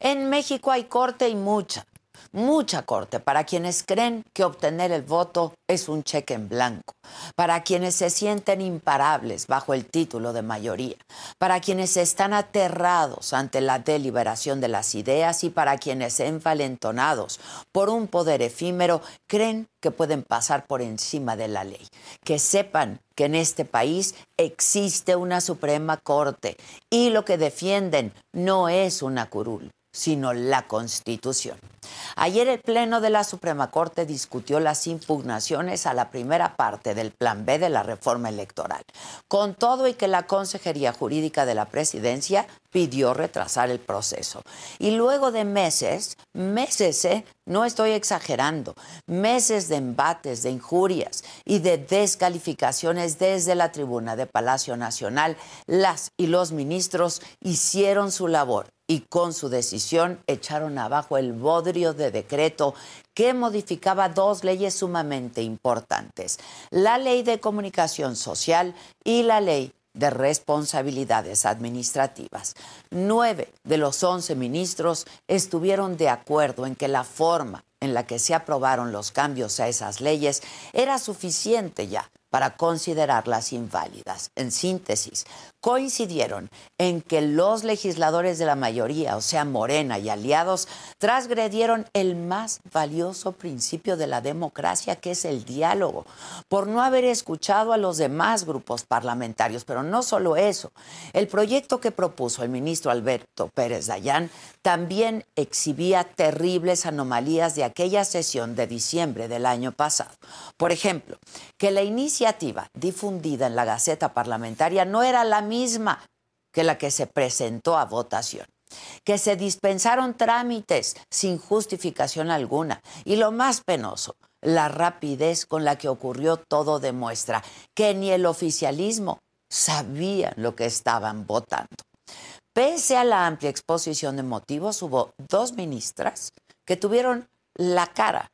En México hay corte y mucha, mucha corte. Para quienes creen que obtener el voto es un cheque en blanco, para quienes se sienten imparables bajo el título de mayoría, para quienes están aterrados ante la deliberación de las ideas y para quienes envalentonados por un poder efímero creen que pueden pasar por encima de la ley. Que sepan que en este país existe una Suprema Corte y lo que defienden no es una curul, sino la Constitución. Ayer el Pleno de la Suprema Corte discutió las impugnaciones a la primera parte del Plan B de la reforma electoral, con todo y que la Consejería Jurídica de la Presidencia pidió retrasar el proceso. Y luego de meses, meses, ¿eh? no estoy exagerando, meses de embates, de injurias y de descalificaciones desde la tribuna de Palacio Nacional, las y los ministros hicieron su labor y con su decisión echaron abajo el bodrio de decreto que modificaba dos leyes sumamente importantes, la ley de comunicación social y la ley de responsabilidades administrativas. Nueve de los once ministros estuvieron de acuerdo en que la forma en la que se aprobaron los cambios a esas leyes era suficiente ya para considerarlas inválidas. En síntesis, coincidieron en que los legisladores de la mayoría, o sea, Morena y aliados, transgredieron el más valioso principio de la democracia, que es el diálogo, por no haber escuchado a los demás grupos parlamentarios. Pero no solo eso, el proyecto que propuso el ministro Alberto Pérez Dayán también exhibía terribles anomalías de aquella sesión de diciembre del año pasado. Por ejemplo, que la iniciativa difundida en la Gaceta Parlamentaria no era la misma que la que se presentó a votación que se dispensaron trámites sin justificación alguna y lo más penoso, la rapidez con la que ocurrió todo demuestra que ni el oficialismo sabían lo que estaban votando. Pese a la amplia exposición de motivos, hubo dos ministras que tuvieron la cara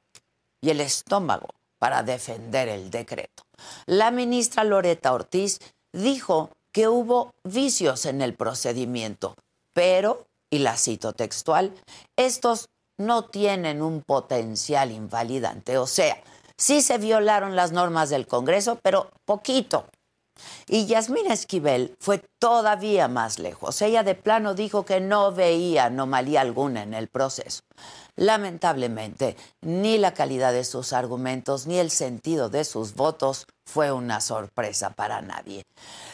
y el estómago para defender el decreto. La ministra Loreta Ortiz dijo que hubo vicios en el procedimiento, pero, y la cito textual, estos no tienen un potencial invalidante. O sea, sí se violaron las normas del Congreso, pero poquito. Y Yasmina Esquivel fue todavía más lejos. Ella de plano dijo que no veía anomalía alguna en el proceso. Lamentablemente, ni la calidad de sus argumentos ni el sentido de sus votos fue una sorpresa para nadie.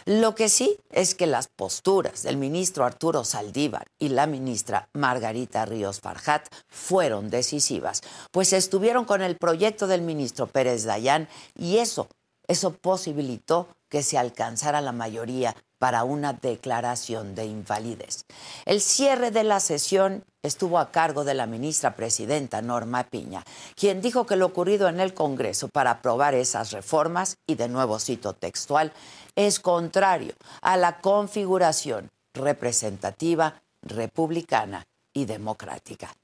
Lo que sí es que las posturas del ministro Arturo Saldívar y la ministra Margarita Ríos Farjat fueron decisivas, pues estuvieron con el proyecto del ministro Pérez Dayán y eso, eso posibilitó que se alcanzara la mayoría para una declaración de invalidez. El cierre de la sesión estuvo a cargo de la ministra presidenta Norma Piña, quien dijo que lo ocurrido en el Congreso para aprobar esas reformas, y de nuevo cito textual, es contrario a la configuración representativa, republicana y democrática.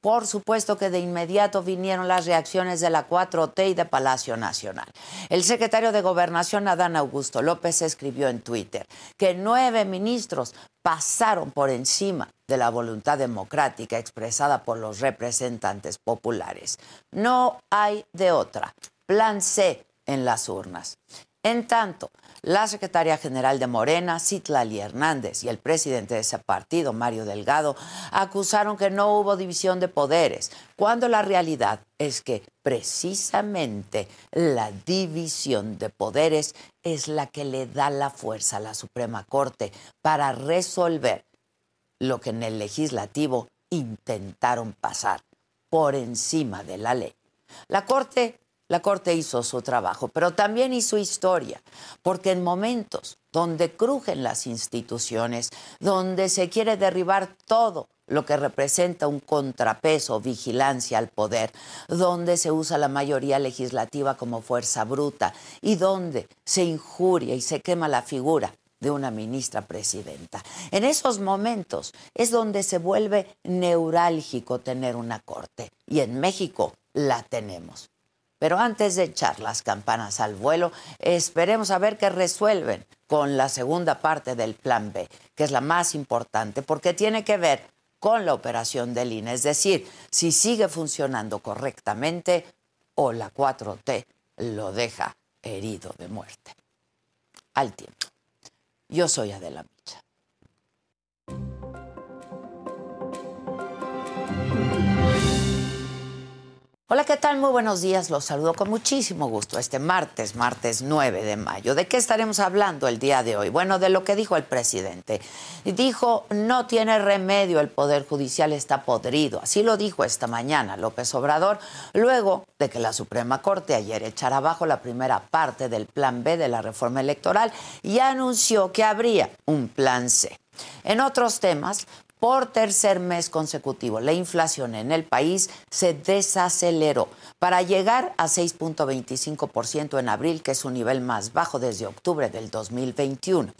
Por supuesto que de inmediato vinieron las reacciones de la 4T y de Palacio Nacional. El secretario de Gobernación, Adán Augusto López, escribió en Twitter que nueve ministros pasaron por encima de la voluntad democrática expresada por los representantes populares. No hay de otra. Plan C en las urnas. En tanto, la secretaria general de Morena, Citlali Hernández, y el presidente de ese partido, Mario Delgado, acusaron que no hubo división de poderes, cuando la realidad es que precisamente la división de poderes es la que le da la fuerza a la Suprema Corte para resolver lo que en el legislativo intentaron pasar por encima de la ley. La Corte la Corte hizo su trabajo, pero también hizo historia, porque en momentos donde crujen las instituciones, donde se quiere derribar todo lo que representa un contrapeso vigilancia al poder, donde se usa la mayoría legislativa como fuerza bruta y donde se injuria y se quema la figura de una ministra presidenta. En esos momentos es donde se vuelve neurálgico tener una corte y en México la tenemos. Pero antes de echar las campanas al vuelo, esperemos a ver qué resuelven con la segunda parte del plan B, que es la más importante, porque tiene que ver con la operación del INE, es decir, si sigue funcionando correctamente o la 4T lo deja herido de muerte. Al tiempo. Yo soy Adela Micha. Hola, ¿qué tal? Muy buenos días. Los saludo con muchísimo gusto este martes, martes 9 de mayo. ¿De qué estaremos hablando el día de hoy? Bueno, de lo que dijo el presidente. Dijo, no tiene remedio, el Poder Judicial está podrido. Así lo dijo esta mañana López Obrador, luego de que la Suprema Corte ayer echara abajo la primera parte del Plan B de la reforma electoral y anunció que habría un Plan C. En otros temas, por tercer mes consecutivo, la inflación en el país se desaceleró para llegar a 6.25% en abril, que es su nivel más bajo desde octubre del 2021.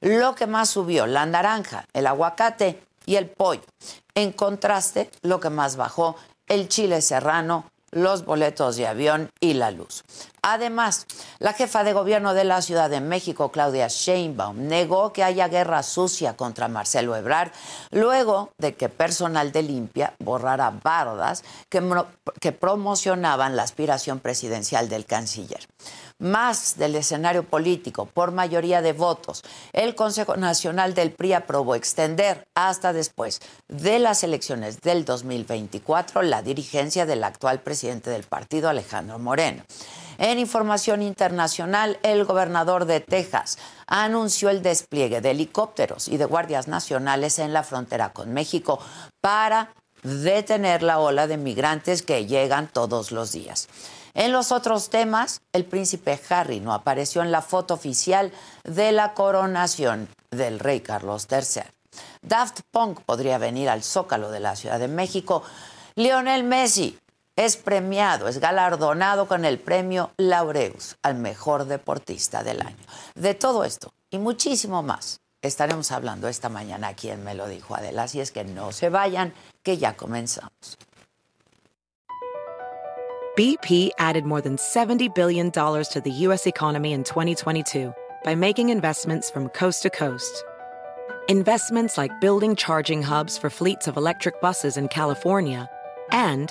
Lo que más subió, la naranja, el aguacate y el pollo. En contraste, lo que más bajó, el chile serrano, los boletos de avión y la luz. Además, la jefa de gobierno de la Ciudad de México, Claudia Sheinbaum, negó que haya guerra sucia contra Marcelo Ebrard luego de que personal de limpia borrara bardas que, que promocionaban la aspiración presidencial del canciller más del escenario político por mayoría de votos, el Consejo Nacional del PRI aprobó extender hasta después de las elecciones del 2024 la dirigencia del actual presidente del partido, Alejandro Moreno. En información internacional, el gobernador de Texas anunció el despliegue de helicópteros y de guardias nacionales en la frontera con México para detener la ola de migrantes que llegan todos los días. En los otros temas, el príncipe Harry no apareció en la foto oficial de la coronación del rey Carlos III. Daft Punk podría venir al Zócalo de la Ciudad de México. Lionel Messi es premiado, es galardonado con el premio Laureus al mejor deportista del año. De todo esto y muchísimo más estaremos hablando esta mañana aquí en Me lo dijo Adela. Así es que no se vayan, que ya comenzamos. BP added more than $70 billion to the U.S. economy in 2022 by making investments from coast to coast. Investments like building charging hubs for fleets of electric buses in California and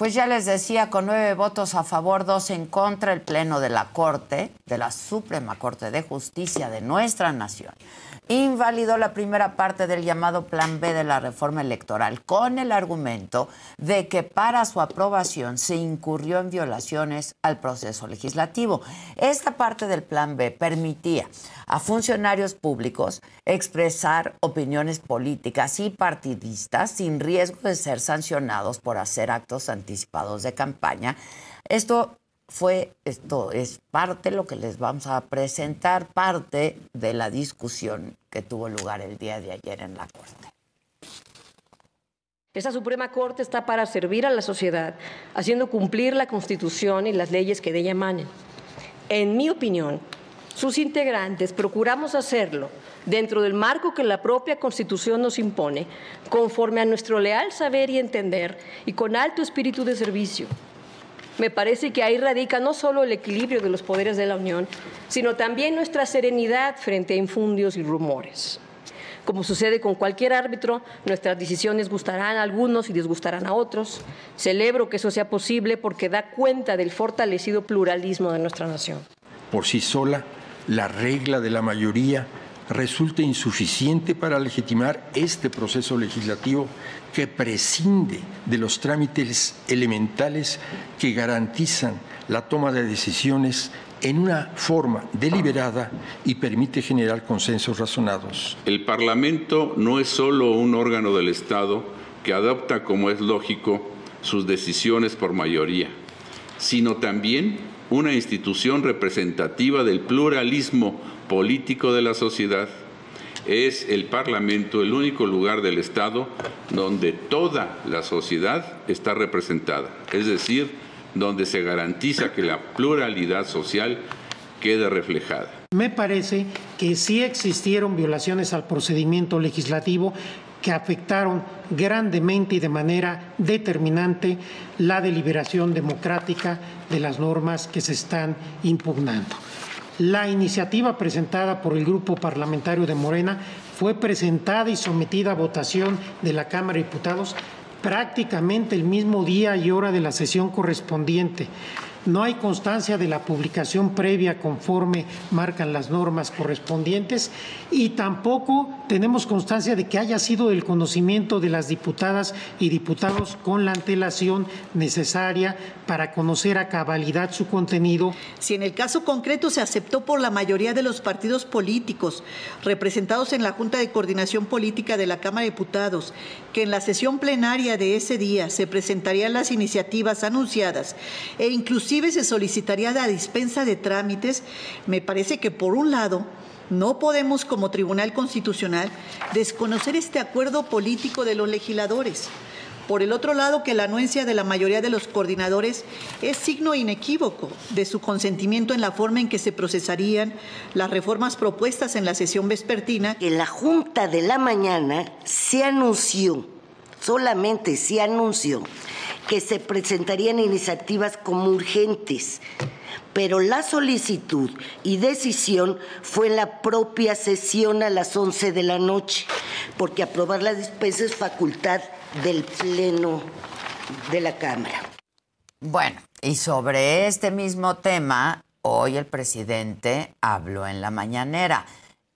Pues ya les decía, con nueve votos a favor, dos en contra, el Pleno de la Corte, de la Suprema Corte de Justicia de nuestra nación, invalidó la primera parte del llamado Plan B de la reforma electoral con el argumento de que para su aprobación se incurrió en violaciones al proceso legislativo. Esta parte del Plan B permitía a funcionarios públicos expresar opiniones políticas y partidistas sin riesgo de ser sancionados por hacer actos anticipados de campaña. Esto fue, esto es parte de lo que les vamos a presentar, parte de la discusión que tuvo lugar el día de ayer en la Corte. Esta Suprema Corte está para servir a la sociedad, haciendo cumplir la Constitución y las leyes que de ella emanen. En mi opinión, sus integrantes procuramos hacerlo dentro del marco que la propia Constitución nos impone, conforme a nuestro leal saber y entender y con alto espíritu de servicio. Me parece que ahí radica no solo el equilibrio de los poderes de la Unión, sino también nuestra serenidad frente a infundios y rumores. Como sucede con cualquier árbitro, nuestras decisiones gustarán a algunos y disgustarán a otros. Celebro que eso sea posible porque da cuenta del fortalecido pluralismo de nuestra nación. Por sí sola, la regla de la mayoría resulta insuficiente para legitimar este proceso legislativo que prescinde de los trámites elementales que garantizan la toma de decisiones en una forma deliberada y permite generar consensos razonados. El Parlamento no es solo un órgano del Estado que adopta, como es lógico, sus decisiones por mayoría, sino también una institución representativa del pluralismo político de la sociedad. Es el Parlamento el único lugar del Estado donde toda la sociedad está representada, es decir, donde se garantiza que la pluralidad social quede reflejada. Me parece que sí existieron violaciones al procedimiento legislativo que afectaron grandemente y de manera determinante la deliberación democrática de las normas que se están impugnando. La iniciativa presentada por el Grupo Parlamentario de Morena fue presentada y sometida a votación de la Cámara de Diputados prácticamente el mismo día y hora de la sesión correspondiente. No hay constancia de la publicación previa conforme marcan las normas correspondientes y tampoco tenemos constancia de que haya sido el conocimiento de las diputadas y diputados con la antelación necesaria para conocer a cabalidad su contenido. Si en el caso concreto se aceptó por la mayoría de los partidos políticos representados en la Junta de Coordinación Política de la Cámara de Diputados que en la sesión plenaria de ese día se presentarían las iniciativas anunciadas e inclusive se solicitaría la dispensa de trámites, me parece que por un lado no podemos como Tribunal Constitucional desconocer este acuerdo político de los legisladores. Por el otro lado, que la anuencia de la mayoría de los coordinadores es signo inequívoco de su consentimiento en la forma en que se procesarían las reformas propuestas en la sesión vespertina. En la Junta de la mañana se anunció, solamente se anunció, que se presentarían iniciativas como urgentes pero la solicitud y decisión fue en la propia sesión a las 11 de la noche, porque aprobar la dispensa es facultad del Pleno de la Cámara. Bueno, y sobre este mismo tema, hoy el presidente habló en la mañanera.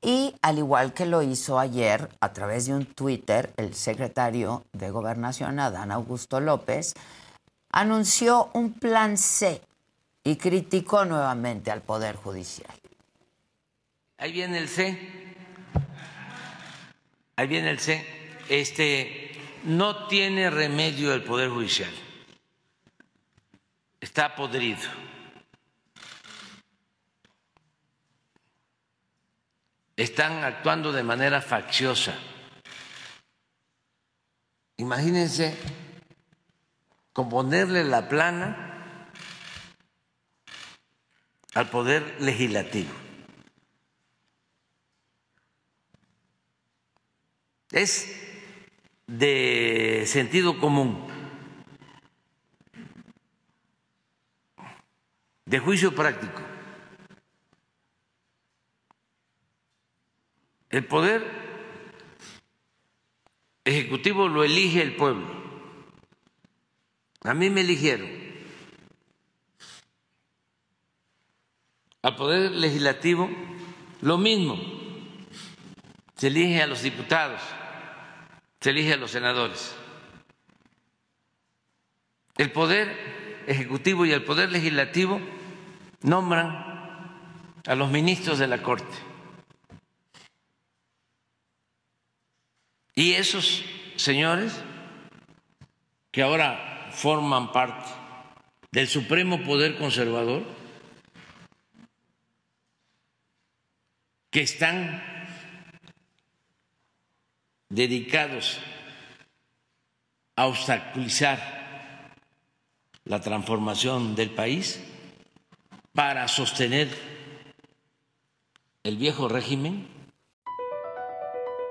Y al igual que lo hizo ayer a través de un Twitter, el secretario de Gobernación, Adán Augusto López, anunció un plan C y criticó nuevamente al Poder Judicial. Ahí viene el C. Ahí viene el C. Este no tiene remedio el Poder Judicial. Está podrido. Están actuando de manera facciosa. Imagínense componerle la plana al poder legislativo. Es de sentido común, de juicio práctico. El poder ejecutivo lo elige el pueblo, A mí me eligieron. Al Poder Legislativo, lo mismo. Se elige a los diputados, se elige a los senadores. El Poder Ejecutivo y el Poder Legislativo nombran a los ministros de la Corte. Y esos señores que ahora forman parte del Supremo Poder Conservador, que están dedicados a obstaculizar la transformación del país para sostener el viejo régimen.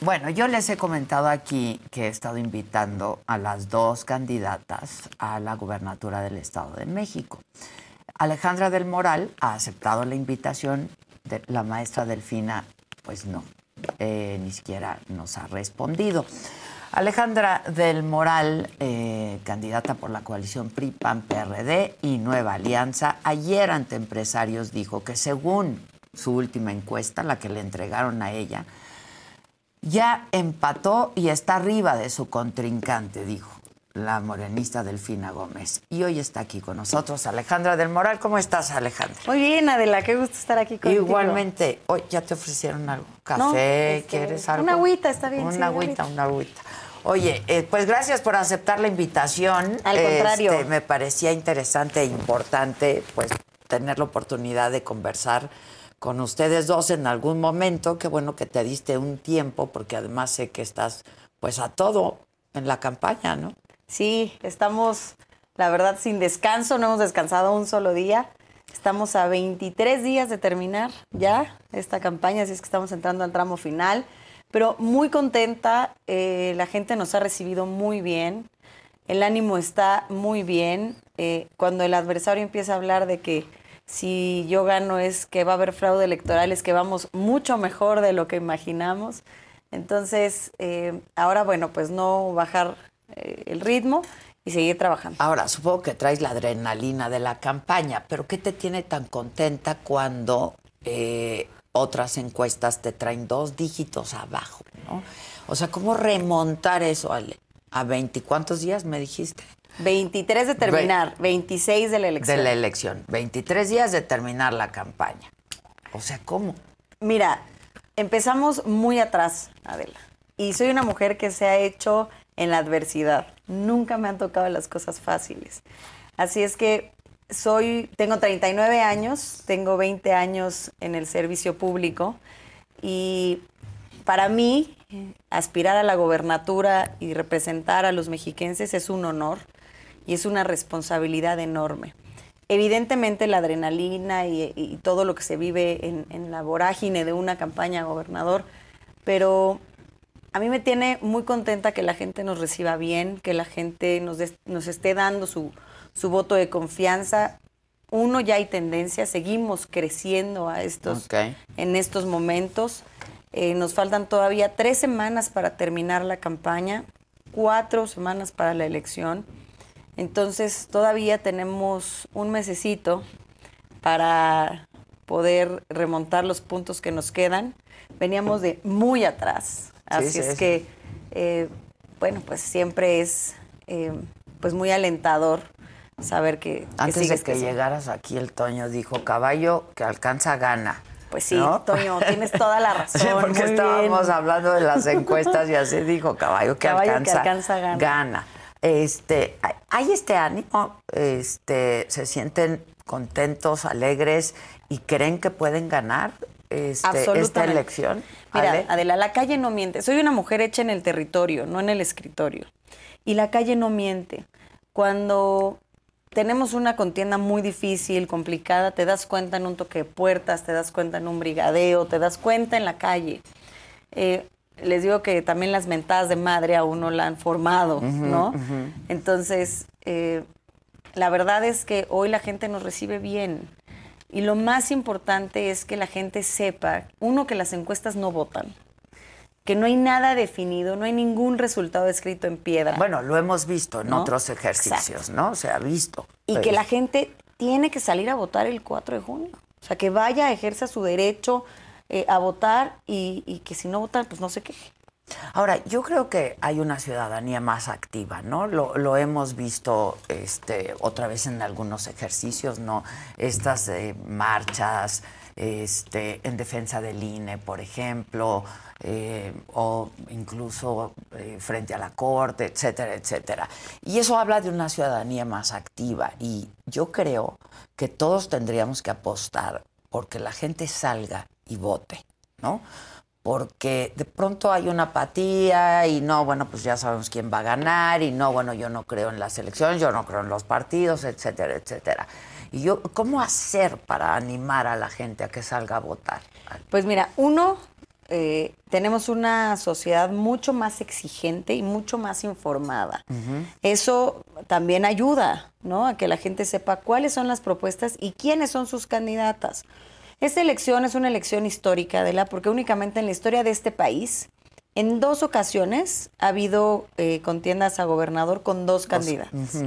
Bueno, yo les he comentado aquí que he estado invitando a las dos candidatas a la gubernatura del Estado de México. Alejandra del Moral ha aceptado la invitación, de la maestra Delfina, pues no, eh, ni siquiera nos ha respondido. Alejandra del Moral, eh, candidata por la coalición PRI-PAN-PRD y Nueva Alianza, ayer ante empresarios dijo que según su última encuesta, la que le entregaron a ella, ya empató y está arriba de su contrincante, dijo la morenista Delfina Gómez. Y hoy está aquí con nosotros Alejandra del Moral. ¿Cómo estás, Alejandra? Muy bien, Adela, qué gusto estar aquí contigo. Igualmente. Hoy ya te ofrecieron algo. Café, este, ¿quieres algo? Una agüita, está bien. Una sí, agüita, una agüita. Oye, eh, pues gracias por aceptar la invitación. Al contrario. Este, me parecía interesante e importante, pues, tener la oportunidad de conversar con ustedes dos en algún momento. Qué bueno que te diste un tiempo, porque además sé que estás, pues, a todo en la campaña, ¿no? Sí, estamos, la verdad, sin descanso, no hemos descansado un solo día. Estamos a 23 días de terminar ya esta campaña, así es que estamos entrando al tramo final. Pero muy contenta, eh, la gente nos ha recibido muy bien, el ánimo está muy bien. Eh, cuando el adversario empieza a hablar de que si yo gano es que va a haber fraude electoral, es que vamos mucho mejor de lo que imaginamos. Entonces, eh, ahora, bueno, pues no bajar eh, el ritmo y seguir trabajando. Ahora, supongo que traes la adrenalina de la campaña, pero ¿qué te tiene tan contenta cuando eh, otras encuestas te traen dos dígitos abajo? ¿no? O sea, ¿cómo remontar eso a 20? ¿Cuántos días me dijiste? 23 de terminar, 26 de la elección. De la elección, 23 días de terminar la campaña. O sea, ¿cómo? Mira, empezamos muy atrás, Adela. Y soy una mujer que se ha hecho en la adversidad. Nunca me han tocado las cosas fáciles. Así es que soy, tengo 39 años, tengo 20 años en el servicio público y para mí aspirar a la gobernatura y representar a los mexiquenses es un honor y es una responsabilidad enorme. Evidentemente la adrenalina y, y todo lo que se vive en, en la vorágine de una campaña gobernador, pero a mí me tiene muy contenta que la gente nos reciba bien, que la gente nos, des- nos esté dando su, su voto de confianza. Uno, ya hay tendencia, seguimos creciendo a estos, en estos momentos. Eh, nos faltan todavía tres semanas para terminar la campaña, cuatro semanas para la elección. Entonces todavía tenemos un mesecito para poder remontar los puntos que nos quedan. Veníamos de muy atrás, Sí, así sí, es sí. que, eh, bueno, pues siempre es eh, pues muy alentador saber que, que Antes de que creciendo. llegaras aquí, el Toño dijo, caballo que alcanza gana. Pues sí, ¿no? Toño, tienes toda la razón. Sí, porque muy estábamos bien. hablando de las encuestas y así dijo, caballo que, Caballo que alcanza, alcanza gana. gana. Este, hay- este ánimo, este, se sienten contentos, alegres y creen que pueden ganar este, esta elección. Mira, Ale? Adela, la calle no miente. Soy una mujer hecha en el territorio, no en el escritorio. Y la calle no miente. Cuando tenemos una contienda muy difícil, complicada, te das cuenta en un toque de puertas, te das cuenta en un brigadeo, te das cuenta en la calle. Eh, les digo que también las mentadas de madre a uno la han formado, ¿no? Entonces, eh, la verdad es que hoy la gente nos recibe bien. Y lo más importante es que la gente sepa, uno, que las encuestas no votan, que no hay nada definido, no hay ningún resultado escrito en piedra. Bueno, lo hemos visto en ¿No? otros ejercicios, ¿no? Se ha visto. y Pues, que la gente tiene que salir a votar el 4 de junio. O sea, que vaya, ejerza su derecho eh, a votar y, que si no votan, pues no se queje. Ahora, yo creo que hay una ciudadanía más activa, ¿no? Lo, hemos visto este, otra vez en algunos ejercicios, ¿no? Estas eh, marchas este, en defensa del INE, por ejemplo, eh, o incluso frente a la Corte, etcétera, etcétera. Y eso habla de una ciudadanía más activa. Y yo creo que todos tendríamos que apostar porque la gente salga y vote, ¿no? porque de pronto hay una apatía y no, bueno, pues ya sabemos quién va a ganar y no, bueno, yo no creo en las elecciones, yo no creo en los partidos, etcétera, etcétera. Y yo, ¿cómo hacer para animar a la gente a que salga a votar? Pues mira, uno, eh, tenemos una sociedad mucho más exigente y mucho más informada. Eso también ayuda, ¿no? A que la gente sepa cuáles son las propuestas y quiénes son sus candidatas. Esta elección es una elección histórica, Adela, porque únicamente en la historia de este país, en dos ocasiones ha habido eh, contiendas a gobernador con dos candidatas.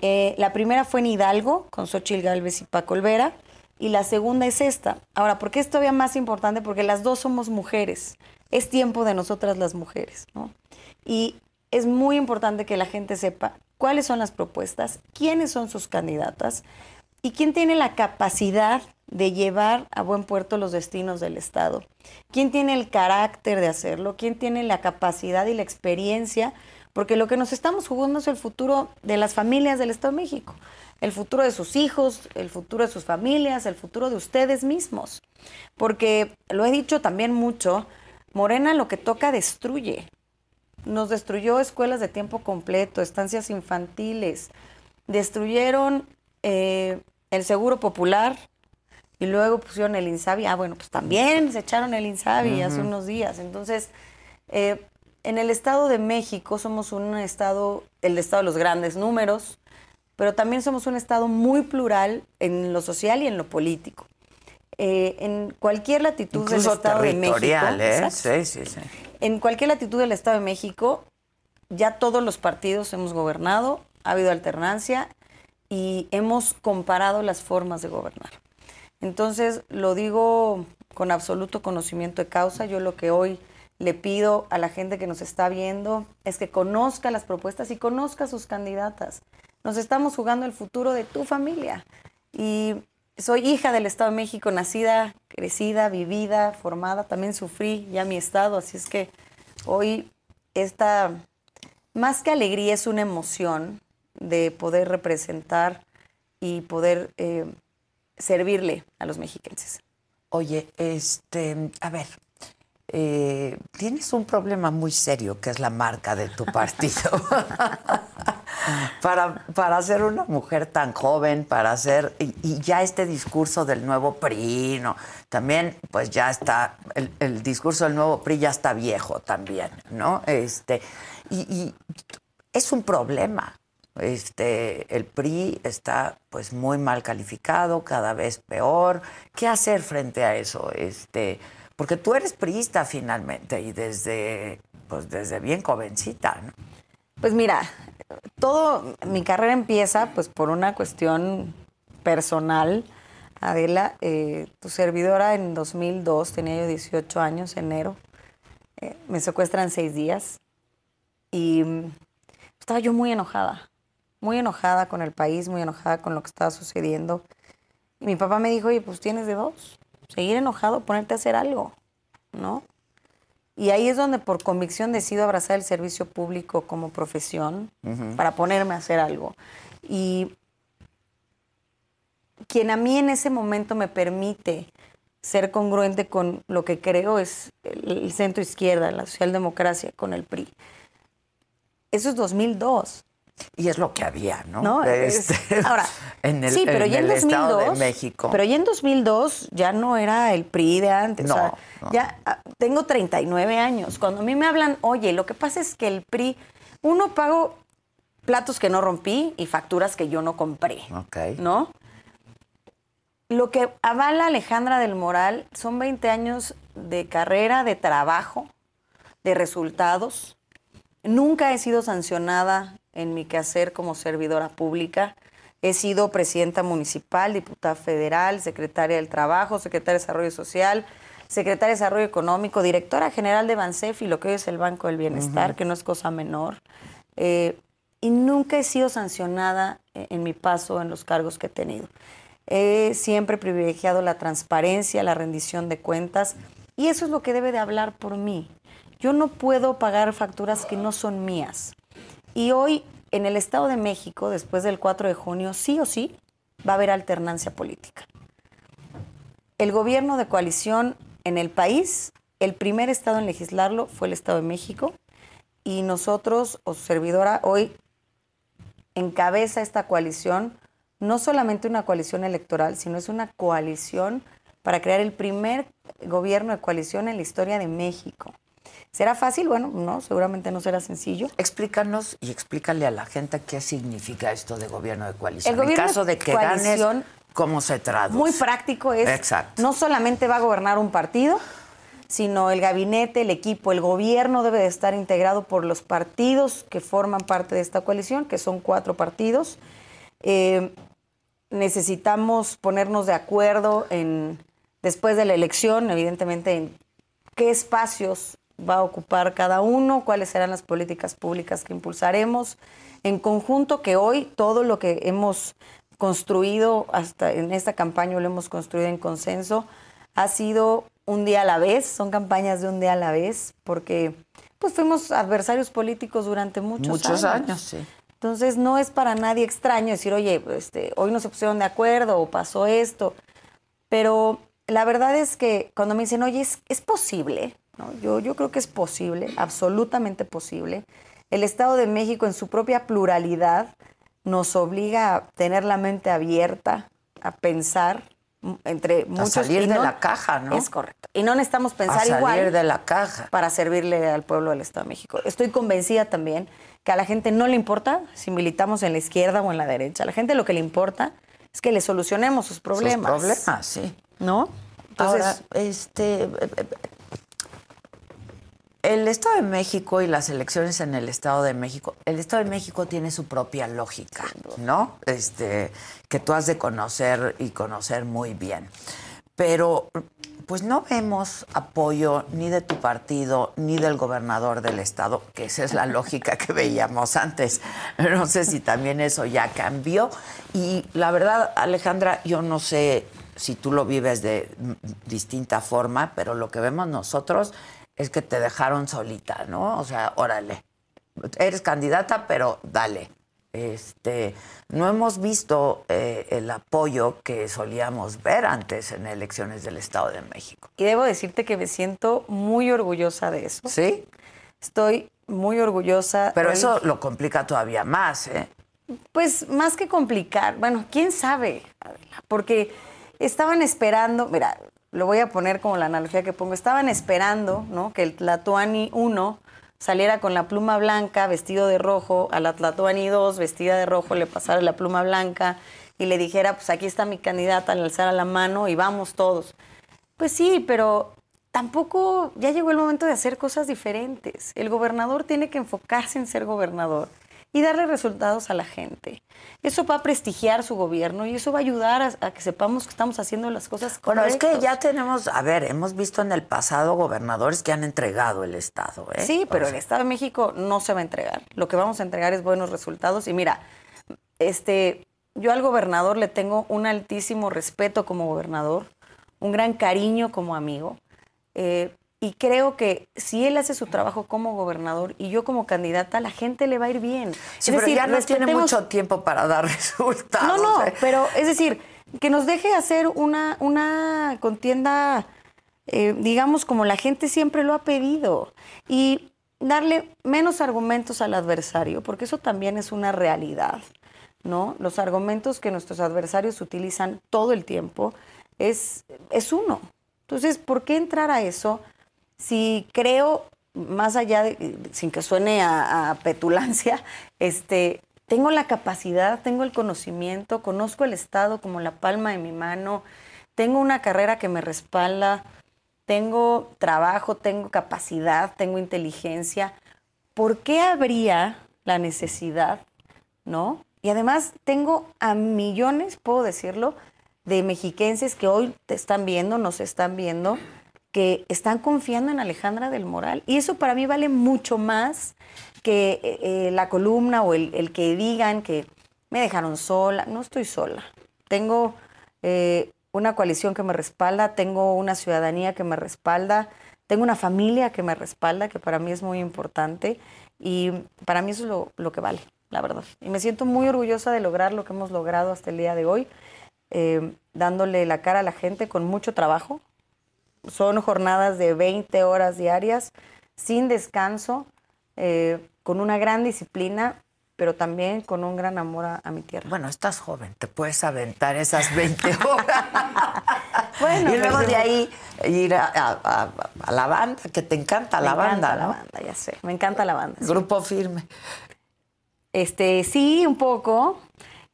Eh, la primera fue en Hidalgo, con Xochitl Gálvez y Paco Olvera, y la segunda es esta. Ahora, ¿por qué es todavía más importante? Porque las dos somos mujeres. Es tiempo de nosotras las mujeres, ¿no? Y es muy importante que la gente sepa cuáles son las propuestas, quiénes son sus candidatas y quién tiene la capacidad de llevar a buen puerto los destinos del Estado. ¿Quién tiene el carácter de hacerlo? ¿Quién tiene la capacidad y la experiencia? Porque lo que nos estamos jugando es el futuro de las familias del Estado de México, el futuro de sus hijos, el futuro de sus familias, el futuro de ustedes mismos. Porque lo he dicho también mucho, Morena lo que toca destruye. Nos destruyó escuelas de tiempo completo, estancias infantiles, destruyeron eh, el seguro popular, y luego pusieron el INSABI. Ah, bueno, pues también se echaron el INSABI hace unos días. Entonces, eh, en el Estado de México somos un estado, el estado de los grandes números, pero también somos un estado muy plural en lo social y en lo político. Eh, en cualquier latitud Incluso del Estado de México, territorial, ¿eh? Sí, sí, sí. en cualquier latitud del Estado de México, ya todos los partidos hemos gobernado, ha habido alternancia y hemos comparado las formas de gobernar. Entonces, lo digo con absoluto conocimiento de causa. Yo lo que hoy le pido a la gente que nos está viendo es que conozca las propuestas y conozca sus candidatas. Nos estamos jugando el futuro de tu familia. Y soy hija del Estado de México, nacida, crecida, vivida, formada. También sufrí ya mi estado, así es que hoy esta, más que alegría, es una emoción de poder representar y poder eh, servirle a los mexiquenses. Oye, este, a ver, eh, tienes un problema muy serio que es la marca de tu partido. para, para ser una mujer tan joven, para hacer, y, y ya este discurso del nuevo PRI, ¿no? también pues ya está, el, el discurso del nuevo PRI ya está viejo también, ¿no? Este, y, y es un problema. Este, el PRI está pues muy mal calificado, cada vez peor. ¿Qué hacer frente a eso? Este, porque tú eres priista finalmente y desde pues desde bien jovencita, ¿no? Pues mira, todo mi carrera empieza pues por una cuestión personal. Adela, eh, tu servidora en 2002, tenía yo 18 años, enero, eh, me secuestran seis días y estaba yo muy enojada, muy enojada con el país, muy enojada con lo que estaba sucediendo. Y mi papá me dijo, oye, pues tienes de dos, seguir enojado, ponerte a hacer algo, ¿no? Y ahí es donde por convicción decido abrazar el servicio público como profesión para ponerme a hacer algo. Y quien a mí en ese momento me permite ser congruente con lo que creo es el, centro izquierda, la socialdemocracia con el PRI. Eso es 2002. Y es lo que había, ¿no? ¿No? Este, ahora, en el, sí, pero en ya en el 2002, Estado de México. Pero ya en 2002 ya no era el PRI de antes. No, o sea, no. ya ah, tengo 39 años. Cuando a mí me hablan, oye, lo que pasa es que el PRI, uno pago platos que no rompí y facturas que yo no compré, Ok. ¿no? Lo que avala Alejandra del Moral son 20 años de carrera, de trabajo, de resultados. Nunca he sido sancionada en mi quehacer como servidora pública. He sido presidenta municipal, diputada federal, secretaria del Trabajo, secretaria de Desarrollo Social, secretaria de Desarrollo Económico, directora general de Bansefi, lo que hoy es el Banco del Bienestar, que no es cosa menor. Eh, y nunca he sido sancionada en en mi paso en los cargos que he tenido. He siempre privilegiado la transparencia, la rendición de cuentas, y eso es lo que debe de hablar por mí. Yo no puedo pagar facturas que no son mías. Y hoy, en el Estado de México, después del 4 de junio, sí o sí, va a haber alternancia política. El gobierno de coalición en el país, el primer estado en legislarlo fue el Estado de México, y nosotros, o su servidora, hoy encabeza esta coalición, no solamente una coalición electoral, sino es una coalición para crear el primer gobierno de coalición en la historia de México. ¿Será fácil? Bueno, no, seguramente no será sencillo. Explícanos y explícale a la gente qué significa esto de gobierno de coalición. El gobierno en caso de de que coalición- ganes, ¿cómo se traduce? Muy práctico es, Exacto. no solamente va a gobernar un partido, sino el gabinete, el equipo, el gobierno debe de estar integrado por los partidos que forman parte de esta coalición, que son cuatro partidos. Eh, necesitamos ponernos de acuerdo en, después de la elección, evidentemente, en qué espacios va a ocupar cada uno, cuáles serán las políticas públicas que impulsaremos. En conjunto, que hoy todo lo que hemos construido hasta en esta campaña, lo hemos construido en consenso, ha sido un día a la vez, son campañas de un día a la vez, porque pues fuimos adversarios políticos durante muchos, Muchos años. años, sí. Entonces no es para nadie extraño decir, oye, este, hoy no se pusieron de acuerdo o pasó esto. Pero la verdad es que cuando me dicen, oye, es, es posible, ¿no? yo, yo creo que es posible, absolutamente posible. El Estado de México en su propia pluralidad nos obliga a tener la mente abierta, a pensar entre muchos. salir y de no- la caja, ¿no? Es correcto. Y no necesitamos A pensar salir igual de la caja. para servirle al pueblo del Estado de México. Estoy convencida también que a la gente no le importa si militamos en la izquierda o en la derecha. A la gente lo que le importa es que le solucionemos sus problemas. Sus problemas, sí. ¿No? Entonces, Ahora, este, el Estado de México y las elecciones en el Estado de México, el Estado de México tiene su propia lógica, ¿no? Este, que tú has de conocer y conocer muy bien. Pero pues no vemos apoyo ni de tu partido ni del gobernador del estado, que esa es la lógica que veíamos antes. No sé si también eso ya cambió. Y la verdad, Alejandra, yo no sé si tú lo vives de distinta forma, pero lo que vemos nosotros es que te dejaron solita, ¿no? O sea, órale, eres candidata, pero dale. Este, no hemos visto eh, el apoyo que solíamos ver antes en elecciones del Estado de México. y debo decirte que me siento muy orgullosa de eso. ¿Sí? Estoy muy orgullosa. Pero eso lo complica todavía más, ¿eh? Pues más que complicar, bueno, quién sabe, Adela? porque estaban esperando, mira, lo voy a poner como la analogía que pongo, estaban esperando, ¿no? Que el Tlatuani 1 saliera con la pluma blanca, vestido de rojo, a la Tlatuani 2, vestida de rojo, le pasara la pluma blanca y le dijera, pues aquí está mi candidata, le alzara la mano y vamos todos. Pues sí, pero tampoco ya llegó el momento de hacer cosas diferentes. El gobernador tiene que enfocarse en ser gobernador y darle resultados a la gente. Eso va a prestigiar su gobierno y eso va a ayudar a, a que sepamos que estamos haciendo las cosas Bueno, es que correctas. ya tenemos, a ver, hemos visto en el pasado gobernadores que han entregado el Estado, ¿eh? Sí, pero O el Estado de México no se va a entregar. Lo que vamos a entregar es buenos resultados. Y mira, este, yo al gobernador le tengo un altísimo respeto como gobernador, un gran cariño como amigo. Eh, y creo que si él hace su trabajo como gobernador y yo como candidata, la gente le va a ir bien. Sí, pero ya no tiene mucho tiempo para dar resultados. No, no, ¿eh? pero es decir, que nos deje hacer una, una contienda, eh, digamos, como la gente siempre lo ha pedido. Y darle menos argumentos al adversario, porque eso también es una realidad, ¿no? Los argumentos que nuestros adversarios utilizan todo el tiempo es, es uno. Entonces, ¿por qué entrar a eso si creo, más allá de, sin que suene a, petulancia, este, tengo la capacidad, tengo el conocimiento, conozco el Estado como la palma de mi mano, tengo una carrera que me respalda, tengo trabajo, tengo capacidad, tengo inteligencia. ¿Por qué habría la necesidad, no? Y además tengo a millones, puedo decirlo, de mexiquenses que hoy te están viendo, nos están viendo, que están confiando en Alejandra del Moral. Y eso para mí vale mucho más que eh, eh, la columna o el, el, que digan que me dejaron sola. No estoy sola. Tengo eh, una coalición que me respalda, tengo una ciudadanía que me respalda, tengo una familia que me respalda, que para mí es muy importante. Y para mí eso es lo, lo que vale, la verdad. Y me siento muy orgullosa de lograr lo que hemos logrado hasta el día de hoy. Dándole la cara a la gente con mucho trabajo. Son jornadas de 20 horas diarias, sin descanso, eh, con una gran disciplina, pero también con un gran amor a, a, mi tierra. Bueno, estás joven, te puedes aventar esas 20 horas. bueno, y luego de ahí ir a, a, a, la banda, que te encanta me la encanta banda, la ¿no? banda, ya sé, me encanta la banda. sí. Grupo firme. Este, sí, un poco.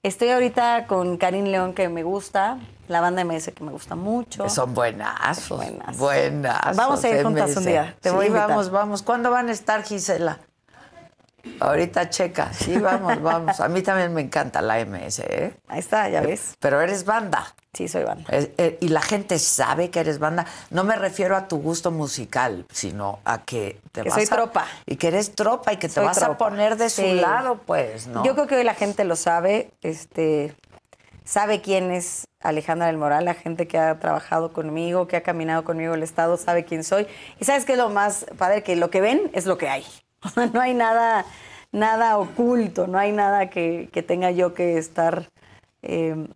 Estoy ahorita con Karim León, que me gusta, la banda MS, que me gusta mucho. Son buenazos. Buenas. Buenazos. Vamos a ir juntas un día. Te sí, voy a invitar. vamos, vamos. ¿Cuándo van a estar, Gisela? Ahorita checa. Sí, vamos, vamos. A mí también me encanta la MS, ¿eh? Ahí está, ya ves. Pero eres banda. Sí, soy banda. Es- eh, y la gente sabe que eres banda. No me refiero a tu gusto musical, sino a que te Que vas soy a- tropa. Y que eres tropa y que te Soy vas a poner de su Sí. lado, pues, ¿no? Yo creo que hoy la gente lo sabe, este, sabe quién es Alejandra del Moral, la gente que ha trabajado conmigo, que ha caminado conmigo el Estado, sabe quién soy. Y sabes qué es lo más padre, que lo que ven es lo que hay. no hay nada, nada oculto, no hay nada que, que tenga yo que estar eh,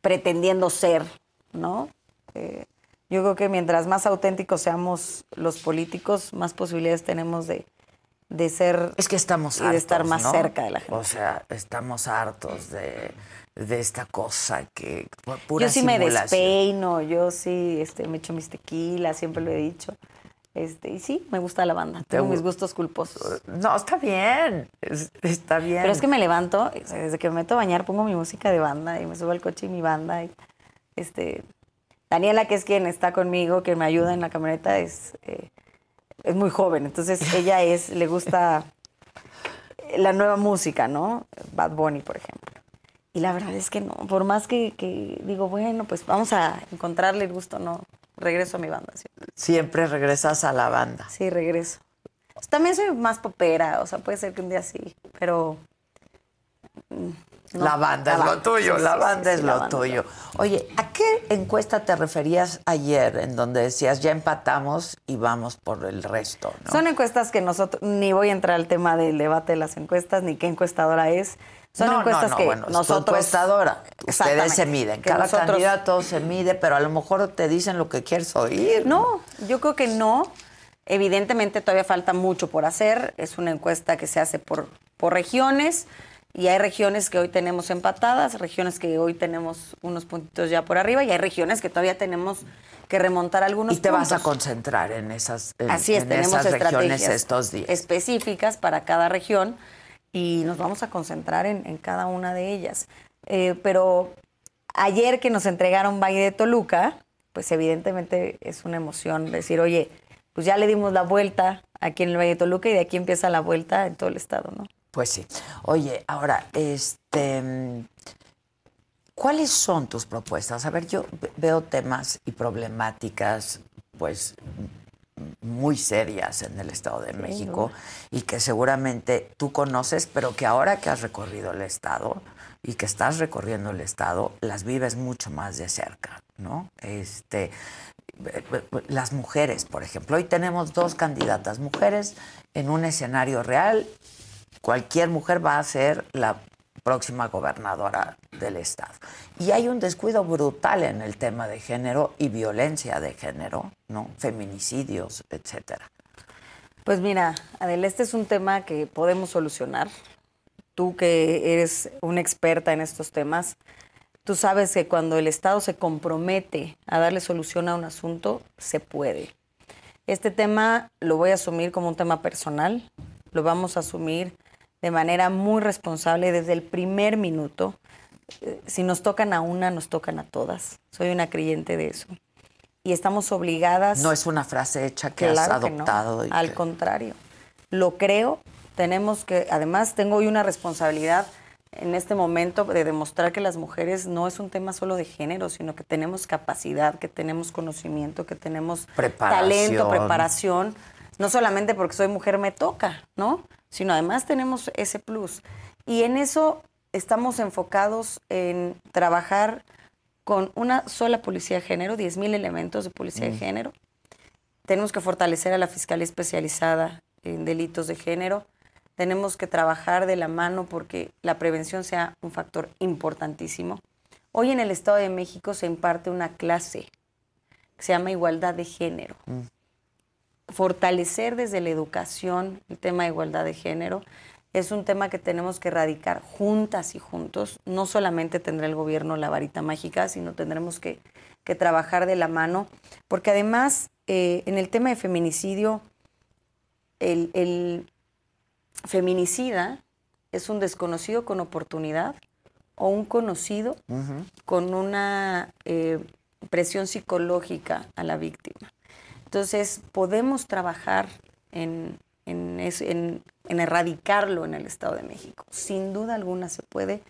pretendiendo ser, ¿no? Eh, yo creo que mientras más auténticos seamos los políticos, más posibilidades tenemos de, de ser Es que estamos y hartos, de estar más ¿no? cerca de la gente. O sea, estamos hartos de, de esta cosa que pu- pura yo sí me despeino, yo sí este, me echo mis tequilas, siempre lo he dicho. Este, y sí, me gusta la banda. Tengo mis gustos culposos. No, está bien. es- está bien. Pero es que me levanto, desde que me meto a bañar, pongo mi música de banda y me subo al coche y mi banda. Y, este, Daniela, que es quien está conmigo, que me ayuda en la camioneta, es, eh, es muy joven. Entonces, ella es, le gusta la nueva música, ¿no? Bad Bunny, por ejemplo. Y la verdad es que no, por más que, que digo, bueno, pues vamos a encontrarle el gusto, no, regreso a mi banda. Sí, Siempre regresas a la banda. sí regreso. También soy más popera, o sea, puede ser que un día sí, pero... no, la banda es lo tuyo, sí, la banda sí, es sí, lo banda. tuyo. Oye, ¿a qué encuesta te referías ayer en donde decías ya empatamos y vamos por el resto? ¿no? Son encuestas que nosotros, ni voy a entrar al tema del debate de las encuestas, ni qué encuestadora es. Son no, encuestas no, no, que bueno, nosotros... encuestadora. Ustedes se miden. Cada nosotros- candidato se mide, pero a lo mejor te dicen lo que quieres oír. No, yo creo que no. Evidentemente todavía falta mucho por hacer. Es una encuesta que se hace por, por regiones y hay regiones que hoy tenemos empatadas, regiones que hoy tenemos unos puntitos ya por arriba y hay regiones que todavía tenemos que remontar algunos Y te vas a concentrar en esas, en, Así es, en tenemos esas regiones estrategias estos días. específicas para cada región y nos vamos a concentrar en, cada una de ellas. Eh, pero ayer que nos entregaron Valle de Toluca, pues evidentemente es una emoción decir, oye, pues ya le dimos la vuelta aquí en el Valle de Toluca y de aquí empieza la vuelta en todo el estado, ¿no? Pues sí. Oye, ahora, este, ¿cuáles son tus propuestas? A ver, yo ve- veo temas y problemáticas, pues, muy serias en el Estado de México y que seguramente tú conoces, pero que ahora que has recorrido el Estado y que estás recorriendo el Estado, las vives mucho más de cerca, ¿no? Este, las mujeres, por ejemplo. Hoy tenemos dos candidatas mujeres en un escenario real. Cualquier mujer va a ser la próxima gobernadora del estado. Y hay un descuido brutal en el tema de género y violencia de género, ¿no? Feminicidios, etcétera. Pues mira, Adel, este es un tema que podemos solucionar. Tú que eres una experta en estos temas, tú sabes que cuando el Estado se compromete a darle solución a un asunto, se puede. Este tema lo voy a asumir como un tema personal, lo vamos a asumir de manera muy responsable desde el primer minuto. Eh, si nos tocan a una, nos tocan a todas. Soy una creyente de eso. Y estamos obligadas. No es una frase hecha que has adoptado. Al contrario. Lo creo. Tenemos que, además, tengo hoy una responsabilidad en este momento de demostrar que las mujeres no es un tema solo de género, sino que tenemos capacidad, que tenemos conocimiento, que tenemos talento, preparación. No solamente porque soy mujer me toca, ¿no? Sino además tenemos ese plus. Y en eso estamos enfocados en trabajar con una sola policía de género, 10.000 elementos de policía de mm. género. Tenemos que fortalecer a la Fiscalía Especializada en Delitos de Género. Tenemos que trabajar de la mano porque la prevención sea un factor importantísimo. Hoy en el Estado de México se imparte una clase que se llama Igualdad de Género. Mm fortalecer desde la educación el tema de igualdad de género. Es un tema que tenemos que erradicar juntas y juntos. No solamente tendrá el gobierno la varita mágica, sino tendremos que, trabajar de la mano, porque además eh, en el tema de feminicidio, el, feminicida es un desconocido con oportunidad o un conocido con una eh, presión psicológica a la víctima. Entonces, podemos trabajar en, erradicarlo en el Estado de México. Sin duda alguna se puede.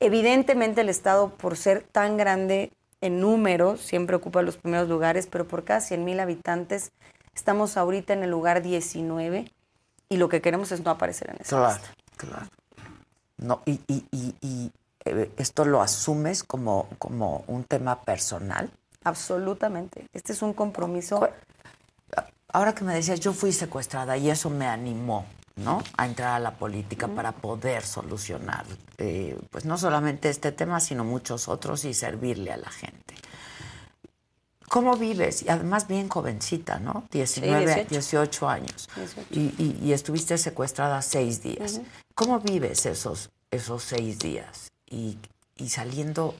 Evidentemente el Estado, por ser tan grande en número, siempre ocupa los primeros lugares, pero por cada 100 mil habitantes estamos ahorita en el lugar 19 y lo que queremos es no aparecer en ese Claro, claro. No, y, eh, esto lo asumes como, como un tema personal. Absolutamente. Este es un compromiso ahora que me decías, yo fui secuestrada y eso me animó, ¿no? A entrar a la política para poder solucionar, eh, pues no solamente este tema, sino muchos otros y servirle a la gente. ¿Cómo vives? Y además bien jovencita, ¿no? 19, 18. años. Y, estuviste secuestrada seis días. ¿Cómo vives esos, esos seis días? Y, y saliendo,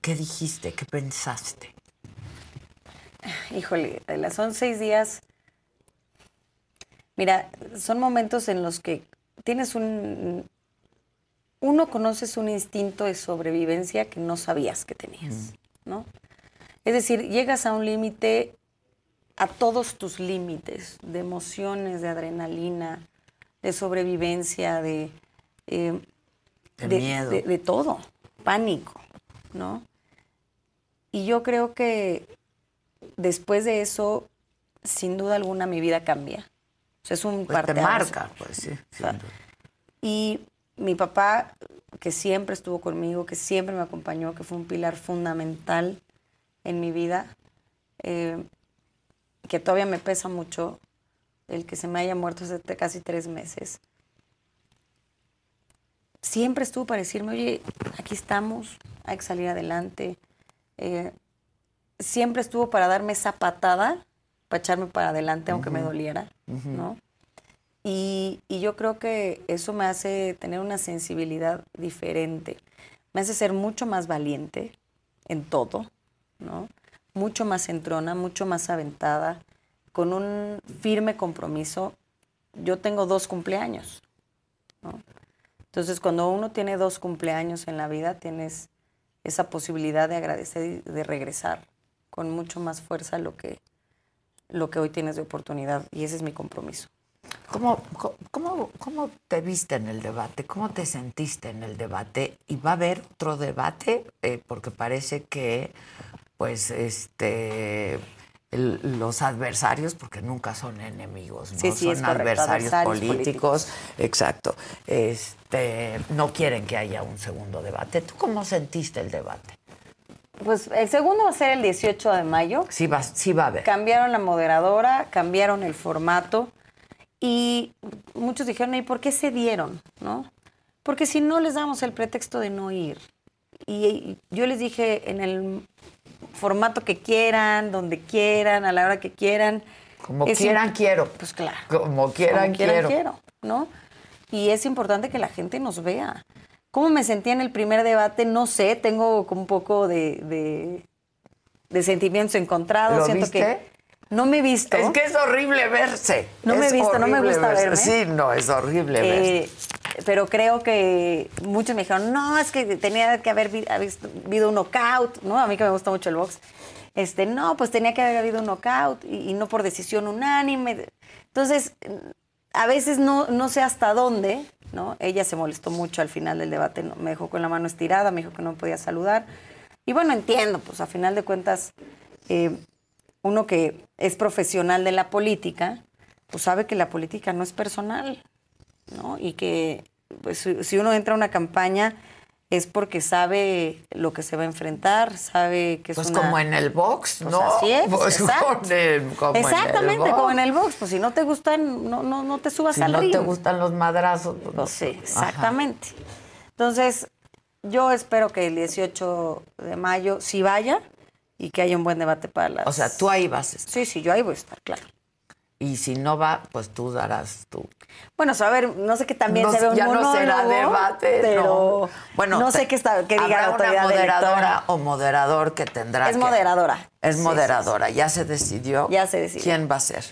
¿qué dijiste? ¿Qué pensaste? Híjole, son seis días. Mira, son momentos en los que tienes un... Uno conoces un instinto de sobrevivencia que no sabías que tenías, ¿no? Es decir, llegas a un límite, a todos tus límites, de emociones, de adrenalina, de sobrevivencia, de... Eh, de, miedo. de todo, pánico, ¿no? Y yo creo que después de eso, sin duda alguna, mi vida cambia. O sea, es un pues te marca, pues sí. Y mi papá, que siempre estuvo conmigo, que siempre me acompañó, que fue un pilar fundamental en mi vida, eh, que todavía me pesa mucho el que se me haya muerto hace casi tres meses. Siempre estuvo para decirme, oye, aquí estamos, hay que salir adelante. Eh, siempre estuvo para darme esa patada, para echarme para adelante, aunque me doliera, ¿no? Y, yo creo que eso me hace tener una sensibilidad diferente. Me hace ser mucho más valiente en todo, ¿no? Mucho más entrona, mucho más aventada, con un firme compromiso. Yo tengo dos cumpleaños, ¿no? Entonces, cuando uno tiene dos cumpleaños en la vida, tienes esa posibilidad de agradecer y de regresar con mucho más fuerza lo que, lo que hoy tienes de oportunidad y ese es mi compromiso. ¿Cómo, cómo, cómo te viste en el debate? ¿Cómo te sentiste en el debate? ¿Y va a haber otro debate? Eh, porque parece que, pues, este, el- los adversarios, porque nunca son enemigos, ¿no? Sí, sí, son correcto, adversarios, adversarios políticos, exacto. Este, no quieren que haya un segundo debate. ¿Tú cómo sentiste el debate? Pues el segundo va a ser el 18 de mayo. Sí va, sí va a haber. Cambiaron la moderadora, cambiaron el formato y muchos dijeron, ¿y por qué se dieron? ¿No? Porque si no les damos el pretexto de no ir. Y yo les dije en el formato que quieran, donde quieran, a la hora que quieran. Como Es quieran, quiero. Pues claro. Como quieran, Como quieran, quiero. ¿no? Y es importante que la gente nos vea. ¿Cómo me sentía en el primer debate? No sé, tengo como un poco de, de, de sentimientos encontrados. ¿Lo Siento viste? que no me he visto. Es que es horrible verse. No me he visto, no me gusta verse. verme. Sí, no, es horrible verse. Eh, pero creo que muchos me dijeron, no, es que tenía que haber habido un knockout, ¿no? A mí que me gusta mucho el box. Este, no, pues tenía que haber habido un knockout y, y no por decisión unánime. Entonces, a veces no, no sé hasta dónde, ¿no? Ella se molestó mucho al final del debate, me dejó con la mano estirada, me dijo que no podía saludar. Y bueno, entiendo, pues a final de cuentas, eh, uno que es profesional de la política, pues sabe que la política no es personal, ¿no? Y que pues, si uno entra a una campaña es porque sabe lo que se va a enfrentar, sabe que es Pues una... como en el box, Pues ¿no? así es, Pues exacto. con el- como en el Exactamente, como en el box. Pues si no te gustan, no, no, no te subas Si al no ring. te gustan los madrazos. pues, no. Pues sí, exactamente. Entonces, yo espero que el 18 de mayo sí vaya y que haya un buen debate para las... O sea, tú ahí vas a estar. Sí, sí, yo ahí voy a estar, claro. Y si no va, pues tú darás tu... Bueno, a ver, no sé que también No se ve un ya no será monólogo, debate, pero no. Bueno, no sé qué, está, qué diga la autoridad una moderadora electoral. o moderador que tendrá Es que- moderadora. Es Sí, moderadora. ¿Ya se decidió? Ya se decidió. ¿Quién va a ser?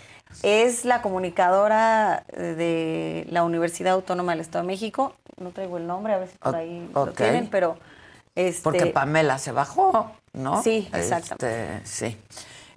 Es la comunicadora de la Universidad Autónoma del Estado de México. No traigo el nombre, a ver si por ahí lo tienen, pero... Este, Porque Pamela se bajó, ¿no? Sí, exactamente. Este, sí.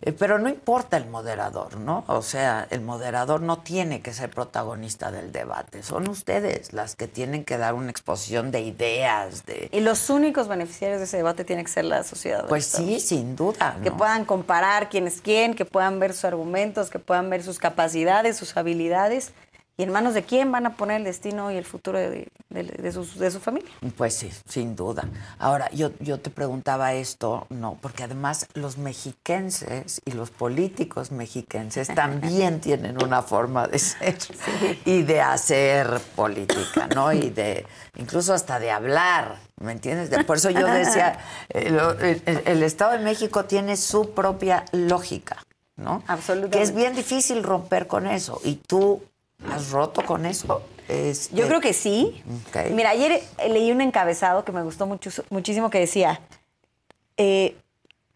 Eh, Pero no importa el moderador, ¿no? O sea, el moderador no tiene que ser protagonista del debate. Son ustedes las que tienen que dar una exposición de ideas, de... Y los únicos beneficiarios de ese debate tienen que ser la sociedad. Pues sí, sin duda. Que puedan comparar quién es quién, que puedan ver sus argumentos, que puedan ver sus capacidades, sus habilidades y en manos de quién van a poner el destino y el futuro de, de- de sus- de su familia. Pues sí, sin duda. Ahora, yo, yo te preguntaba esto, no, porque además los mexiquenses y los políticos mexiquenses también tienen una forma de ser y de hacer política, ¿no? Y de, incluso hasta de hablar, ¿me entiendes? De- por eso yo decía, eh, lo- el, el- el Estado de México tiene su propia lógica, ¿no? Absolutamente. Que es bien difícil romper con eso. Y tú has roto con eso. Este, Yo creo que sí. Mira, ayer eh, leí un encabezado que me gustó mucho, muchísimo que decía, eh,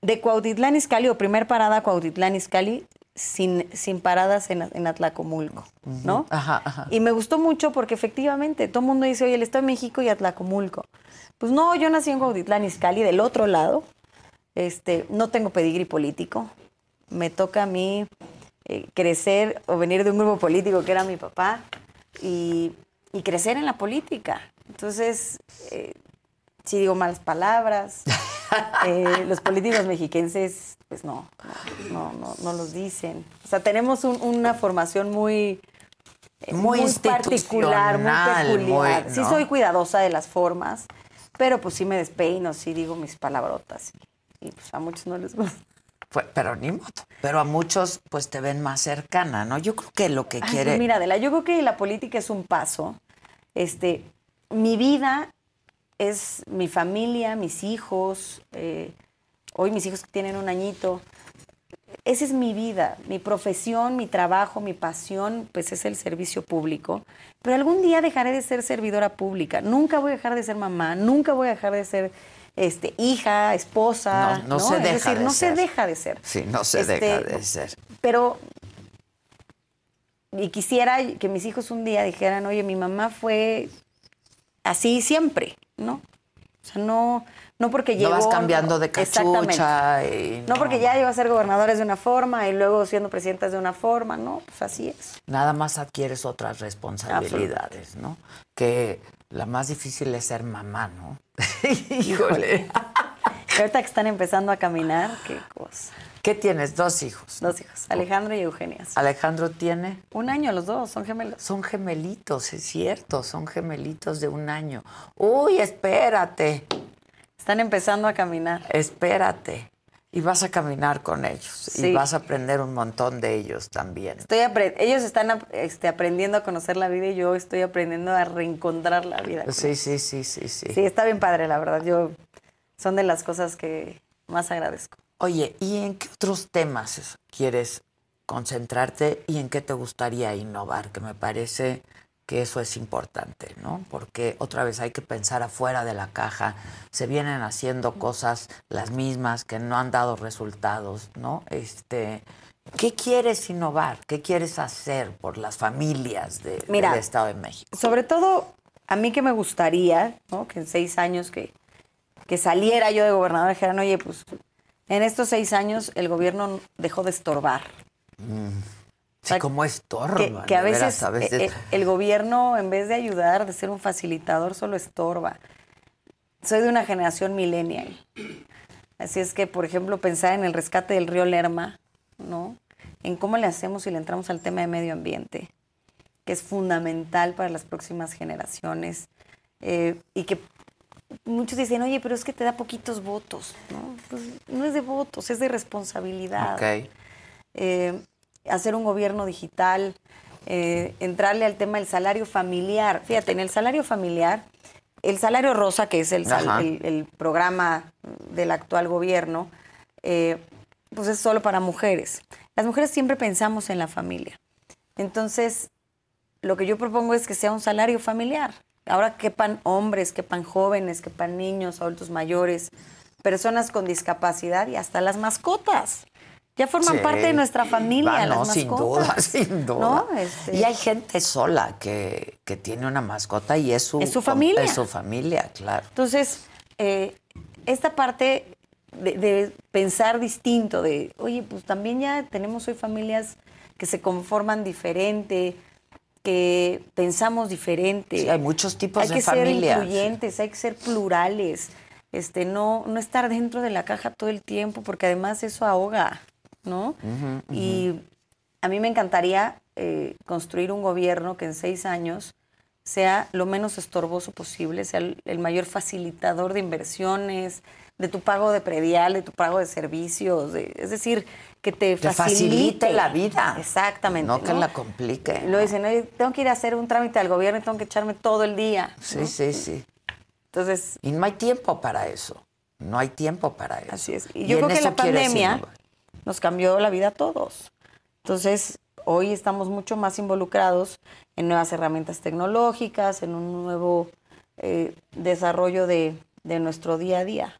de Cuautitlán Izcalli, o primer parada Cuautitlán Izcalli, sin, sin paradas en, en Atlacomulco, ¿no? Ajá, ajá. Y me gustó mucho porque efectivamente todo el mundo dice, oye, el Estado de México y Atlacomulco. Pues no, yo nací en Cuautitlán Izcalli, del otro lado. Este, no tengo pedigrí político. Me toca a mí eh, crecer o venir de un grupo político que era mi papá y, y crecer en la política. Entonces, eh, si digo malas palabras, eh, los políticos mexiquenses, pues no, no, no, no, los dicen. O sea, tenemos un- una formación muy, eh, Muy particular, muy peculiar. muy, Sí soy cuidadosa de las formas, pero pues sí me despeino, sí digo mis palabrotas. Y, pues a muchos no les gusta. Pues, pero ni modo. Pero a muchos, pues te ven más cercana, ¿no? Yo creo que lo que Ay, quiere. pues mira, Adela, yo creo que la política es un paso. Este, mi vida es mi familia, mis hijos. eh, hoy mis hijos tienen un añito. Esa es mi vida, mi profesión, mi trabajo, mi pasión, pues es el servicio público. Pero algún día dejaré de ser servidora pública. Nunca voy a dejar de ser mamá, nunca voy a dejar de ser este, hija, esposa. No, no se Es deja decir, de no ser. se deja de ser. Sí, no se Este, deja de ser. Pero y quisiera que mis hijos un día dijeran, oye, mi mamá fue así siempre, ¿no? O sea, no, no porque No llegó... vas cambiando de cachucha y No porque ya iba a ser gobernadores de una forma y luego siendo presidentas de una forma, no, pues así es. Nada más adquieres otras responsabilidades, ¿no? Que la más difícil es ser mamá, ¿no? Híjole. Y ahorita que están empezando a caminar, qué cosa. ¿Qué tienes? Dos hijos. Dos hijos, Alejandro y Eugenia. Alejandro tiene... Un año los dos, son gemelos. Son gemelitos, es cierto, son gemelitos de un año. Uy, espérate. Están empezando a caminar. Espérate. Y vas a caminar con ellos. Y vas a aprender un montón de ellos también. Estoy ellos están ap- este, aprendiendo a conocer la vida y yo estoy aprendiendo a reencontrar la vida. Sí, sí, sí, sí, sí. Sí, está bien padre, la verdad. Yo son de las cosas que más agradezco. Oye, ¿y en qué otros temas quieres concentrarte y en qué te gustaría innovar? Que me parece que eso es importante, ¿no? Porque otra vez hay que pensar afuera de la caja. Se vienen haciendo cosas las mismas que no han dado resultados, ¿no? Este, ¿qué quieres innovar? ¿Qué quieres hacer por las familias de- Mira, del Estado de México? Sobre todo, a mí que me gustaría, ¿no? Que en seis años que, que saliera yo de gobernador dijeran, oye, pues en estos seis años el gobierno dejó de estorbar. Sí, como estorba. Que, que a veras, veces, a veces- eh, eh, el gobierno, en vez de ayudar, de ser un facilitador, solo estorba. Soy de una generación millennial. Así es que, por ejemplo, pensar en el rescate del río Lerma, ¿no? En cómo le hacemos si le entramos al tema de medio ambiente, que es fundamental para las próximas generaciones. eh, y que muchos dicen, oye, pero es que te da poquitos votos, ¿no? Pues no es de votos, es de responsabilidad Ok. eh, hacer un gobierno digital, eh, entrarle al tema del salario familiar. Fíjate, en el salario familiar, el salario rosa, que es el, sal- Ajá. el- el programa del actual gobierno, eh, pues es solo para mujeres. Las mujeres siempre pensamos en la familia. Entonces, lo que yo propongo es que sea un salario familiar. Ahora quepan hombres, quepan jóvenes, quepan niños, adultos mayores, personas con discapacidad y hasta las mascotas. Ya forman Sí. parte de nuestra familia, Ah, las no, sin duda, mascotas. sin duda. ¿no? Este- Y hay gente sola que, que tiene una mascota y es su, Es su familia. Es su familia, claro. Entonces, eh, esta parte de, de pensar distinto, de, oye, pues también ya tenemos hoy familias que se conforman diferente, que pensamos diferente. Sí, hay muchos tipos hay de que familias. ser incluyentes, hay que ser plurales, este, no, no estar dentro de la caja todo el tiempo, porque además eso ahoga, ¿no? Y a mí me encantaría eh, construir un gobierno que en seis años sea lo menos estorboso posible, sea el, el mayor facilitador de inversiones, de tu pago de predial, de tu pago de servicios, de- es decir, que te facilite, facilite la vida. Exactamente. No que la complique. Lo dicen, "Oye, tengo que ir a hacer un trámite al gobierno y tengo que echarme todo el día. Sí, ¿no? sí, sí. Entonces. Y no hay tiempo para eso. No hay tiempo para eso. Así es. Y yo creo que la pandemia. Nos cambió la vida a todos. Entonces, hoy estamos mucho más involucrados en nuevas herramientas tecnológicas, en un nuevo eh, desarrollo de, de nuestro día a día.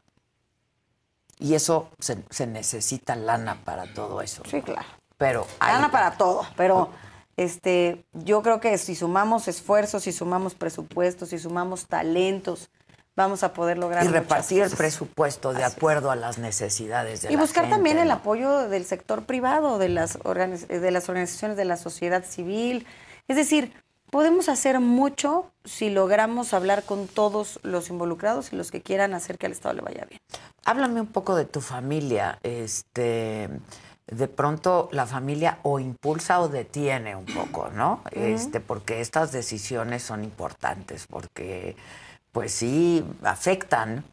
Y eso se, se necesita lana para todo eso. Sí, claro. Pero hay- Gana para todo, pero este, yo creo que si sumamos esfuerzos, si sumamos presupuestos, si sumamos talentos, vamos a poder lograr y repartir el presupuesto de Así acuerdo a las necesidades de Y la buscar gente, también el apoyo del sector privado, de las, de las organizaciones de la sociedad civil. Es decir, podemos hacer mucho si logramos hablar con todos los involucrados y los que quieran hacer que al Estado le vaya bien. Háblame un poco de tu familia. Este, de pronto la familia o impulsa o detiene un poco, ¿no? Este, porque estas decisiones son importantes, porque pues sí afectan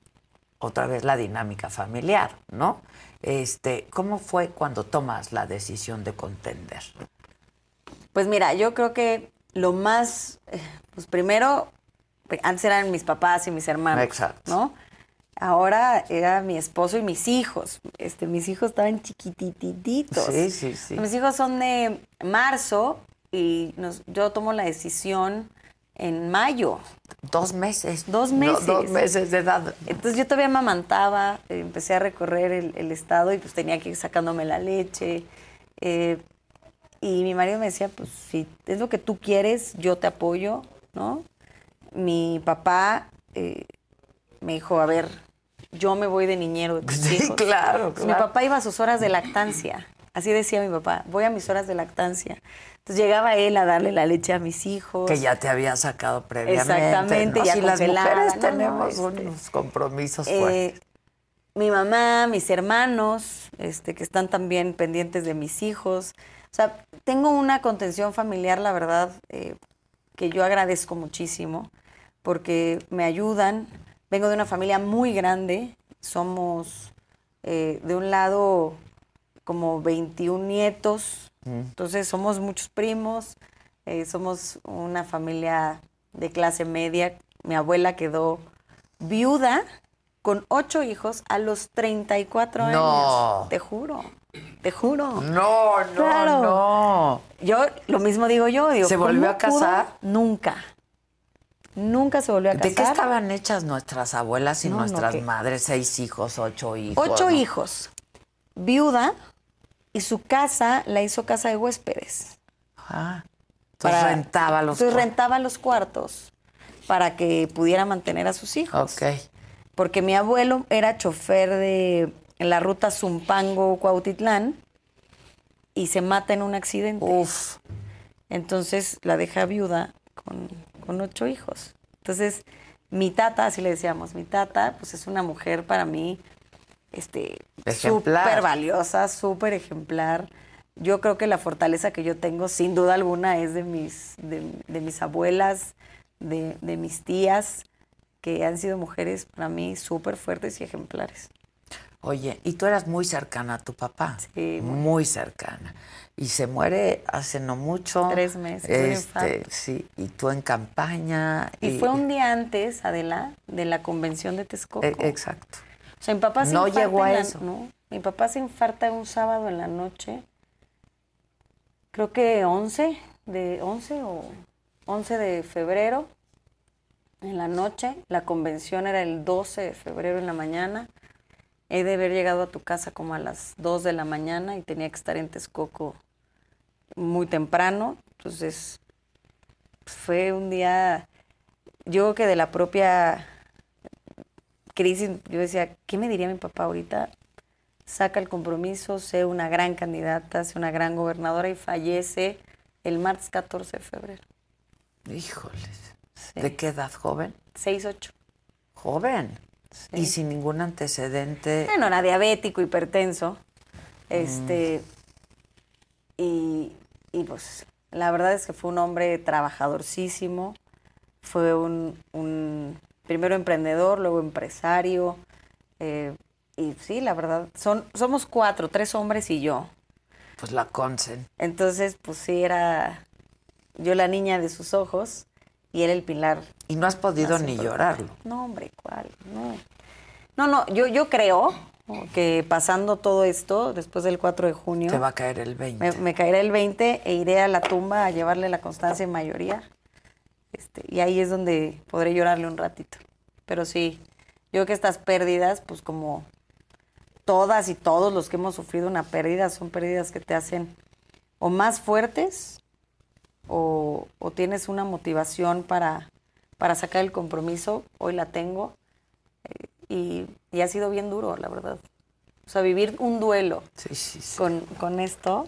otra vez la dinámica familiar, ¿no? Este, ¿cómo fue cuando tomas la decisión de contender? Pues mira, yo creo que lo más, eh, pues primero, antes eran mis papás y mis hermanos, Exacto. ¿no? Ahora era mi esposo y mis hijos. Este, mis hijos estaban chiquitititos. Sí, sí, sí. Mis hijos son de marzo y nos- yo tomo la decisión en mayo. Dos meses. Dos No, meses. dos meses de edad. Entonces yo todavía amamantaba, empecé a recorrer el, el estado y pues tenía que ir sacándome la leche. eh, y mi marido me decía, pues si es lo que tú quieres, yo te apoyo, ¿no? Mi papá eh, me dijo, a ver, yo me voy de niñero de tus Sí, hijos. claro, Pues, claro. Mi papá iba a sus horas de lactancia. Así decía mi papá, voy a mis horas de lactancia. Entonces llegaba él a darle la leche a mis hijos. Que ya te había sacado previamente. Exactamente, ¿no? ya Si las mujeres ¿no? tenemos Este, unos compromisos Eh, fuertes. mi mamá, mis hermanos, este, que están también pendientes de mis hijos. O sea, tengo una contención familiar, la verdad, eh, que yo agradezco muchísimo, porque me ayudan. Vengo de una familia muy grande, somos eh, de un lado como 21 nietos, entonces somos muchos primos, eh, somos una familia de clase media. Mi abuela quedó viuda con ocho hijos a los 34 No. años. Te juro, te juro. No, no, Claro. no. Yo lo mismo digo yo. Digo, ¿Se volvió ¿cómo a casar? pudo? Nunca. Nunca se volvió a casar. ¿De qué estaban hechas nuestras abuelas y No, nuestras madres? Seis hijos, ocho hijos. Ocho ¿no? hijos. Viuda y su casa la hizo casa de huéspedes. Ah, entonces Para- rentaba los Entonces rentaba los cuartos para que pudiera mantener a sus hijos. Ok. Porque mi abuelo era chofer de en la ruta Zumpango-Cuautitlán y se mata en un accidente. Uf. Entonces la deja viuda con, con ocho hijos. Entonces, mi tata, así le decíamos, mi tata, pues es una mujer para mí este súper valiosa, súper ejemplar. Yo creo que la fortaleza que yo tengo, sin duda alguna, es de mis, de, de mis abuelas, de, de mis tías, que han sido mujeres para mí súper fuertes y ejemplares. Oye, y tú eras muy cercana a tu papá. Sí, muy, cercana. Y se muere hace no mucho. Tres meses, Este, sí, y tú en campaña. Y fue un día antes, Adela, de la convención de Texcoco. Eh, exacto. O sea, mi papá se No infarta llegó a la- eso. no, mi papá se infarta un sábado en la noche. Creo que 11 de 11 o 11 de febrero en la noche. La convención era el 12 de febrero en la mañana. He de haber llegado a tu casa como a las 2 de la mañana y tenía que estar en Texcoco muy temprano. Entonces, fue un día, yo creo que de la propia crisis, yo decía, ¿qué me diría mi papá ahorita? Saca el compromiso, sé una gran candidata, sé una gran gobernadora y fallece el martes 14 de febrero. Híjoles. ¿De qué edad, joven? 6-8. Joven. Y sin ningún antecedente. Bueno, era diabético, hipertenso. Este. Y, y, pues la verdad es que fue un hombre trabajadorcísimo. Fue un, un primero emprendedor, luego empresario. eh, y sí, la verdad, son, somos cuatro, tres hombres y yo. Pues la consen. Entonces, pues sí, era yo la niña de sus ojos y él el pilar. Y no has podido ni llorarlo. No, hombre, ¿cuál? No. No, no, yo, yo creo que pasando todo esto, después del 4 de junio, Te va a caer el 20. me, me caerá el 20 e iré a la tumba a llevarle la constancia en mayoría. Este, y ahí es donde podré llorarle un ratito. Pero sí, yo creo que estas pérdidas, pues como todas y todos los que hemos sufrido una pérdida, son pérdidas que te hacen o más fuertes o, o tienes una motivación para, para sacar el compromiso. Hoy la tengo eh, y, y ha sido bien duro, la verdad. O sea, vivir un duelo Sí, sí, sí. con, con esto.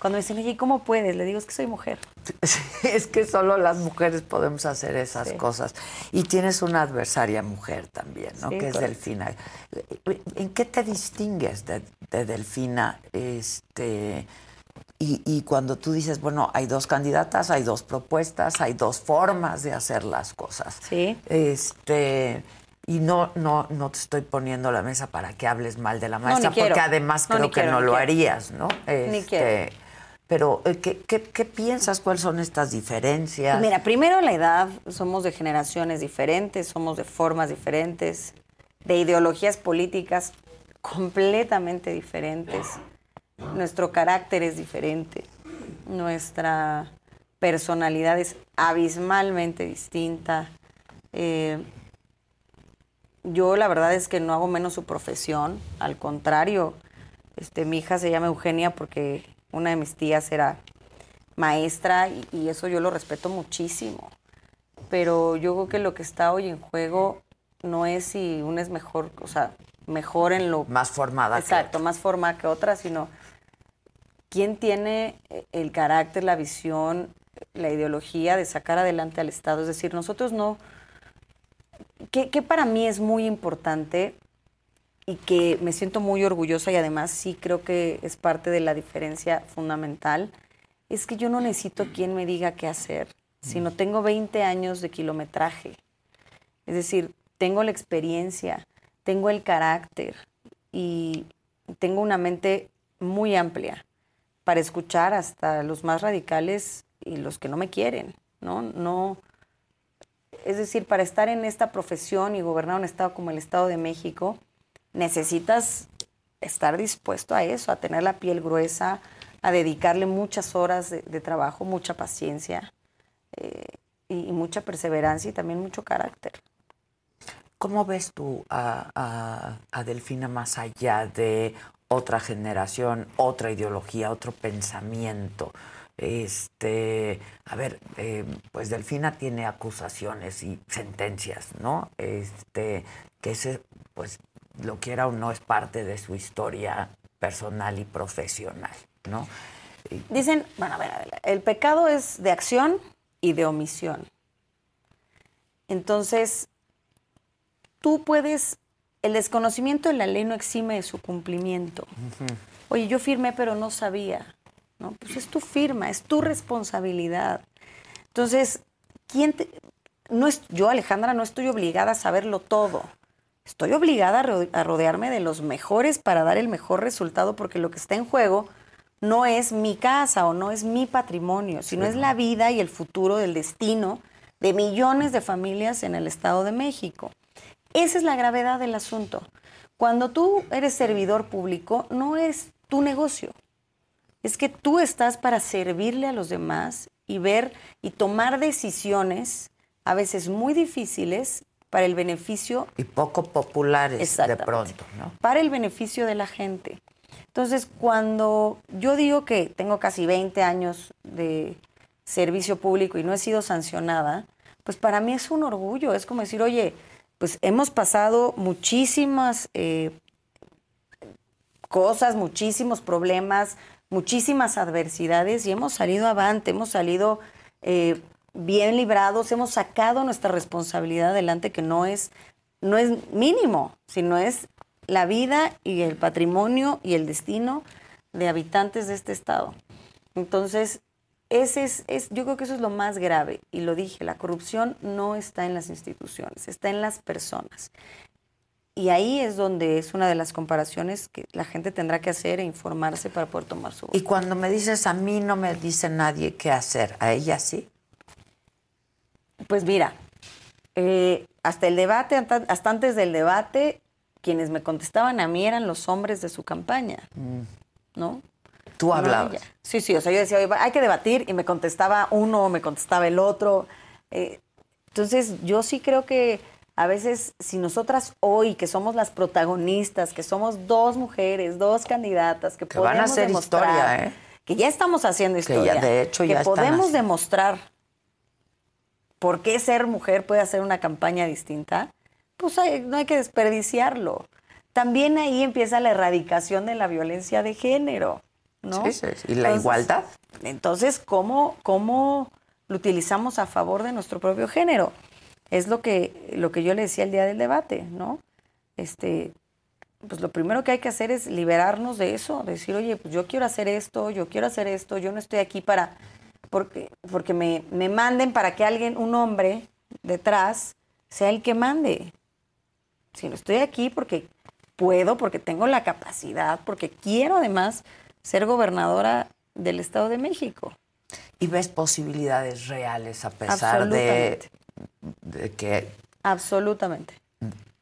Cuando me dicen, oye, ¿y ¿cómo puedes? Le digo, es que soy mujer. Es que solo las mujeres podemos hacer esas Sí. cosas. Y tienes una adversaria mujer también, ¿no? Sí, que es. Delfina. ¿En qué te distingues de, de Delfina? Este, y, y cuando tú dices, bueno, hay dos candidatas, hay dos propuestas, hay dos formas de hacer las cosas. Sí. Este, y no, no, no te estoy poniendo la mesa para que hables mal de la ni maestra, quiero. porque además No, creo ni que quiero, no ni lo quiero. harías, ¿no? Ni Este, quiero. Pero, eh, ¿qué, qué, qué piensas? ¿Cuáles son estas diferencias? Mira, primero la edad, somos de generaciones diferentes, somos de formas diferentes, de ideologías políticas completamente diferentes. Nuestro carácter es diferente, nuestra personalidad es abismalmente distinta. Eh, yo la verdad es que no hago menos su profesión, al contrario, este, mi hija se llama Eugenia porque una de mis tías era maestra y, y eso yo lo respeto muchísimo. Pero yo creo que lo que está hoy en juego no es si una es mejor, o sea, mejor en lo... Más formada que Exacto, más formada que otra, sino quién tiene el carácter, la visión, la ideología de sacar adelante al Estado. Es decir, nosotros no... Que, que para mí es muy importante y que me siento muy orgullosa y además sí creo que es parte de la diferencia fundamental, es que yo no necesito quien me diga qué hacer, sino tengo 20 años de kilometraje. Es decir, tengo la experiencia, tengo el carácter y tengo una mente muy amplia para escuchar hasta los más radicales y los que no me quieren, ¿no? No es decir, para estar en esta profesión y gobernar un estado como el Estado de México, necesitas estar dispuesto a eso, a tener la piel gruesa, a dedicarle muchas horas de, trabajo, mucha paciencia eh, y, mucha perseverancia y también mucho carácter. ¿Cómo ves tú a, Delfina más allá de otra generación, otra ideología, otro pensamiento? Este, a ver, eh, pues Delfina tiene acusaciones y sentencias, ¿no? Este, que ese, pues, lo quiera o no, es parte de su historia personal y profesional, ¿no? Dicen, bueno, a ver, el pecado es de acción y de omisión. Entonces, tú puedes, el desconocimiento de la ley no exime de su cumplimiento. Oye, yo firmé pero no sabía. ¿no? Pues es tu firma, es tu responsabilidad. Entonces, ¿quién te, no es, yo, Alejandra, no estoy obligada a saberlo todo. Estoy obligada a rodearme de los mejores para dar el mejor resultado porque lo que está en juego no es mi casa o no es mi patrimonio, sino es la vida y el futuro del destino de millones de familias en el Estado de México. Esa es la gravedad del asunto. Cuando tú eres servidor público, no es tu negocio. Es que tú estás para servirle a los demás y ver y tomar decisiones a veces muy difíciles para el beneficio. Y poco populares de pronto, ¿no? Para el beneficio de la gente. Entonces, cuando yo digo que tengo casi 20 años de servicio público y no he sido sancionada, pues para mí es un orgullo. Es como decir, oye, pues hemos pasado muchísimas eh, cosas, muchísimos problemas, muchísimas adversidades y hemos salido avante, hemos salido eh, bien librados, hemos sacado nuestra responsabilidad adelante, que no es, no es mínimo, sino es la vida y el patrimonio y el destino de habitantes de este estado. Entonces, ese es, es, yo creo que eso es lo más grave, y lo dije, la corrupción no está en las instituciones, está en las personas. Y ahí es donde es una de las comparaciones que la gente tendrá que hacer e informarse para poder tomar su voto. Y cuando me dices a mí no me dice nadie qué hacer, a ella sí. Pues mira, eh, hasta el debate, hasta antes del debate, quienes me contestaban a mí eran los hombres de su campaña, mm. ¿no? Tú hablabas. sí, sí, o sea, yo decía, hay que debatir y me contestaba uno, me contestaba el otro. Eh, entonces, yo sí creo que a veces si nosotras hoy, que somos las protagonistas, que somos dos mujeres, dos candidatas, que, podemos van a hacer demostrar, historia, ¿eh? que ya estamos haciendo historia, que de hecho ya que podemos demostrar por qué ser mujer puede hacer una campaña distinta, pues no hay que desperdiciarlo. También ahí empieza la erradicación de la violencia de género, ¿no? Sí, sí, y la igualdad. Entonces, ¿cómo, ¿cómo lo utilizamos a favor de nuestro propio género? Es lo que, lo que yo le decía el día del debate, ¿no? Este, pues lo primero que hay que hacer es liberarnos de eso, decir, oye, pues yo quiero hacer esto, yo quiero hacer esto, yo no estoy aquí para, porque, porque me, me manden para que alguien, un hombre detrás, sea el que mande. Sino estoy aquí porque puedo, porque tengo la capacidad, porque quiero además ser gobernadora del Estado de México. ¿Y ves posibilidades reales a pesar de, de que... Absolutamente.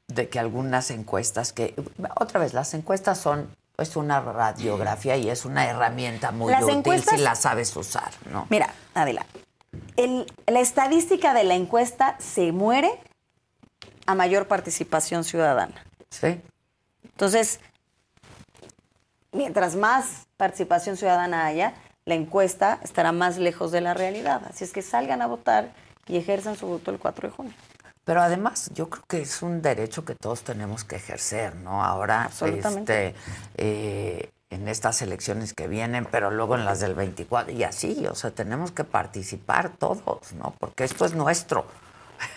De que algunas encuestas que... Otra vez, las encuestas son es una radiografía y es una herramienta muy útil si la sabes usar, ¿no? Mira, Adela, la estadística de la encuesta se muere a mayor participación ciudadana. Sí. Entonces, mientras más participación ciudadana haya, la encuesta estará más lejos de la realidad. Así es que salgan a votar y ejerzan su voto el 4 de junio. Pero además, yo creo que es un derecho que todos tenemos que ejercer, ¿no? Ahora, este, eh, en estas elecciones que vienen, pero luego en las del 24, y así, o sea, tenemos que participar todos, ¿no? Porque esto es nuestro.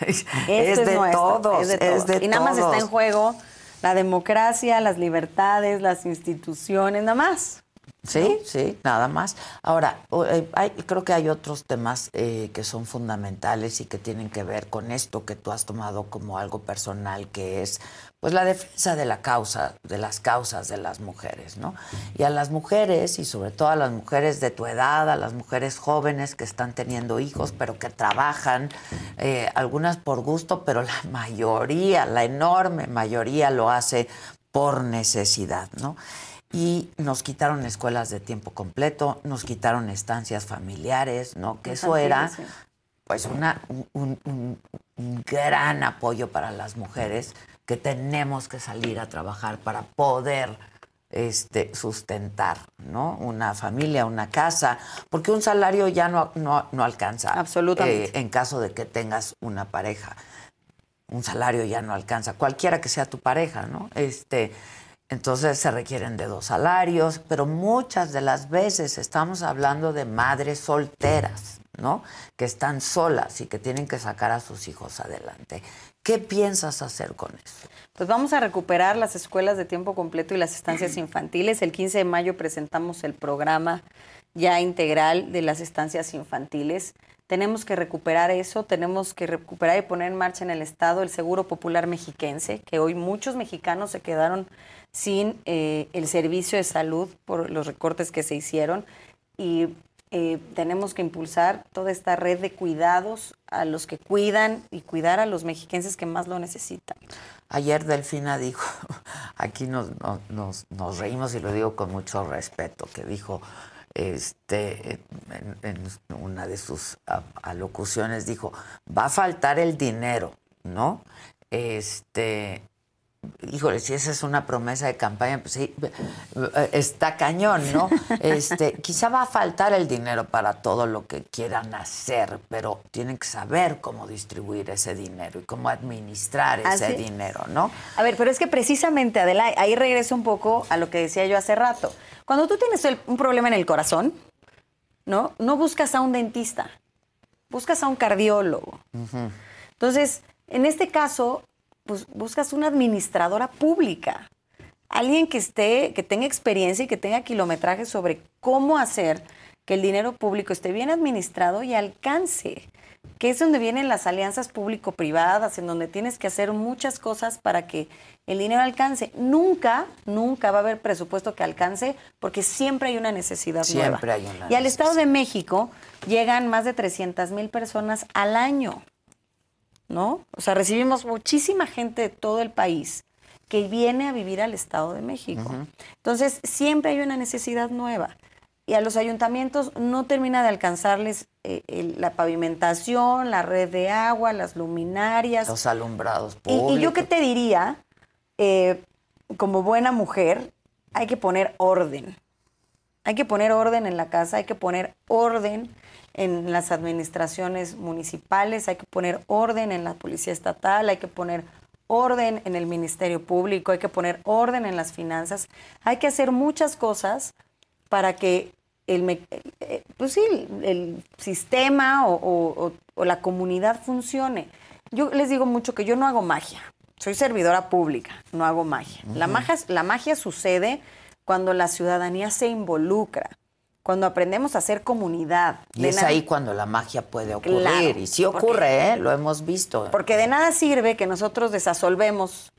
es, de todos, es de todos. y nada más está en juego La democracia, las libertades, las instituciones, nada más. Sí, sí, nada más. Ahora, eh, hay, creo que hay otros temas eh, que son fundamentales y que tienen que ver con esto que tú has tomado como algo personal, que es pues la defensa de la causa, de las causas de las mujeres, ¿no? Y a las mujeres, y sobre todo a las mujeres de tu edad, a las mujeres jóvenes que están teniendo hijos, pero que trabajan, eh, algunas por gusto, pero la mayoría, la enorme mayoría lo hace por necesidad, ¿no? Y nos quitaron escuelas de tiempo completo, nos quitaron estancias familiares, ¿no? Que eso era pues una, un, gran apoyo para las mujeres que tenemos que salir a trabajar para poder este, sustentar, ¿no? Una familia, una casa, porque un salario ya no, no, alcanza. Absolutamente. Eh, en caso de que tengas una pareja. Un salario ya no alcanza, cualquiera que sea tu pareja, ¿no? Este, entonces se requieren de dos salarios, pero muchas de las veces estamos hablando de madres solteras, ¿no? Que están solas y que tienen que sacar a sus hijos adelante. ¿Qué piensas hacer con eso? Pues vamos a recuperar las escuelas de tiempo completo y las estancias infantiles. El 15 de mayo presentamos el programa ya integral de las estancias infantiles. Tenemos que recuperar eso, tenemos que recuperar y poner en marcha en el Estado el Seguro Popular Mexiquense, que hoy muchos mexicanos se quedaron sin eh, el servicio de salud por los recortes que se hicieron y eh, tenemos que impulsar toda esta red de cuidados a los que cuidan y cuidar a los mexiquenses que más lo necesitan. Ayer Delfina dijo, aquí nos, nos, reímos y lo digo con mucho respeto, que dijo, este, en, en, una de sus alocuciones dijo, va a faltar el dinero, ¿no? Este, híjole, si esa es una promesa de campaña, pues sí, está cañón, ¿no? Este, quizá va a faltar el dinero para todo lo que quieran hacer, pero tienen que saber cómo distribuir ese dinero y cómo administrar ese dinero, ¿no? A ver, pero es que precisamente, Adela, ahí regreso un poco a lo que decía yo hace rato. Cuando tú tienes un problema en el corazón, ¿no? No buscas a un dentista, buscas a un cardiólogo. Entonces, en este caso, pues buscas una administradora pública, alguien que esté, que tenga experiencia y que tenga kilometraje sobre cómo hacer que el dinero público esté bien administrado y alcance, que es donde vienen las alianzas público-privadas, en donde tienes que hacer muchas cosas para que el dinero alcance. Nunca, nunca va a haber presupuesto que alcance porque siempre hay una necesidad siempre Hay una y al Estado de México llegan más de 300 mil personas al año. ¿No? O sea, recibimos muchísima gente de todo el país que viene a vivir al Estado de México. Entonces, siempre hay una necesidad nueva. Y a los ayuntamientos no termina de alcanzarles eh, la pavimentación, la red de agua, las luminarias. Los alumbrados públicos. Y, yo qué te diría, eh, como buena mujer, hay que poner orden. Hay que poner orden en la casa, hay que poner orden en las administraciones municipales, hay que poner orden en la policía estatal, hay que poner orden en el Ministerio Público, hay que poner orden en las finanzas, hay que hacer muchas cosas para que el, eh, pues el sistema o, la comunidad funcione. Yo les digo mucho que yo no hago magia, soy servidora pública, no hago magia. la, magia la magia sucede cuando la ciudadanía se involucra cuando aprendemos a ser comunidad. Y es ahí cuando la magia puede ocurrir. y sí ocurre, ¿eh? lo hemos visto. Porque de nada sirve que nosotros desasolvemos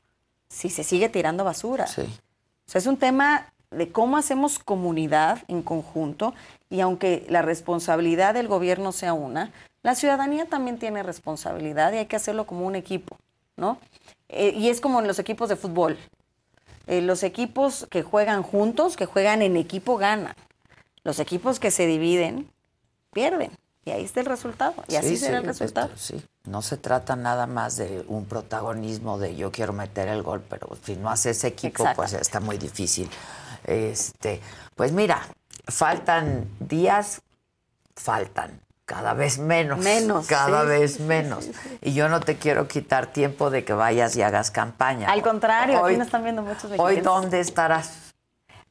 si se sigue tirando basura. Sí. O sea, es un tema de cómo hacemos comunidad en conjunto y aunque la responsabilidad del gobierno sea una, la ciudadanía también tiene responsabilidad y hay que hacerlo como un equipo, ¿no? Eh, y es como en los equipos de fútbol. Eh, los equipos que juegan juntos, que juegan en equipo, ganan. Los equipos que se dividen pierden. Y ahí está el resultado. Y así será el resultado. sí, no se trata nada más de un protagonismo de yo quiero meter el gol, pero si no hace ese equipo, pues está muy difícil. Este, pues mira, faltan días, faltan cada vez menos. Menos. Cada vez menos. Y yo no te quiero quitar tiempo de que vayas y hagas campaña. Al contrario, hoy, aquí nos están viendo muchos Hoy, ¿dónde estarás?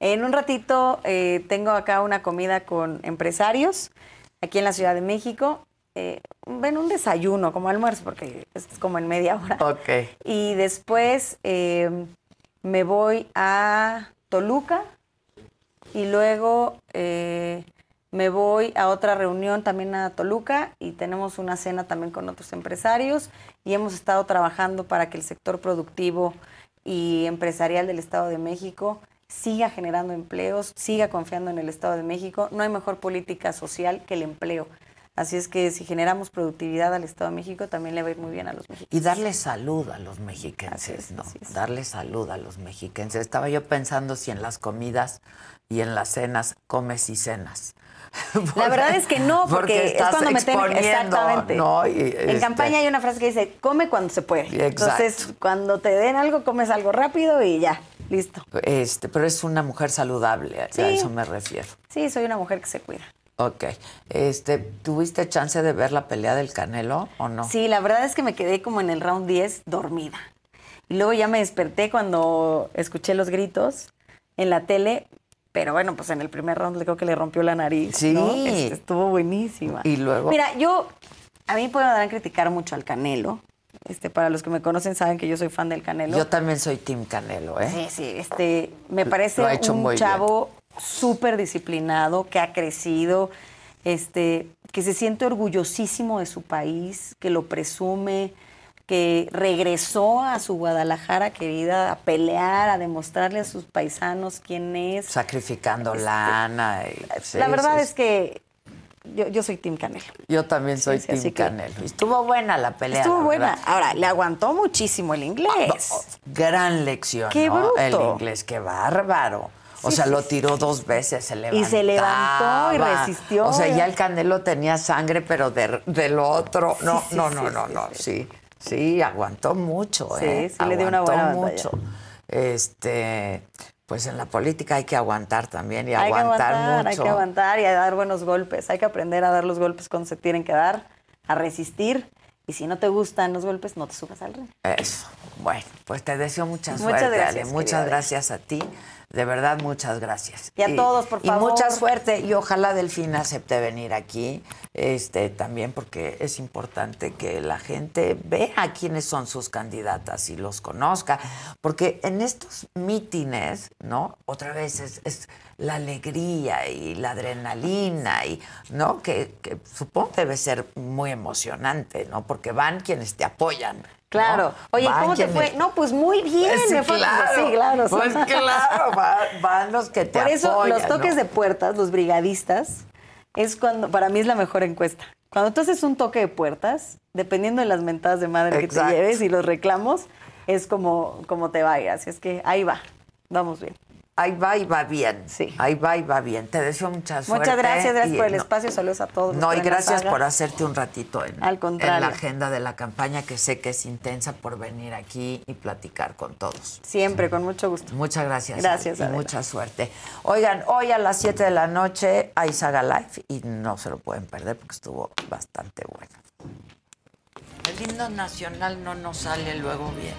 En un ratito eh, tengo acá una comida con empresarios aquí en la Ciudad de México. Eh, ven un desayuno como almuerzo porque es como en media hora. Ok. Y después eh, me voy a Toluca y luego eh, me voy a otra reunión también a Toluca y tenemos una cena también con otros empresarios y hemos estado trabajando para que el sector productivo y empresarial del Estado de México siga generando empleos, siga confiando en el Estado de México. No hay mejor política social que el empleo. Así es que si generamos productividad al Estado de México, también le va a ir muy bien a los mexicanos. Y darle salud a los mexiquenses, ¿no? Darle salud a los mexiquenses. Estaba yo pensando si en las comidas y en las cenas comes y cenas. La verdad es que no, porque, es cuando me tengo exactamente. ¿no? en este, campaña hay una frase que dice, come cuando se puede. Entonces, cuando te den algo, comes algo rápido y ya, listo. Este, pero es una mujer saludable, a eso me refiero. Sí, soy una mujer que se cuida. Ok. Este, ¿Tuviste chance de ver la pelea del Canelo o no? Sí, la verdad es que me quedé como en el round 10 dormida. Y luego ya me desperté cuando escuché los gritos en la tele, pero bueno, pues en el primer round creo que le rompió la nariz. Sí. Este, estuvo buenísima. Y luego. Mira, yo. A mí podrán criticar mucho al Canelo. Este, para los que me conocen saben que yo soy fan del Canelo. Yo también soy Team Canelo, ¿eh? Sí, sí. Este, me parece un chavo súper disciplinado, que ha crecido, este, que se siente orgullosísimo de su país, que lo presume, que regresó a su Guadalajara querida a pelear, a demostrarle a sus paisanos quién es. Sacrificando Este, lana. y- la verdad sí, es que yo, yo soy Team Canelo. Yo también soy Sí, que- Canelo. Estuvo buena la pelea. Estuvo la buena. Ahora, le aguantó muchísimo el inglés. Gran lección, Qué ¿no? bruto. El inglés, qué bárbaro. O Sí, sea, sí, lo tiró dos veces, se levantó. Y se levantó y resistió. O sea, ya el Canelo tenía sangre, pero de- del otro. No, no, no, no, no. Sí, sí, aguantó mucho, Sí, ¿eh? sí le dio una buena batalla. mucho. Este, pues en la política hay que aguantar también y hay que aguantar aguantar, hay mucho. que aguantar y a dar buenos golpes. Hay que aprender a dar los golpes cuando se tienen que dar, a resistir. Y si no te gustan los golpes, no te subas al ring. Eso. Bueno, pues te deseo mucha Muchas suerte, gracias, Ale. Muchas gracias a ti. De verdad, muchas gracias. Y a todos, por Y favor. mucha suerte. Y ojalá Delfina acepte venir aquí. Este, también porque es importante que la gente vea quiénes son sus candidatas y los conozca. Porque en estos mítines, ¿no? Otra vez es, es la alegría y la adrenalina, y, ¿no? Que, que supongo debe ser muy emocionante, ¿no? Porque van quienes te apoyan. ¿No? Claro. Oye, ¿cómo te fue? No, pues muy bien. Sí, me fue- claro. Sí, claro. Pues claro, van, van los que te Por eso apoyan, los toques ¿no? de puertas, los brigadistas, es cuando, para mí es la mejor encuesta. Cuando tú haces un toque de puertas, dependiendo de las mentadas de madre que te lleves y los reclamos, es como, como te va a ir. Así es que ahí va, vamos bien. Ahí va y va bien. Sí. Ahí va y va bien. Te deseo mucha suerte. Muchas gracias, gracias y, por el no, espacio, saludos a todos. No, y gracias por hacerte un ratito en, Al contrario. en la agenda de la campaña, que sé que es intensa por venir aquí y platicar con todos. Siempre, con mucho gusto. Muchas gracias. Gracias, Y mucha suerte. Oigan, hoy a las 7 de la noche hay Saga Live y no se lo pueden perder porque estuvo bastante bueno. El himno nacional no nos sale luego bien.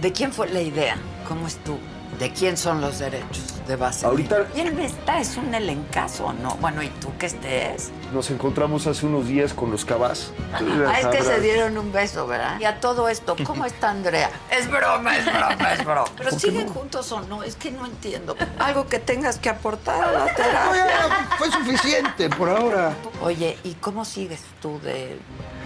¿De quién fue la idea? ¿Cómo estuvo? ¿De quién son los derechos de base? Ahorita- ¿Quién está? Es un elencazo, ¿no? Bueno, ¿y tú qué estés? Nos encontramos hace unos días con los Cabás. Ah, es que se dieron un beso, ¿verdad? Y a todo esto, ¿cómo está Andrea? Es broma, es broma, es broma. ¿Pero siguen juntos o no? Es que no entiendo. Algo que tengas que aportar a la No, terapia. ya, fue suficiente por ahora. Oye, ¿y cómo sigues tú de...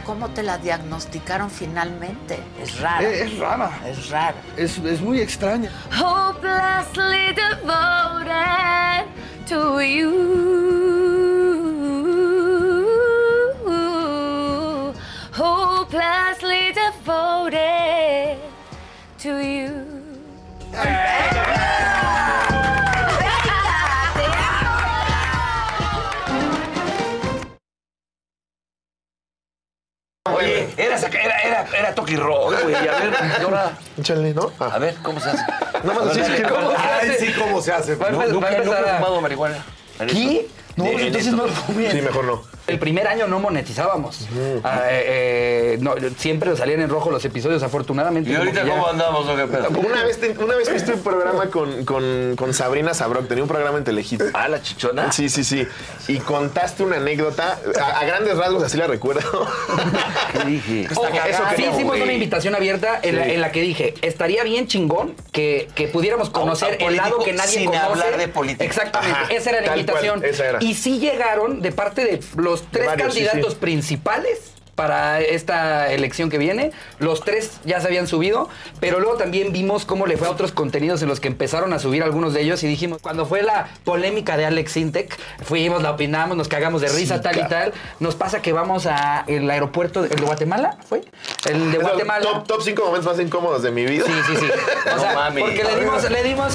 ¿Cómo te la diagnosticaron finalmente? Es rara. Eh, es rara. Es rara. Es, es muy extraña. hopelessly devoted to you. Hopelessly devoted to you. Oye, era, saca- era, era, era toque y roll, güey. A ver, y ahora. Échale, ¿no? Ah. A ver, ¿cómo se hace? No que- ¿cómo se Ay, hace? sí, ¿cómo se hace? Va a No, empezar- nunca- va a empezar nunca he a- fumado marihuana. ¿Qué? No, en entonces esto. no lo fumé. Sí, mejor no. El primer año no monetizábamos. Ah, eh, eh, no, siempre salían en rojo los episodios, afortunadamente. ¿Y ahorita ya- cómo andamos o qué pedo? Una vez, te- una vez viste un programa con, con, con Sabrina Sabrok, tenía un programa en Telehit. Ah, la chichona. Sí, sí, sí. Y contaste una anécdota, a, a grandes rasgos así la recuerdo. ¿Qué dije? Ojo, eso sí hicimos una invitación abierta en, la, Sí. en la que dije, estaría bien chingón que, que pudiéramos conocer el lado que nadie sin conoce. hablar de política. Exactamente, Ajá, esa era la invitación. cual, esa era. Y sí llegaron de parte de los tres varios, candidatos sí. principales para esta elección que viene. Los tres ya se habían subido, pero luego también vimos cómo le fue a otros contenidos en los que empezaron a subir algunos de ellos y dijimos, cuando fue la polémica de Alex Intec, fuimos, la opinamos, nos cagamos de risa, Sí, tal y tal. Nos pasa que vamos a el aeropuerto, de, ¿el de Guatemala fue? El de Guatemala. Top, top 5 momentos más incómodos de mi vida. Sí, sí, sí. O No sea, mami. porque le dimos, le dimos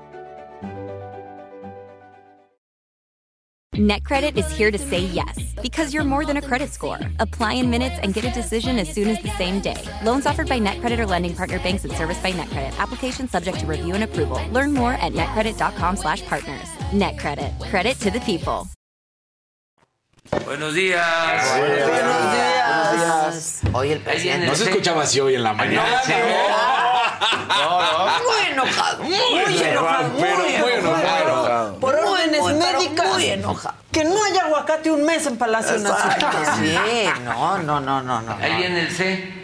NetCredit is here to say yes because you're more than a credit score. Apply in minutes and get a decision as soon as the same day. Loans offered by NetCredit or lending partner banks and serviced by NetCredit. Application subject to review and approval. Learn more at netcredit.com/partners. NetCredit. Credit to the people. Buenos días. Buenos días. Hoy el presidente. No se escuchaba así hoy en la mañana. Muy enojado, muy enojado, muy pero muy enojado. Muy enojado. Que no haya aguacate un mes en Palacio Exacto, Nacional. sí. No, no, no, no, no. Ahí viene el C.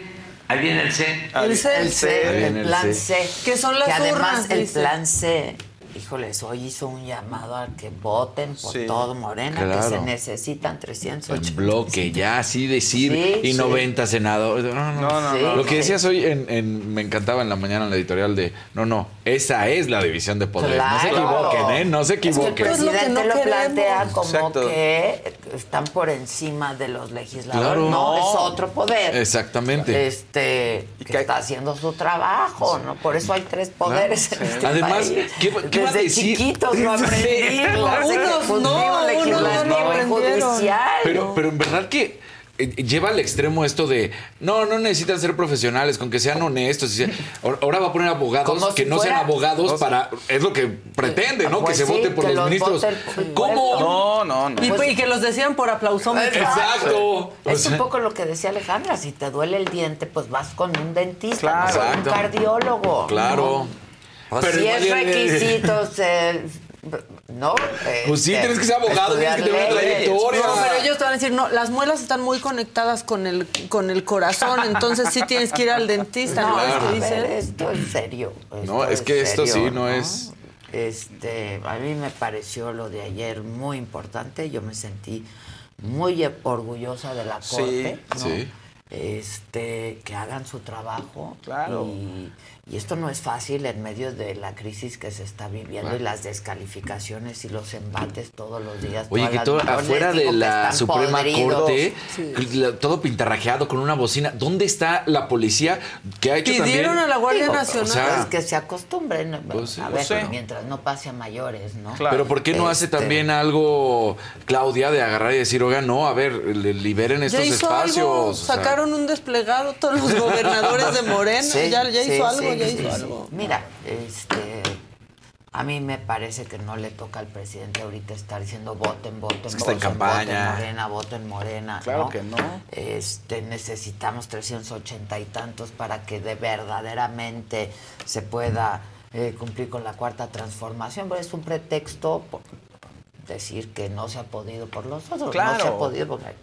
Ahí viene el C. El C. El C, el viene el plan C. C. Que son las Que además urnas, el dice. plan C, híjoles, hoy hizo un llamado a que voten por Sí. todo Morena, que Claro. se necesitan 380. En bloque, ya, así decir. Sí, y sí. 90 senadores. No, no, No, no. Lo que decías hoy en, en- me encantaba en la mañana en la editorial de no, no, esa es la división de poderes. No se Claro. equivoquen, ¿eh? No se Es que el equivoquen. Pues lo que presidente no lo, queremos. plantea como Exacto. que están por encima de los legisladores. Claro. No, es otro poder. Exactamente. Este, que está haciendo su trabajo, ¿no? Por eso hay tres poderes en este Además, país. ¿qué- qué Desde decir? chiquitos lo claro. Unos Ejecutivo, no, unos no judicial. Pero, pero en verdad que eh, lleva al extremo esto de no, no necesitan ser profesionales, con que sean honestos. ahora va a poner abogados Como que si no sean abogados para. Es lo que pretende, ¿no? Pues que se sí, vote por los los ministros. ¿Cómo? No, no, no. Y, Pues- y que los decían por aplausómetro. Exacto. Es un poco lo que decía Alejandra, si te duele el diente, pues vas con un dentista, Claro. no con un cardiólogo. Claro. ¿no? Pero si es igual- requisitos, eh, ¿no? Pues sí, Este, tienes que ser abogado, tienes que tener una trayectoria. No, pero ellos te van a decir, no, las muelas están muy conectadas con el, con el corazón, entonces sí tienes que ir al dentista, ¿no? No, ¿Ves a que ver, dicen? esto es serio. No, es que esto sí no es- Este, a mí me pareció lo de ayer muy importante. Yo me sentí muy orgullosa de la Sí, corte, ¿no? sí. Este, que hagan su trabajo. Claro. Y, y esto no es fácil en medio de la crisis que se está viviendo y las descalificaciones y los embates todos los días. Oye, que todo, afuera de la Suprema podridos. Corte, la- todo pintarrajeado con una bocina. ¿Dónde está la policía que ha hecho Pidieron también? a la Guardia Digo, Nacional. o sea, Pues que se acostumbren. Pues sí. a ver, Pues sí. pero mientras no pase a mayores, ¿no? Claro. Pero ¿por qué no hace Este- también algo, Claudia, de agarrar y decir, oiga, no, a ver, le- liberen estos Ya hizo espacios? algo, o sea, sacaron un desplegado todos los gobernadores de Morena, Sí, ya, ya sí, hizo algo, hizo algo. Mira, este, a mí me parece que no le toca al presidente ahorita estar diciendo voten, voten, Es que está en voten, campaña. voten Morena, voten Morena. Claro ¿no? que no. Este, necesitamos 380 y tantos para que de verdaderamente se pueda eh, cumplir con la cuarta transformación, pero es un pretexto por decir que no se ha podido por los otros, no se ha Claro. podido porque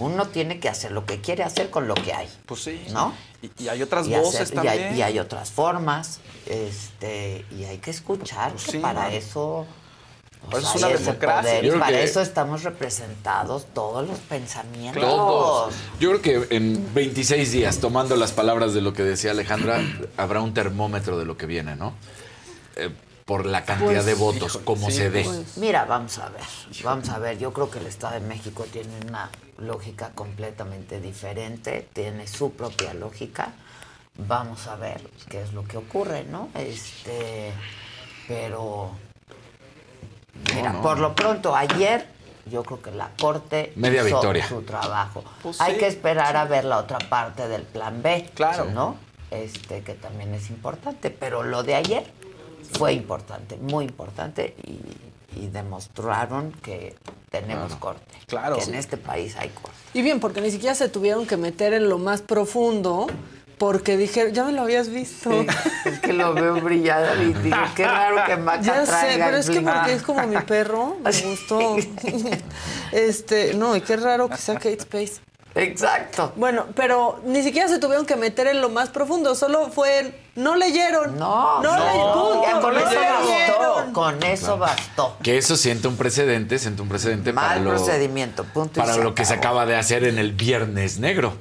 uno tiene que hacer lo que quiere hacer con lo que hay. Pues sí. ¿No? Y, y hay otras y voces hacer- y hay- también. Y hay, otras formas, este, y hay que escuchar, Pues que sí, para ¿no? eso Pues es una democracia. poder, y para que- eso estamos representados todos los pensamientos. Todos. Yo creo que en 26 días, tomando las palabras de lo que decía Alejandra, habrá un termómetro de lo que viene, ¿no? Eh, por la cantidad Pues, de votos, como se dé. Mira, vamos a ver, vamos a ver. Yo creo que el Estado de México tiene una lógica completamente diferente, tiene su propia lógica. Vamos a ver qué es lo que ocurre, ¿no? Este, pero mira, no. por lo pronto ayer yo creo que la corte Media hizo victoria. su trabajo. Pues Hay sí, que esperar a ver la otra parte del plan B, Claro. ¿no? Este que también es importante, pero lo de ayer fue importante, muy importante y, y demostraron que tenemos corte. Claro. Que Sí. en este país hay corte. Y bien, porque ni siquiera se tuvieron que meter en lo más profundo, porque dijeron, ya me lo habías visto. Es que lo veo brillado y digo, qué raro que Maca Ya sé, traiga pero es que porque es como mi perro, me gustó. Este, no, y qué raro que sea Kate Space. Exacto. Bueno, pero ni siquiera se tuvieron que meter en lo más profundo, solo fue, no leyeron. No, no, no, leyeron. punto, ya con no eso bastó, con eso bastó. Que eso sienta un precedente, sienta un precedente para Mal lo, procedimiento, punto y para lo que se acaba de hacer en el Viernes Negro.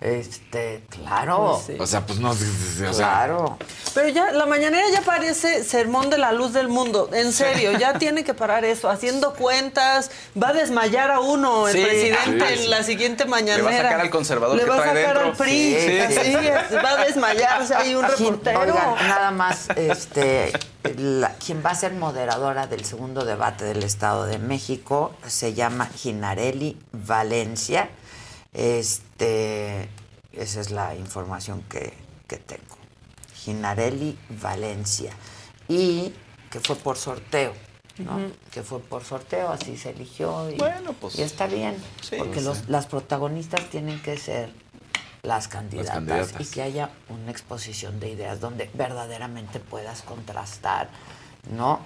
Este, claro. Pues sí. O sea, pues no, o sea, Claro. Pero ya, la mañanera ya parece sermón de la luz del mundo. En serio, ya tiene que parar eso. Haciendo cuentas, va a desmayar a uno el Sí, presidente sí, sí. en la siguiente mañanera. Le va a sacar al conservador Le que va a sacar dentro. al PRI. Sí, Así sí. es, va a desmayarse ahí un ¿Quién- reportero. Oigan, nada más, este, la- quien va a ser moderadora del segundo debate del Estado de México se llama Ginarelli Valencia. Este, esa es la información que, que tengo. Ginarelli Valencia. Y que fue por sorteo. ¿no? Que fue por sorteo, así se eligió. Y, Bueno, pues, y está bien, sí. porque Pues, los- sí. las protagonistas tienen que ser las candidatas, candidatas. y que haya una exposición de ideas donde verdaderamente puedas contrastar, ¿no?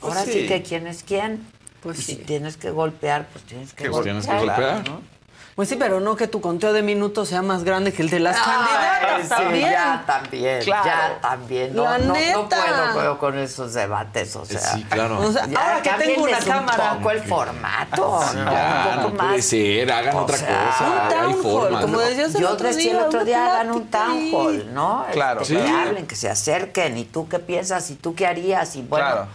Pues Ahora sí. sí. que quién es quién. Pues y sí. si tienes que golpear, pues tienes que Pues golpear. tienes que golpear. ¿no? Pues sí, pero no que tu conteo de minutos sea más grande que el de las Ay, candidatas sí, también. Ya también, Claro. ya también. No, La no, no puedo, puedo con esos debates, o sea. sí, claro. O sea, ya ahora que tengo una cámara. un poco el formato, Sí, ¿no? ya, un poco no más. puede ser, hagan O otra sea, cosa. un town como decías el Yo otro decía el día, otro una día, hagan un town hall, ¿no? Claro, Este, sí. Que hablen, que se acerquen. ¿Y tú qué piensas? ¿Y tú qué harías? Y bueno, Claro.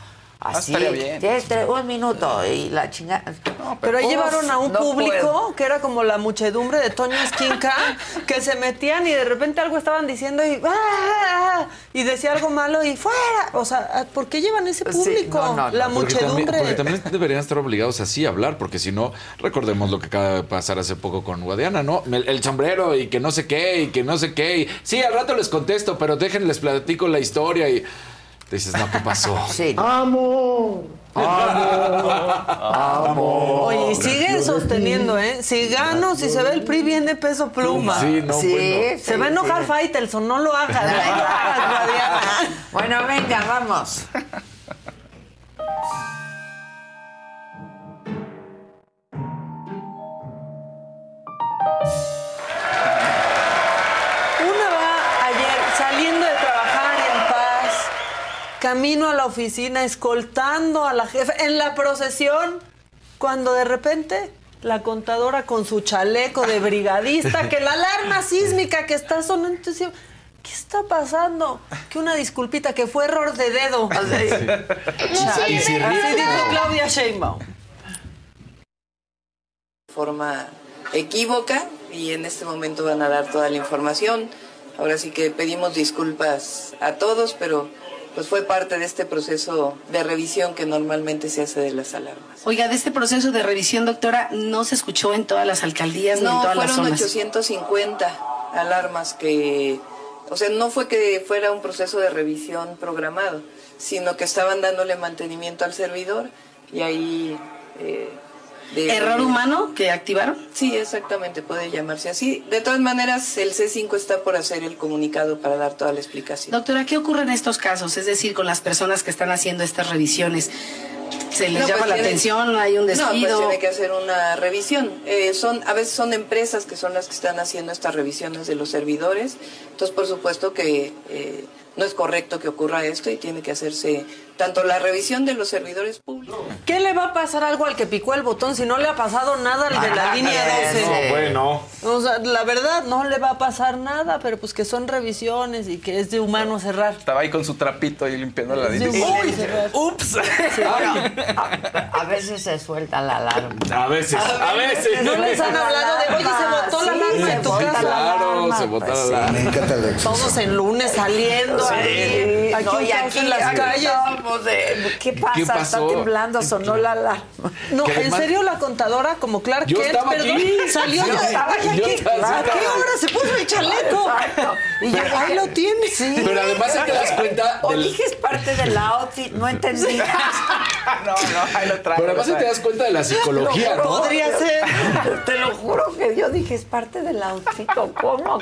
Ah, así. bien. tienes un minuto y la chingada. Pero ahí Uf, llevaron a un no público puedo. que era como la muchedumbre de Toño Esquinca, que se metían y de repente algo estaban diciendo y ¡ah! y decía algo malo y fuera. O sea, ¿por qué llevan ese Sí, público? no, no, no. La Porque también, muchedumbre. porque también deberían estar obligados así a hablar, porque si no, recordemos lo que acaba de pasar hace poco con Guadiana, ¿no? El, el sombrero y que no sé qué, y que no sé qué. Y, sí, al rato les contesto, pero déjenles platico la historia y dices, no, ¿qué pasó? Sí. ¡Amo! ¡Amo! Oye, y siguen sosteniendo, ¿eh? Si gano, si se ve el PRI, viene peso pluma. Sí, no, Sí, bueno. sí, Se va a enojar sí. Faitelson, no lo hagas, no lo hagas. Bueno, venga, vamos. Camino a la oficina, escoltando a la jefa en la procesión, cuando de repente la contadora con su chaleco de brigadista, que la alarma sísmica que está sonando, entonces, ¿qué está pasando? Que una disculpita, que fue error de dedo. Así dijo Claudia Sheinbaum. forma equívoca y en este momento van a dar toda la información. Ahora sí que pedimos disculpas a todos, pero pues fue parte de este proceso de revisión que normalmente se hace de las alarmas. Oiga, de este proceso de revisión, doctora, no se escuchó en todas las alcaldías ni en No, todas las fueron zonas. 850 alarmas que, o sea, no fue que fuera un proceso de revisión programado, sino que estaban dándole mantenimiento al servidor y ahí... eh, de- ¿Error humano que activaron? Sí, exactamente, puede llamarse así. De todas maneras, el C5 está por hacer el comunicado para dar toda la explicación. Doctora, ¿qué ocurre en estos casos? Es decir, con las personas que están haciendo estas revisiones. ¿Se les No, llama pues la tiene- atención? ¿Hay un No, pues despido? tiene que hacer una revisión. Eh, son, a veces son empresas que son las que están haciendo estas revisiones de los servidores. Entonces, por supuesto que eh, no es correcto que ocurra esto y tiene que hacerse tanto la revisión de los servidores públicos. ¿Qué le va a pasar algo al que picó el botón si no le ha pasado nada al de la Ah, línea eso. 12? No, bueno. O sea, la verdad, no le va a pasar nada, pero pues que son revisiones y que es de humano cerrar. Estaba ahí con su trapito y limpiando la línea. sí, ¡Uy! ¡Ups! A, a veces se suelta la alarma. A veces, a veces. ¿No les han hablado de, oye, se botó la alarma en tu casa? la Claro, se bota la alarma. Todos en lunes saliendo Sí, ahí, aquí, no, y aquí, en las aquí calles. Estábamos de, ¿Qué pasa? Está pasó? temblando, sonó la alarma. No, Que en serio la contadora como Clark Yo Kent, estaba perdón, aquí. salió Sí, de- estaba yo ¿a qué, estaba- ¿a qué estaba- hora se puso el chaleco? Exacto. Y yo, ahí lo tiene. Pero además te das cuenta O del- dije es parte del outfit, no entendí. no, no, ahí lo trae. Pero además te das cuenta de la psicología, ¿no? Podría ser. Te lo juro que yo dije es parte del outfit. ¿o ¿Cómo?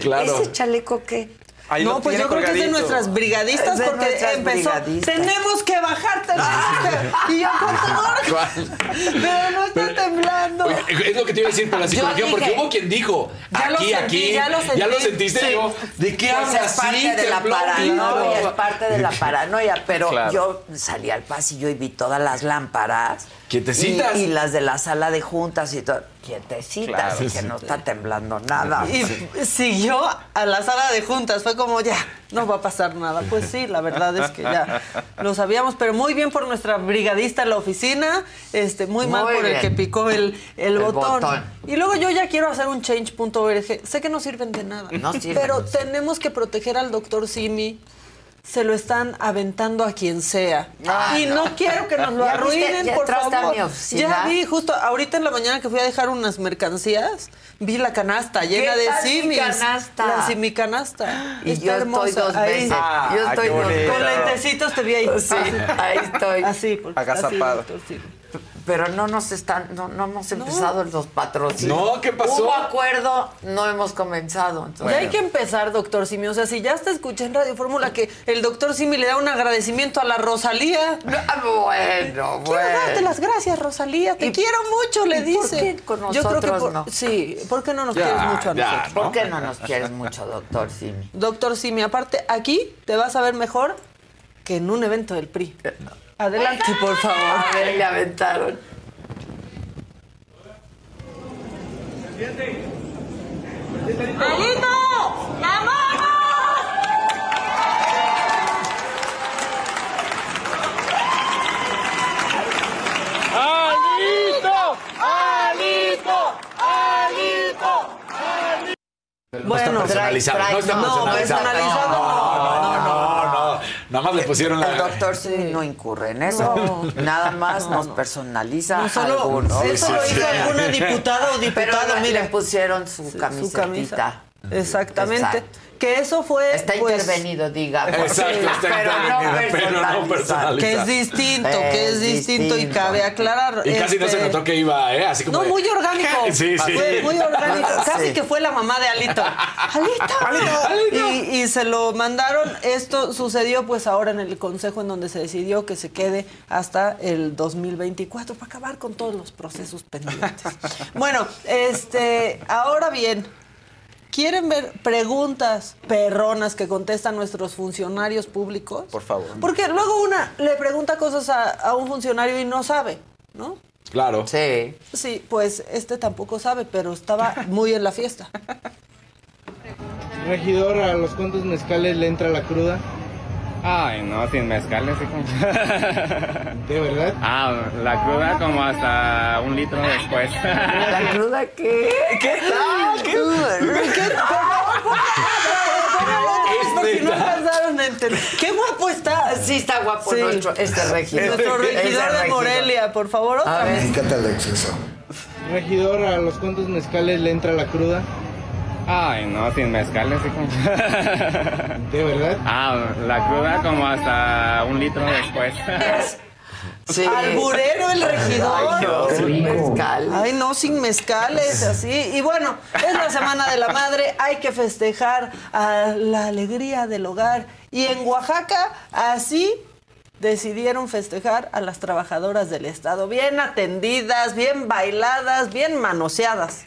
Claro. ¿Ese chaleco qué? Ahí no, pues yo creo que es de colgadito. nuestras brigadistas de porque nuestras empezó. brigadistas. Tenemos que bajar, tenemos que. Y yo, contador, pero no está temblando. Oye, es lo que te iba a decir por la psicología, dije, porque hubo quien dijo, ya lo aquí, sentí, aquí, ya lo sentí. sentiste, Sí. yo, ¿de qué Pues hablas? es parte Sí, de la paranoia, es parte de la paranoia, pero Claro. yo salí al pasillo y vi todas las lámparas. Quietecitas. Y, y las de la sala de juntas y todo. Quietecitas, Claro. y que no está temblando nada. Y siguió a la sala de juntas. Fue como, ya, no va a pasar nada. Pues sí, la verdad es que ya lo sabíamos. Pero muy bien por nuestra brigadista en la oficina. Este, muy, mal por el que picó el, el, El botón. botón. Y luego yo ya quiero hacer un change.org. Sé que no sirven de nada. No sirven, Pero no sirven. tenemos que proteger al doctor Simi. Se lo están aventando a quien sea. Ah, y no. no. quiero que nos lo ¿Ya viste? arruinen, ¿Ya por favor. Ya vi, justo ahorita en la mañana que fui a dejar unas mercancías, vi la canasta llena de tal mi simis. canasta? La simi canasta. Y Está yo hermosa. estoy dos Ahí. veces. Ah, yo estoy dos. Con lentecitos te vi ahí. Sí, ahí estoy. Así, porque Agazapado. así, doctor. Pero no nos están, no, no hemos empezado los patrocinios. No, ¿qué pasó? Hubo acuerdo, no hemos comenzado. entonces- Ya hay que empezar, doctor Simi. O sea, si ya te escuché en Radio Fórmula que el doctor Simi le da un agradecimiento a la Rosalía. Ah, Bueno, Quiero darte bueno. las gracias, Rosalía. Te ¿Y- quiero mucho, le y por dice. qué con Yo creo que nosotros por- no? Sí, ¿por qué no nos Ya, quieres mucho a ya, nosotros? ¿Por qué no nos quieres mucho, doctor Simi? Doctor Simi, aparte, aquí te vas a ver mejor que en un evento del PRI. Adelante, por favor. A ver, le aventaron. No está Bueno, personalizado, no está no, personalizado. personalizado. No, no, no, no. Nada más le pusieron El la... doctor Simi no incurre en eso. Nada más nos personaliza No solo algunos. eso lo hizo alguna diputada o Pero diputado, le- mira. le pusieron su Su camisetita. camisa. Exactamente. Exacto. Que eso fue. Está pues, intervenido, digamos. Exacto, está pero intervenido, pero no personalizado. Que es distinto, que es distinto, y cabe aclarar. Y casi no se este, notó que iba, ¿eh? Así como No, de- muy orgánico. Sí, sí. Fue muy orgánico. Casi Sí. que fue la mamá de Alito. Alito. Y, y se lo mandaron. Esto sucedió pues ahora en el consejo en donde se decidió que se quede hasta el 2024 para acabar con todos los procesos pendientes. bueno, este, ahora bien, ¿quieren ver preguntas perronas que contestan nuestros funcionarios públicos? Por favor. Porque luego una le pregunta cosas a, a un funcionario y no sabe, ¿no? Claro. Sí. Sí, pues este tampoco sabe, pero estaba muy en la fiesta. Regidor, ¿a los cuantos mezcales le entra la cruda? Ay, no, sin mezcales, hijo. ¿De verdad? Ah, la cruda como hasta un litro después. ¿La cruda qué? ¿Qué tal? ¿Qué? Porque no alcanzaron a entender. ¡Qué guapo está! Sí, está guapo Sí. nuestro, este regidor. Nuestro regidor de. Morelia, por favor, otra A Me vez. encanta el exceso. Regidor, ¿a los cuantos mezcales le entra la cruda? Ay, no, sin mezcales, hijo. ¿De verdad? Ah, la cruda como hasta un litro después. Sí. Alburero el regidor. Ay, no, sin mezcal. Ay, no, sin mezcales, así. Y bueno, es la Semana de la Madre, hay que festejar a la alegría del hogar. Y en Oaxaca, así decidieron festejar a las trabajadoras del Estado. Bien atendidas, bien bailadas, bien manoseadas.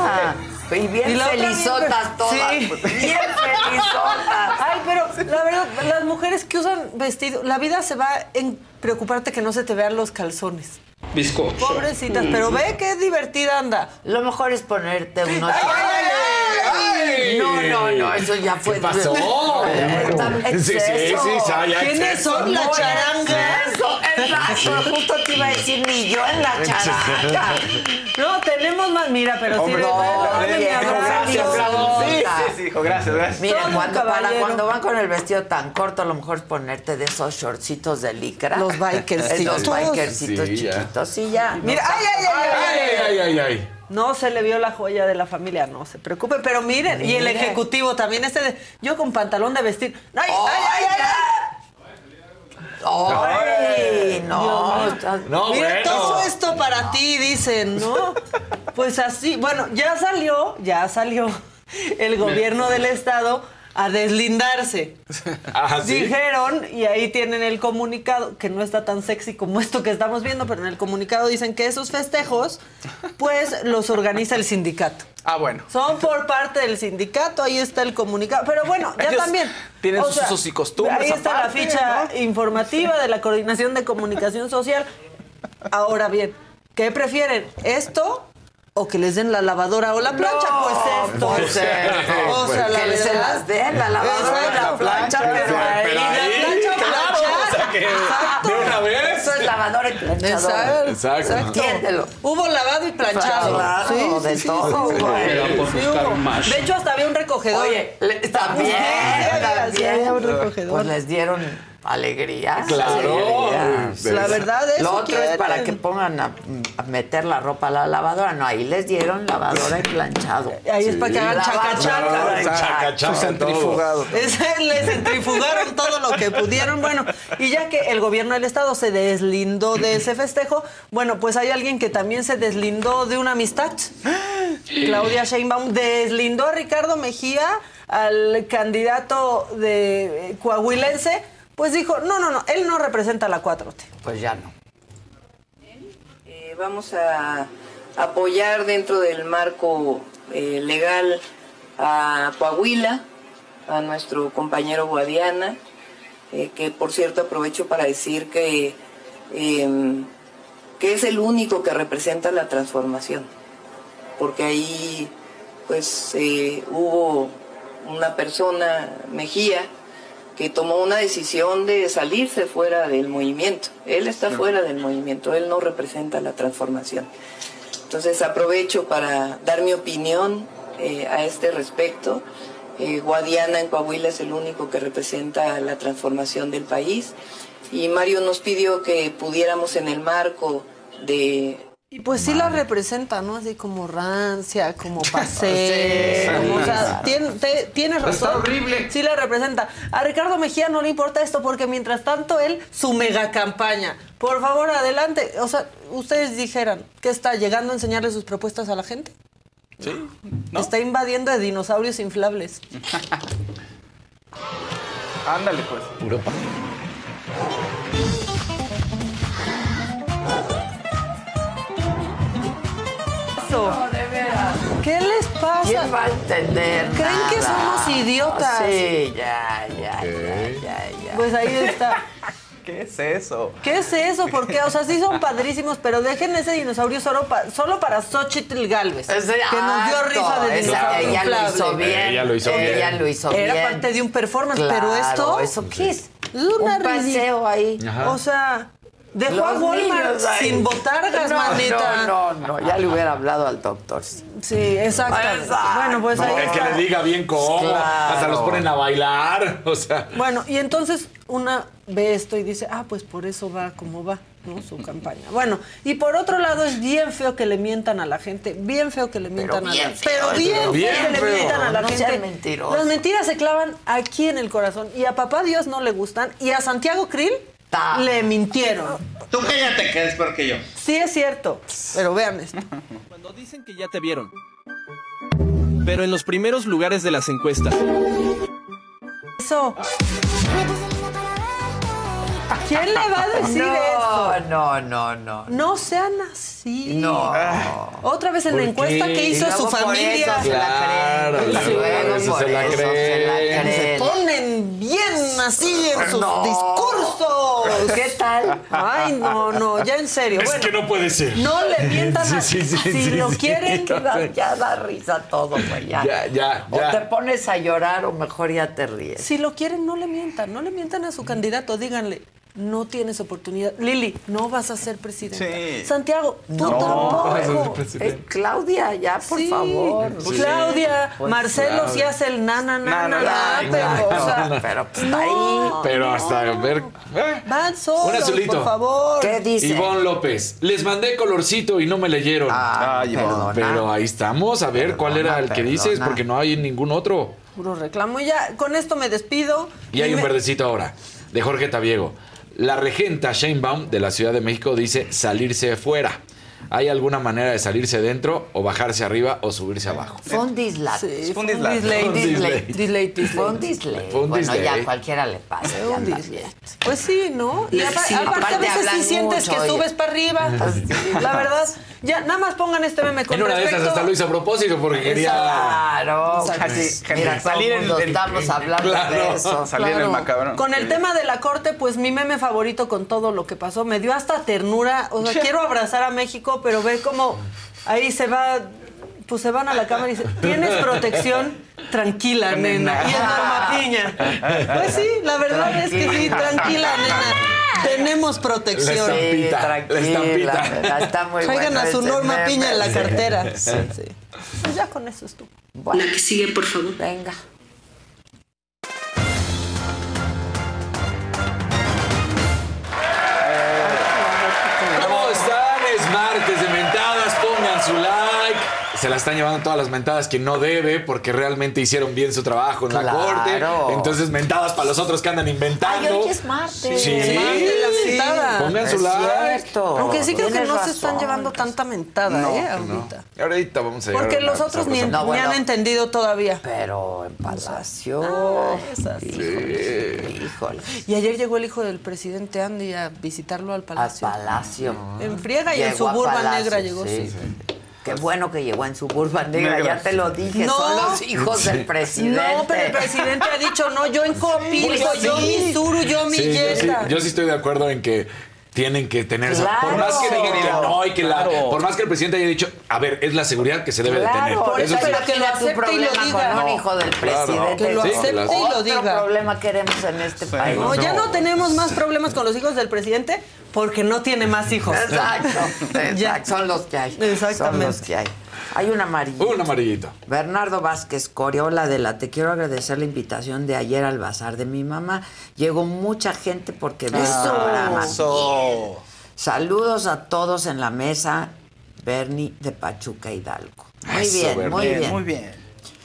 Y bien la otra bien- felizotas todas. Sí. pues, Bien felizotas. Ay, pero la verdad, las mujeres que usan vestido, la vida se va en preocuparte que no se te vean los calzones. Bizcocho. Pobrecitas, pero ve qué divertida anda. Lo mejor es ponerte unos. ay, No, no, no, eso ya fue. ¿Qué pasó? Sí, sí, ¿Quiénes exceso. son la No, charanga? exceso, Exacto, justo te iba a decir ni yo en la charanga. No, tenemos más. Mira, pero sí. Gracias, Sí, Sí, sí, sí, hijo, gracias, gracias. Mira, cuando, para cuando van con el vestido tan corto, a lo mejor es ponerte de esos shortcitos de licra. Los bikercitos. Los bikercitos Sí, sí, ya. Mira, ay, ay, ay, ay, Ay, ay, ay, ay. No se le vio la joya de la familia, no se preocupe. Pero miren, y el ejecutivo también, este de, yo con pantalón de vestir. ¡Ay, ay, ay, ay! Ay, no. No, Mira, todo esto para ti, dicen, ¿no? Pues así, bueno, ya salió, ya salió el gobierno del estado a deslindarse. Ah, ¿sí? Dijeron, y ahí tienen el comunicado, que no está tan sexy como esto que estamos viendo, pero en el comunicado dicen que esos festejos, pues los organiza el sindicato. Ah, bueno. Son por parte del sindicato, ahí está el comunicado. Pero bueno, ya Ellos también. tienen sus usos y costumbres Ahí está aparte, la ficha ¿no? informativa de la Coordinación de Comunicación Social. Ahora bien, ¿qué prefieren? ¿Esto o que les den la lavadora o la plancha? No, pues esto. pues esto, o sea, pues, la que se verdad- las den, la lavadora y la plancha, pero ahí- Pero ahí, La plancha, claro, plancha. o sea que de una vez. Eso es lavadora y planchadora. Exacto. Exacto. Entiéndelo. Hubo lavado y planchado. Claro, de todo, Sí hubo. más. De hecho, hasta había un recogedor. Oye, le- también, Sí, sí, sí, había un también. recogedor. Pues les dieron alegría. Claro. alegría. La verdad es Lo otro es para que pongan a, a meter la ropa a la lavadora. No, ahí les dieron lavadora y planchado. Ahí es para que hagan Lavadora chaca centrifugado. Ese, le centrifugaron todo lo que pudieron. Bueno, y ya que el gobierno del estado se deslindó de ese festejo, bueno, pues hay alguien que también se deslindó de una amistad. Claudia Sheinbaum deslindó a Ricardo Mejía, al candidato de eh, coahuilense, pues dijo, no, no, no, él no representa a la 4T. Pues ya no. Eh, vamos a apoyar dentro del marco eh, legal a Coahuila, a nuestro compañero Guadiana, eh, que por cierto aprovecho para decir que, eh, que es el único que representa la transformación, porque ahí pues eh, hubo una persona, Mejía, que tomó una decisión de salirse fuera del movimiento. Él está fuera del movimiento, él no representa la transformación. Entonces aprovecho para dar mi opinión eh, a este respecto. Eh, Guadiana en Coahuila es el único que representa la transformación del país. Y Mario nos pidió que pudiéramos en el marco de Y pues sí la representa, ¿no? Así como rancia, como pasé. Sí, como, o sea, tien- te- tienes razón. Está horrible. Sí la representa. A Ricardo Mejía no le importa esto porque mientras tanto él, su mega campaña. Por favor, adelante. O sea, ustedes dijeran que está llegando a enseñarle sus propuestas a la gente. Sí. ¿No? Está invadiendo de dinosaurios inflables. Ándale, pues. Europa. Eso. de veras. ¿Qué les pasa? ¿Quién va a entender? ¿Creen que somos idiotas? Sí, ya, ya, ya, ya, ya. Pues ahí está. ¿Qué es eso? ¿Qué es eso? ¿Por qué? O sea, sí son padrísimos, pero dejen ese dinosaurio solo, pa- solo para Xochitl Galvez. Ese- que nos dio risa de dinosaurio ella lo hizo bien. Ella lo hizo bien. Ella lo hizo Era bien. parte de un performance, pero Claro, esto ¿Eso qué es? es una Un paseo ahí. Ajá. O sea, dejó a Walmart niños sin botargas, no, manita. No, no, no, ya le hubiera hablado al doctor. Sí. Exacto. Bueno, pues No, ahí el que está. le diga bien cómo. Claro. Hasta los ponen a bailar. O sea. Bueno, y entonces una ve esto y dice, ah, pues por eso va como va, ¿no? Su campaña. Bueno, y por otro lado es bien feo que le mientan a la gente, bien feo que le mientan a bien la feo, Pero bien, pero bien feo que le mientan a la No gente. Las mentiras se clavan aquí en el corazón y a papá Dios no le gustan y a Santiago Krill Ta. le mintieron. Tú cállate, que es peor que yo. Sí es cierto, pero vean esto. Cuando dicen que ya te vieron. Pero en los primeros lugares de las encuestas. Eso. ¿Quién le va a decir no, eso? No, no, no. No sean así. No. Otra vez en la ¿Por encuesta qué? que Y hizo luego su por familia. eso se la Claro, creen. Y claro, luego eso por se la eso se la creen. Se ponen bien así en sus No. discursos. ¿Qué tal? Ay, no, no, ya en serio. Bueno, no puede ser. no le mientan a Sí, sí, sí, Si sí, lo sí. quieren, Que da- ya da risa todo, güey. Ya. Ya, ya, O te pones a llorar o mejor ya te ríes. si lo quieren, no le mientan. No le mientan a su candidato. Díganle, no tienes oportunidad. Lili, no vas a ser presidenta. Sí. Santiago, tú No. tampoco. Eh, Claudia, ya, por Sí. favor. Claudia, Pues, Marcelo sí Claudia. hace el na, na, na, Na, na, na, na, na, pero, o sea, Pero pues no, ahí. Pero hasta ver. eh. Van solos, Un azulito. por favor. ¿Qué dice? Ivonne López, les mandé colorcito y no me leyeron. Ah, Ay, perdona. Pero ahí estamos, a ver cuál era el que Perdona, dices, porque no hay ningún otro. Puro reclamo. Y ya, con esto me despido. Y hay un verdecito ahora, de Jorge Tabiego. La regenta Sheinbaum de la Ciudad de México dice salirse fuera. ¿Hay alguna manera de salirse dentro o bajarse arriba o subirse abajo? Fue un dislate. Sí. Fue un Bueno, ya cualquiera le pasa. Pues sí, ¿no? Y aparte, aparte a veces sí sientes mucho, que oye. subes para arriba. La verdad, ya nada más pongan este meme con En una de esas hasta lo hice a propósito porque quería... Claro. Casi- Mira, salir en- estamos en- hablando claro. de eso. Salir en el macabrón. Con el tema de la corte, pues mi meme favorito con todo lo que pasó, me dio hasta ternura. O sea, quiero abrazar a México, pero ve cómo ahí se va, pues se van a la cámara y dicen, ¿tienes protección? Tranquila, nena. Y es Norma Piña. Pues sí, la verdad es que sí, tranquila, nena. Tenemos protección. La estampita, la estampita. Está muy Traigan bueno a su ese Norma meme, Piña en la cartera. Sí, sí. Pues ya con eso estuvo. Bueno, La que sigue, por favor. venga. Están llevando todas las mentadas que no debe porque realmente hicieron bien su trabajo en la corte. Entonces mentadas para los otros que andan Ay, inventando. hoy es martes. Sí. Es martes, la mentada. Pongan su like. Aunque sí creo que no se están llevando tanta mentada, No, ¿eh? no. Ahorita. Ahorita vamos a llegar Porque a los otros ni. No, ni bueno. han entendido todavía. Pero en Palacio. Ah, es así. Híjole, híjole. Y ayer llegó el hijo del presidente Andy a visitarlo al Al palacio. Palacio. En friega y en Llegó a suburban Palacio, negra llegó, sí. sí. Qué bueno que llegó en Suburban Negra, Negra. ya te lo dije, No. son los hijos del presidente. No, pero el presidente ha dicho, no, yo en Copilco, Sí. yo mi Suru, yo mi Sí, yo, sí, Jetta. yo sí estoy de acuerdo en que tienen que tener esa- Claro. por más que digan no y que la Claro. por más que el presidente haya dicho a ver es la seguridad que se debe de tener Claro, por eso Eso pero sí. que lo acepte y lo diga. con un hijo del Claro. presidente. Que lo Sí, acepte y lo Otro diga. problema queremos en este país. No, ya no tenemos más problemas con los hijos del presidente porque no tiene más hijos. Exacto, Ya. exacto, son los que hay. Exactamente. Son los que hay. Hay un amarillo. un amarillito Bernardo Vázquez Coriola de la Te quiero agradecer la invitación de ayer al bazar de mi mamá. Llegó mucha gente porque ve el programa. Eso. Saludos a todos en la mesa. Bernie de Pachuca Hidalgo. Muy Eso, bien, Bernie. muy Bien, muy bien.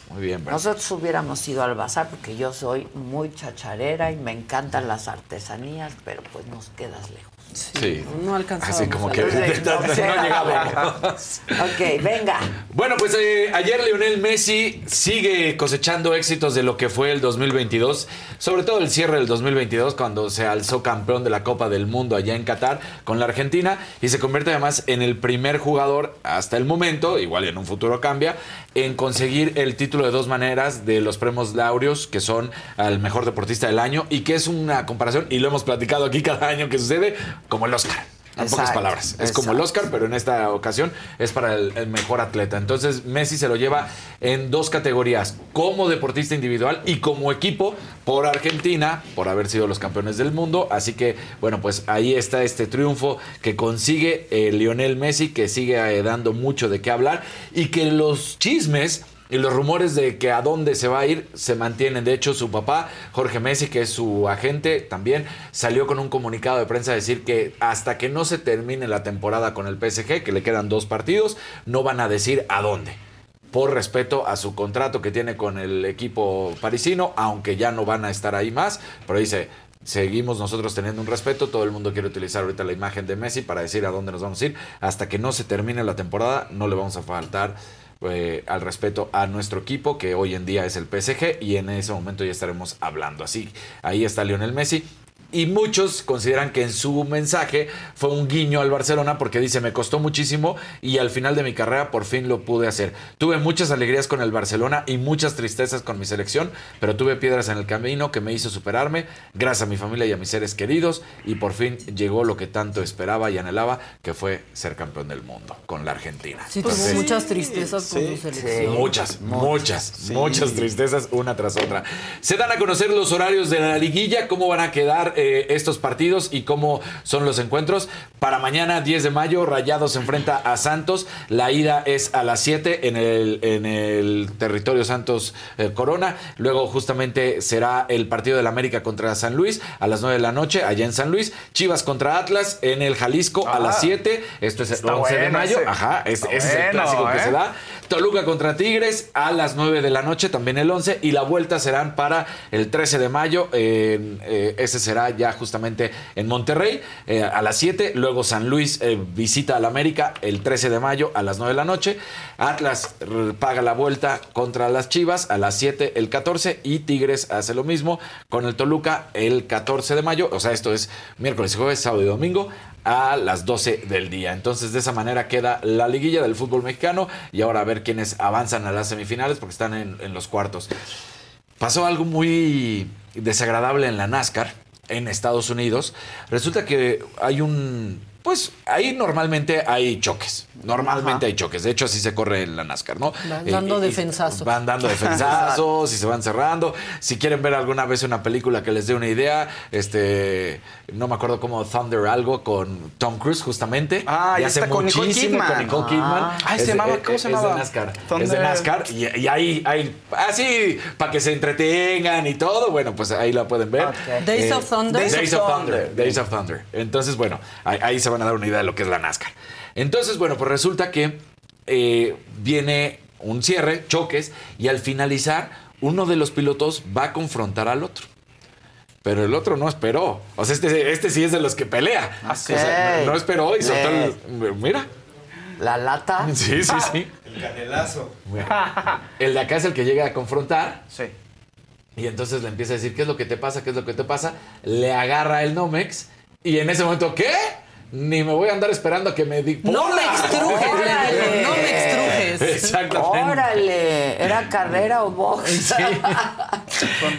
muy bien. Nosotros hubiéramos ido al bazar porque yo soy muy chacharera y me encantan las artesanías, pero pues nos quedas lejos. Sí No alcanzábamos así como que no, No sé. llegábamos. Ok, venga. Bueno, pues eh, ayer Lionel Messi sigue cosechando éxitos de lo que fue el 2022, sobre todo el cierre del 2022 cuando se alzó campeón de la Copa del Mundo allá en Qatar con la Argentina y se convierte además en el primer jugador hasta el momento, igual en un futuro cambia, en conseguir el título de dos maneras de los premios Laureos, que son al mejor deportista del año y que es una comparación, y lo hemos platicado aquí cada año que sucede, como el Oscar. En pocas palabras. Es como el. Oscar, pero en esta ocasión es para el, el mejor atleta. Entonces Messi se lo lleva en dos categorías, como deportista individual y como equipo por Argentina, por haber sido los campeones del mundo. Así que, bueno, pues ahí está este triunfo que consigue eh, Lionel Messi, que sigue eh, dando mucho de qué hablar y que los chismes y los rumores de que a dónde se va a ir se mantienen. De hecho, su papá, Jorge Messi, que es su agente, también salió con un comunicado de prensa a decir que hasta que no se termine la temporada con el PSG, que le quedan dos partidos, no van a decir a dónde. Por respeto a su contrato que tiene con el equipo parisino, aunque ya no van a estar ahí más, pero dice, seguimos nosotros teniendo un respeto, todo el mundo quiere utilizar ahorita la imagen de Messi para decir a dónde nos vamos a ir, hasta que no se termine la temporada, no le vamos a faltar eh, al respeto a nuestro equipo, que hoy en día es el PSG, y en ese momento ya estaremos hablando. Así, ahí está Lionel Messi. Y muchos consideran que en su mensaje fue un guiño al Barcelona porque dice, me costó muchísimo y al final de mi carrera por fin lo pude hacer. Tuve muchas alegrías con el Barcelona y muchas tristezas con mi selección, pero tuve piedras en el camino que me hizo superarme, gracias a mi familia y a mis seres queridos, y por fin llegó lo que tanto esperaba y anhelaba, que fue ser campeón del mundo con la Argentina. Sí, tuvo Entonces, muchas tristezas con su selección. Muchas, muchas, muchas tristezas una tras otra. Se dan a conocer los horarios de la liguilla, cómo van a quedar eh, estos partidos y cómo son los encuentros. Para mañana, 10 de mayo, Rayados se enfrenta a Santos. La ida es a las 7 en el, en el territorio Santos eh, Corona. Luego, justamente, será el partido del América contra San Luis a las 9 de la noche, allá en San Luis. Chivas contra Atlas en el Jalisco a las 7. Esto es el Está 11 de mayo. ese. Ajá, es- ese es el clásico que ¿eh? se da. Toluca contra Tigres a las 9 de la noche, también el 11. Y la vuelta serán para el 13 de mayo. eh, ese será ya justamente en Monterrey eh, a las 7. Luego San Luis eh, visita al América el 13 de mayo a las 9 de la noche. Atlas paga la vuelta contra las Chivas a las 7 el 14. Y Tigres hace lo mismo con el Toluca el 14 de mayo. O sea, esto es miércoles, jueves, sábado y domingo a las 12 del día. Entonces, de esa manera queda la liguilla del fútbol mexicano y ahora a ver quiénes avanzan a las semifinales porque están en, en los cuartos. Pasó algo muy desagradable en la NASCAR en Estados Unidos. Resulta que hay un... Pues ahí normalmente hay choques. Normalmente Ajá. hay choques. De hecho, así se corre en la NASCAR, ¿no? Van Eh, dando y- defensazos. Van dando defensazos y se van cerrando. Si quieren ver alguna vez una película que les dé una idea, este, no me acuerdo cómo Thunder algo con Tom Cruise justamente. Ah, y ya hace está con Nicole muchísimo Kidman. con Nicole Kidman. Ah. Ay, se Es llamaba- eh, ¿cómo se es llamaba? de NASCAR. Es de Thunder. NASCAR y, y ahí hay así para que se entretengan y todo. Bueno, pues ahí la pueden ver. Days of Thunder. Days, Days of of Thunder. Thunder. Days of Thunder. Entonces, bueno, ahí, ahí se van a dar una idea de lo que es la NASCAR. Entonces, bueno, pues resulta que eh, viene un cierre, choques, y al finalizar, uno de los pilotos va a confrontar al otro. Pero el otro no esperó. O sea, este, este sí es de los que pelea. O sea, no, no esperó y soltó el. Mira. La lata. Sí, sí, sí. El canelazo. El de acá es el que llega a confrontar. Sí. Y entonces le empieza a decir, ¿qué es lo que te pasa? ¿Qué es lo que te pasa? Le agarra el Nomex. Y en ese momento, ¿qué? Ni me voy a andar esperando a que me diga. No me extrujes, no me extrujes. Exactamente. Órale, ¿era carrera o box?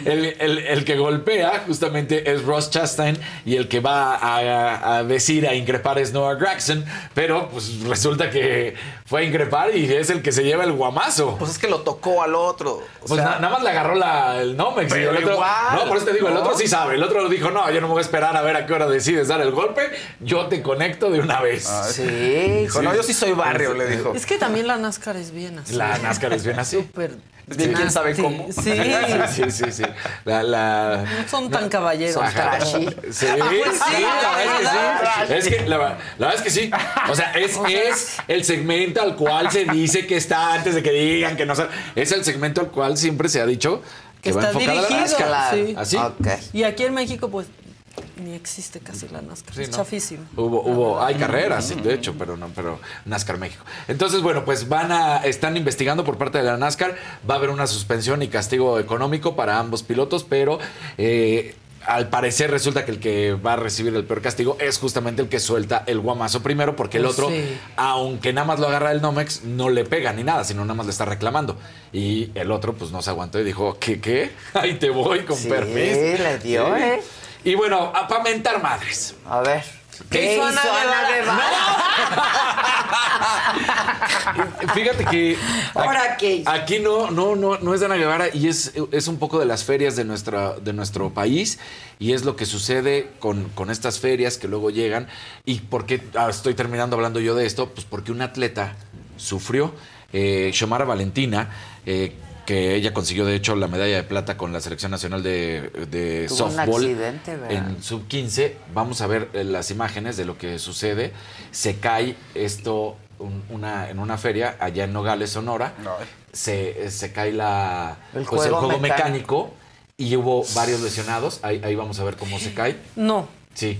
El, el- el que golpea justamente es Ross Chastain y el que va a, a decir, a increpar es Noah Gregson, pero pues resulta que fue a increpar y es el que se lleva el guamazo. Pues es que lo tocó al otro. O Pues sea, na- nada más le agarró la, el Nomex. y Pero el otro, igual, no, por eso te digo, el otro sí sabe. El otro dijo, no, yo no me voy a esperar a ver a qué hora decides dar el golpe. Yo te conecto de una vez. Sí. Dijo, no, yo sí soy barrio, le dijo. Es que también la NASCAR es bien así. La NASCAR es bien así. Súper. Bien, quién sabe cómo. Sí. sí, sí, sí. La, la- No son tan caballeros. Son Ajá. trashy. Sí, Ah, pues sí, sí, la verdad es que sí. la Es que la, la verdad es que sí. O sea, es, es el segmento al cual se dice que está antes de que digan que no sabe. Es el segmento al cual siempre se ha dicho que, Que va está enfocado a la. NASCAR. Sí. Así. Y aquí en México, pues, ni existe casi la NASCAR. Sí, es ¿no? chafísimo. Hubo, hubo, hay carreras, sí, de hecho, pero no, pero NASCAR México. Entonces, bueno, pues van a, están investigando por parte de la NASCAR, va a haber una suspensión y castigo económico para ambos pilotos, pero eh, al parecer resulta que el que va a recibir el peor castigo es justamente el que suelta el guamazo primero, porque el Pues otro, sí. aunque nada más lo agarra el Nomex, no le pega ni nada, sino nada más le está reclamando. Y el otro, pues no se aguantó y dijo, ¿qué, qué? Ahí te voy, con Sí, permiso. le dio, ¿eh? Y bueno, a pamentar madres. A ver. ¿Qué hizo Ana Fíjate que ¿Ahora qué hizo? aquí no, no, no, no es Ana Guevara y es, es un poco de las ferias de, nuestra, de nuestro país y es lo que sucede con, con estas ferias que luego llegan. ¿Y por qué ah, estoy terminando hablando yo de esto? Pues porque un atleta sufrió, eh, Valentina, eh, que ella consiguió de hecho la medalla de plata con la selección nacional de, de Tuvo un softball en sub 15. Vamos a ver eh, las imágenes de lo que sucede. Se cae esto un- una, en una feria allá en Nogales, Sonora. Se, eh, se cae la, El pues, el juego mecánico. mecánico y hubo varios lesionados. Ahí, ahí vamos a ver cómo se cae. No. Sí.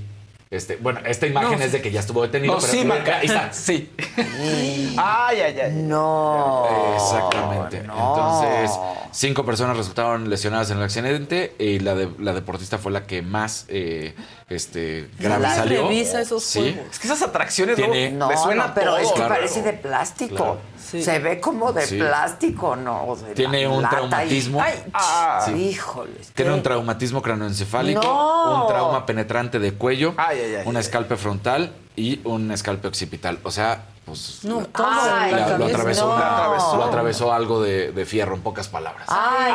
Este, bueno, esta imagen No. es de que ya estuvo detenido. No, pero sí, ahí está. Sí. Ay, ay, ay. No. Exactamente. Entonces, cinco personas resultaron lesionadas en el accidente y la, de- la deportista fue la que más eh, este, grave La salió. revisa esos Sí. juegos. Es que esas atracciones Tiene- No, le suena no, pero todo. es que Claro. parece de plástico. Claro. Se ve como de Sí. plástico, ¿no? De Tiene la un lata y- traumatismo. Ay, Ah. Sí. Híjoles. Tiene qué- un traumatismo cranoencefálico, No. un trauma penetrante de cuello, Ay, ay, ay, un ay. escalpe frontal y un escalpe occipital. O sea, pues No, todo la la- lo, atravesó, no. una- lo atravesó algo de, de fierro, en pocas palabras. Ay,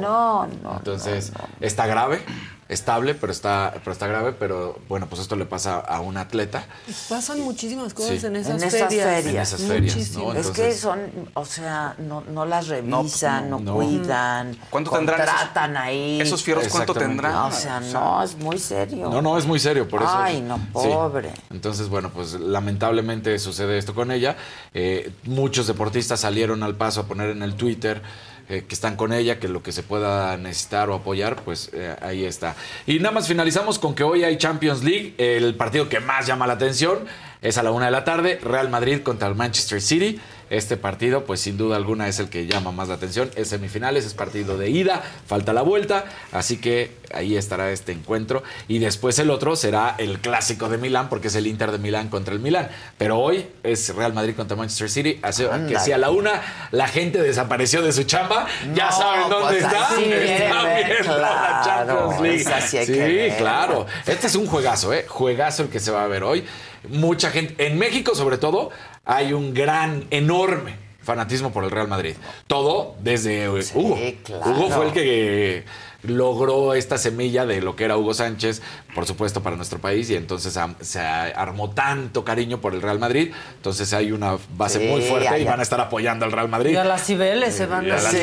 no, no. Entonces, está grave, estable, pero está, pero está grave, pero bueno, pues esto le pasa a un atleta. Pasan muchísimas cosas Sí. en esas en esas ferias. ferias. En esas ferias. ¿no? es que Entonces- son, o sea, no, no las revisan, no, no. cuidan. ¿Cuánto tendrán esos- ahí. Esos fierros, ¿cuánto tendrán? No, o sea, no, es muy serio. No, no, es muy serio, por eso. Ay, no, Sí. pobre. Entonces, bueno, pues lamentablemente sucede esto con ella. Eh, muchos deportistas salieron al paso a poner en el Twitter eh, que están con ella, que lo que se pueda necesitar o apoyar, pues eh, ahí está. Y nada más finalizamos con que hoy hay Champions League, el partido que más llama la atención. Es a la una de la tarde, Real Madrid contra el Manchester City. Este partido, pues sin duda alguna, es el que llama más la atención. Es semifinales, es partido de ida, falta la vuelta. Así que ahí estará este encuentro. Y después el otro será el clásico de Milán, porque es el Inter de Milán contra el Milán. Pero hoy es Real Madrid contra Manchester City. Así que si a la una la gente desapareció de su chamba, ya saben dónde pues está. así quieren Está ver, viendo la claro, Champions League. esa sí claro. Este es un juegazo, ¿eh? Juegazo el que se va a ver hoy. Mucha gente, en México sobre todo, hay un gran, enorme fanatismo por el Real Madrid. Todo desde eh, Hugo. claro. Hugo fue el que logró esta semilla de lo que era Hugo Sánchez, por supuesto, para nuestro país, y entonces se armó tanto cariño por el Real Madrid. Entonces hay una base Sí, muy fuerte y van a estar apoyando al Real Madrid. Y a las Cibeles se van a las- Sí,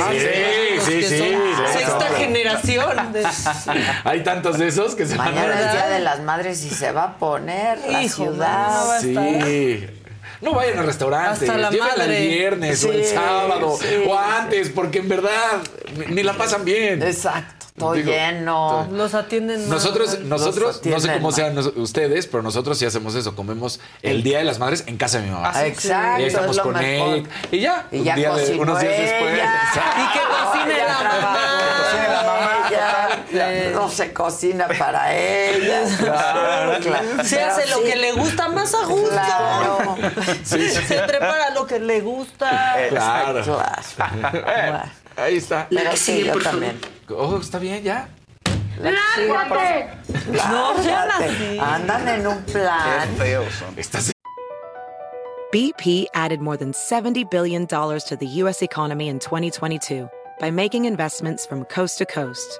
sí, sí, Sexta sí. generación. de- Hay tantos de esos que se van Mañana es a... Día de las Madres y se va a poner la Hijo, ciudad. mañana va a Sí. No vayan al restaurante, Hasta la llévenla el viernes o el sábado sí, o antes, porque en verdad ni la pasan bien. Exacto, todo Digo, lleno. Los atienden Nosotros, mal. nosotros, no sé cómo mal. sean ustedes, pero nosotros sí hacemos eso. Comemos el Día de las Madres en casa de mi mamá. Ah, sí. Exacto, Y ahí estamos es con mejor. él. Y ya, Y un ya día de- cocinó unos días después. ella. Y que la cocine la mamá, Ella, No se cocina para ella. Claro, claro. Se hace lo sí, que le gusta más a gusto. Claro. Se prepara lo que le gusta. Claro. Claro. Ahí está. Sí, yo también. Oh, está bien, ya. ¡Lárgate! No sean Lárgate. así. Andan en un plan. feos son. Estás BP added more than $70 billion to the U.S. economy in 2022 by making investments from coast to coast.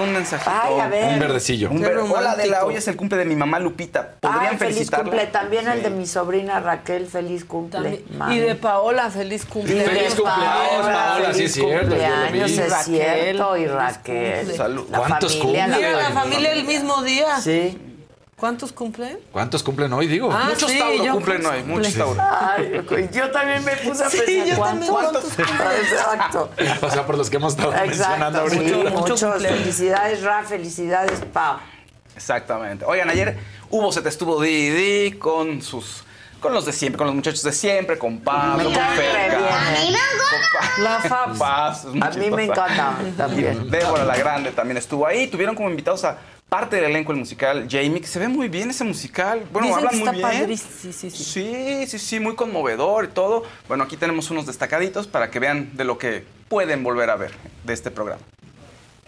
un mensajito. Ay, a ver. Un verdecillo. Un ver- Hola romántico. Adela, hoy es el cumple de mi mamá Lupita. ¿Podrían Ay, feliz felicitarla? cumple. También el de mi sobrina Raquel, feliz cumple. Y de Paola, feliz cumpleaños. Feliz cumpleaños, Paola, sí es cierto, cumpleaños, es cierto, y Raquel. cumple. Salud. La ¿Cuántos familia, la familia el mismo día. Sí. ¿Cuántos cumplen? ¿Cuántos cumplen hoy, digo? Ah, Muchos sí, Tauro cumplen cumplen. hoy, muchos Tauro. Ay, yo también me puse a Sí, pensar yo cuántos. ¿cuántos Exacto. O sea, por los que hemos estado mencionando Exacto, sí, ahorita. Mucho muchos. cumpleaños. Felicidades, Ra, felicidades, Pau. Exactamente. Oigan, ayer hubo se te estuvo di y di con sus con los de siempre, con los muchachos de siempre, con Pablo, con Ferca. bien, ¿eh? La Fabs. Muy A mí me encanta también. Débora la Grande también estuvo ahí. Tuvieron como invitados a parte del elenco del musical, Jamie, que se ve muy bien ese musical. Bueno, Dicen hablan que muy bien. Sí, sí, sí. Sí, sí, sí, muy conmovedor y todo. Bueno, aquí tenemos unos destacaditos para que vean de lo que pueden volver a ver de este programa.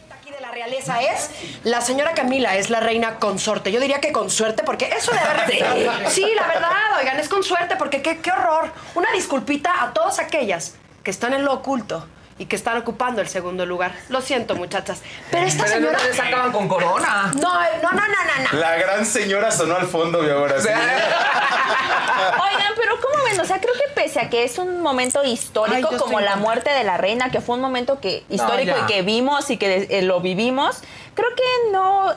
aquí de la realeza es la señora Camila es la reina consorte. Yo diría que con suerte porque eso de haber sí, la verdad, oigan, es con suerte porque qué, qué horror. Una disculpita a todas aquellas que están en lo oculto y que están ocupando el segundo lugar. Lo siento, muchachas. Pero esta Pero señora no les acaban con corona. No, no, no, no, no, no. La gran señora sonó al fondo ahora sí. Oigan, pero ¿cómo ven? O sea, creo que pese a que es un momento histórico, Ay, como la muerte de la reina, que fue un momento que histórico y que vimos y que eh, lo vivimos, creo que no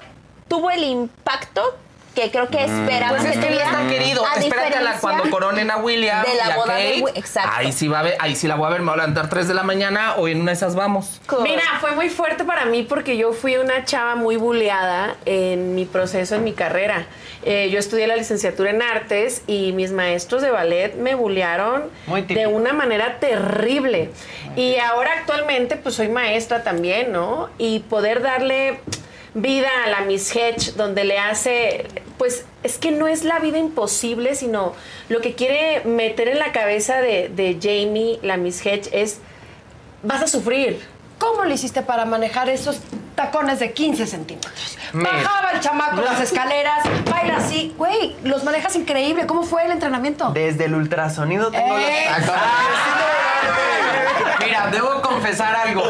tuvo el impacto que creo que esperaban Pues es que tuviera, es tan querido. a Espérate a la, cuando coronen a William de la y a boda de Kate. Wi- exacto. Ahí sí va a ver, ahí sí la voy a ver, me voy a levantar 3 de la mañana o en una de esas vamos. Mira, fue muy fuerte para mí porque yo fui una chava muy buleada en mi proceso, en mi carrera. Eh, yo estudié la licenciatura en artes y mis maestros de ballet me bulearon de una manera terrible. Y ahora actualmente pues soy maestra también, ¿no? Y poder darle vida a la Miss Hedge, donde le hace, pues es que no es la vida imposible, sino lo que quiere meter en la cabeza de, de Jamie, la Miss Hedge, es vas a sufrir. ¿Cómo le hiciste para manejar esos tacones de 15 centímetros? Mira. Bajaba el chamaco las escaleras, baila así. Güey, los manejas increíble. ¿Cómo fue el entrenamiento? Desde el ultrasonido tengo ¡Eh! los Mira, debo confesar algo.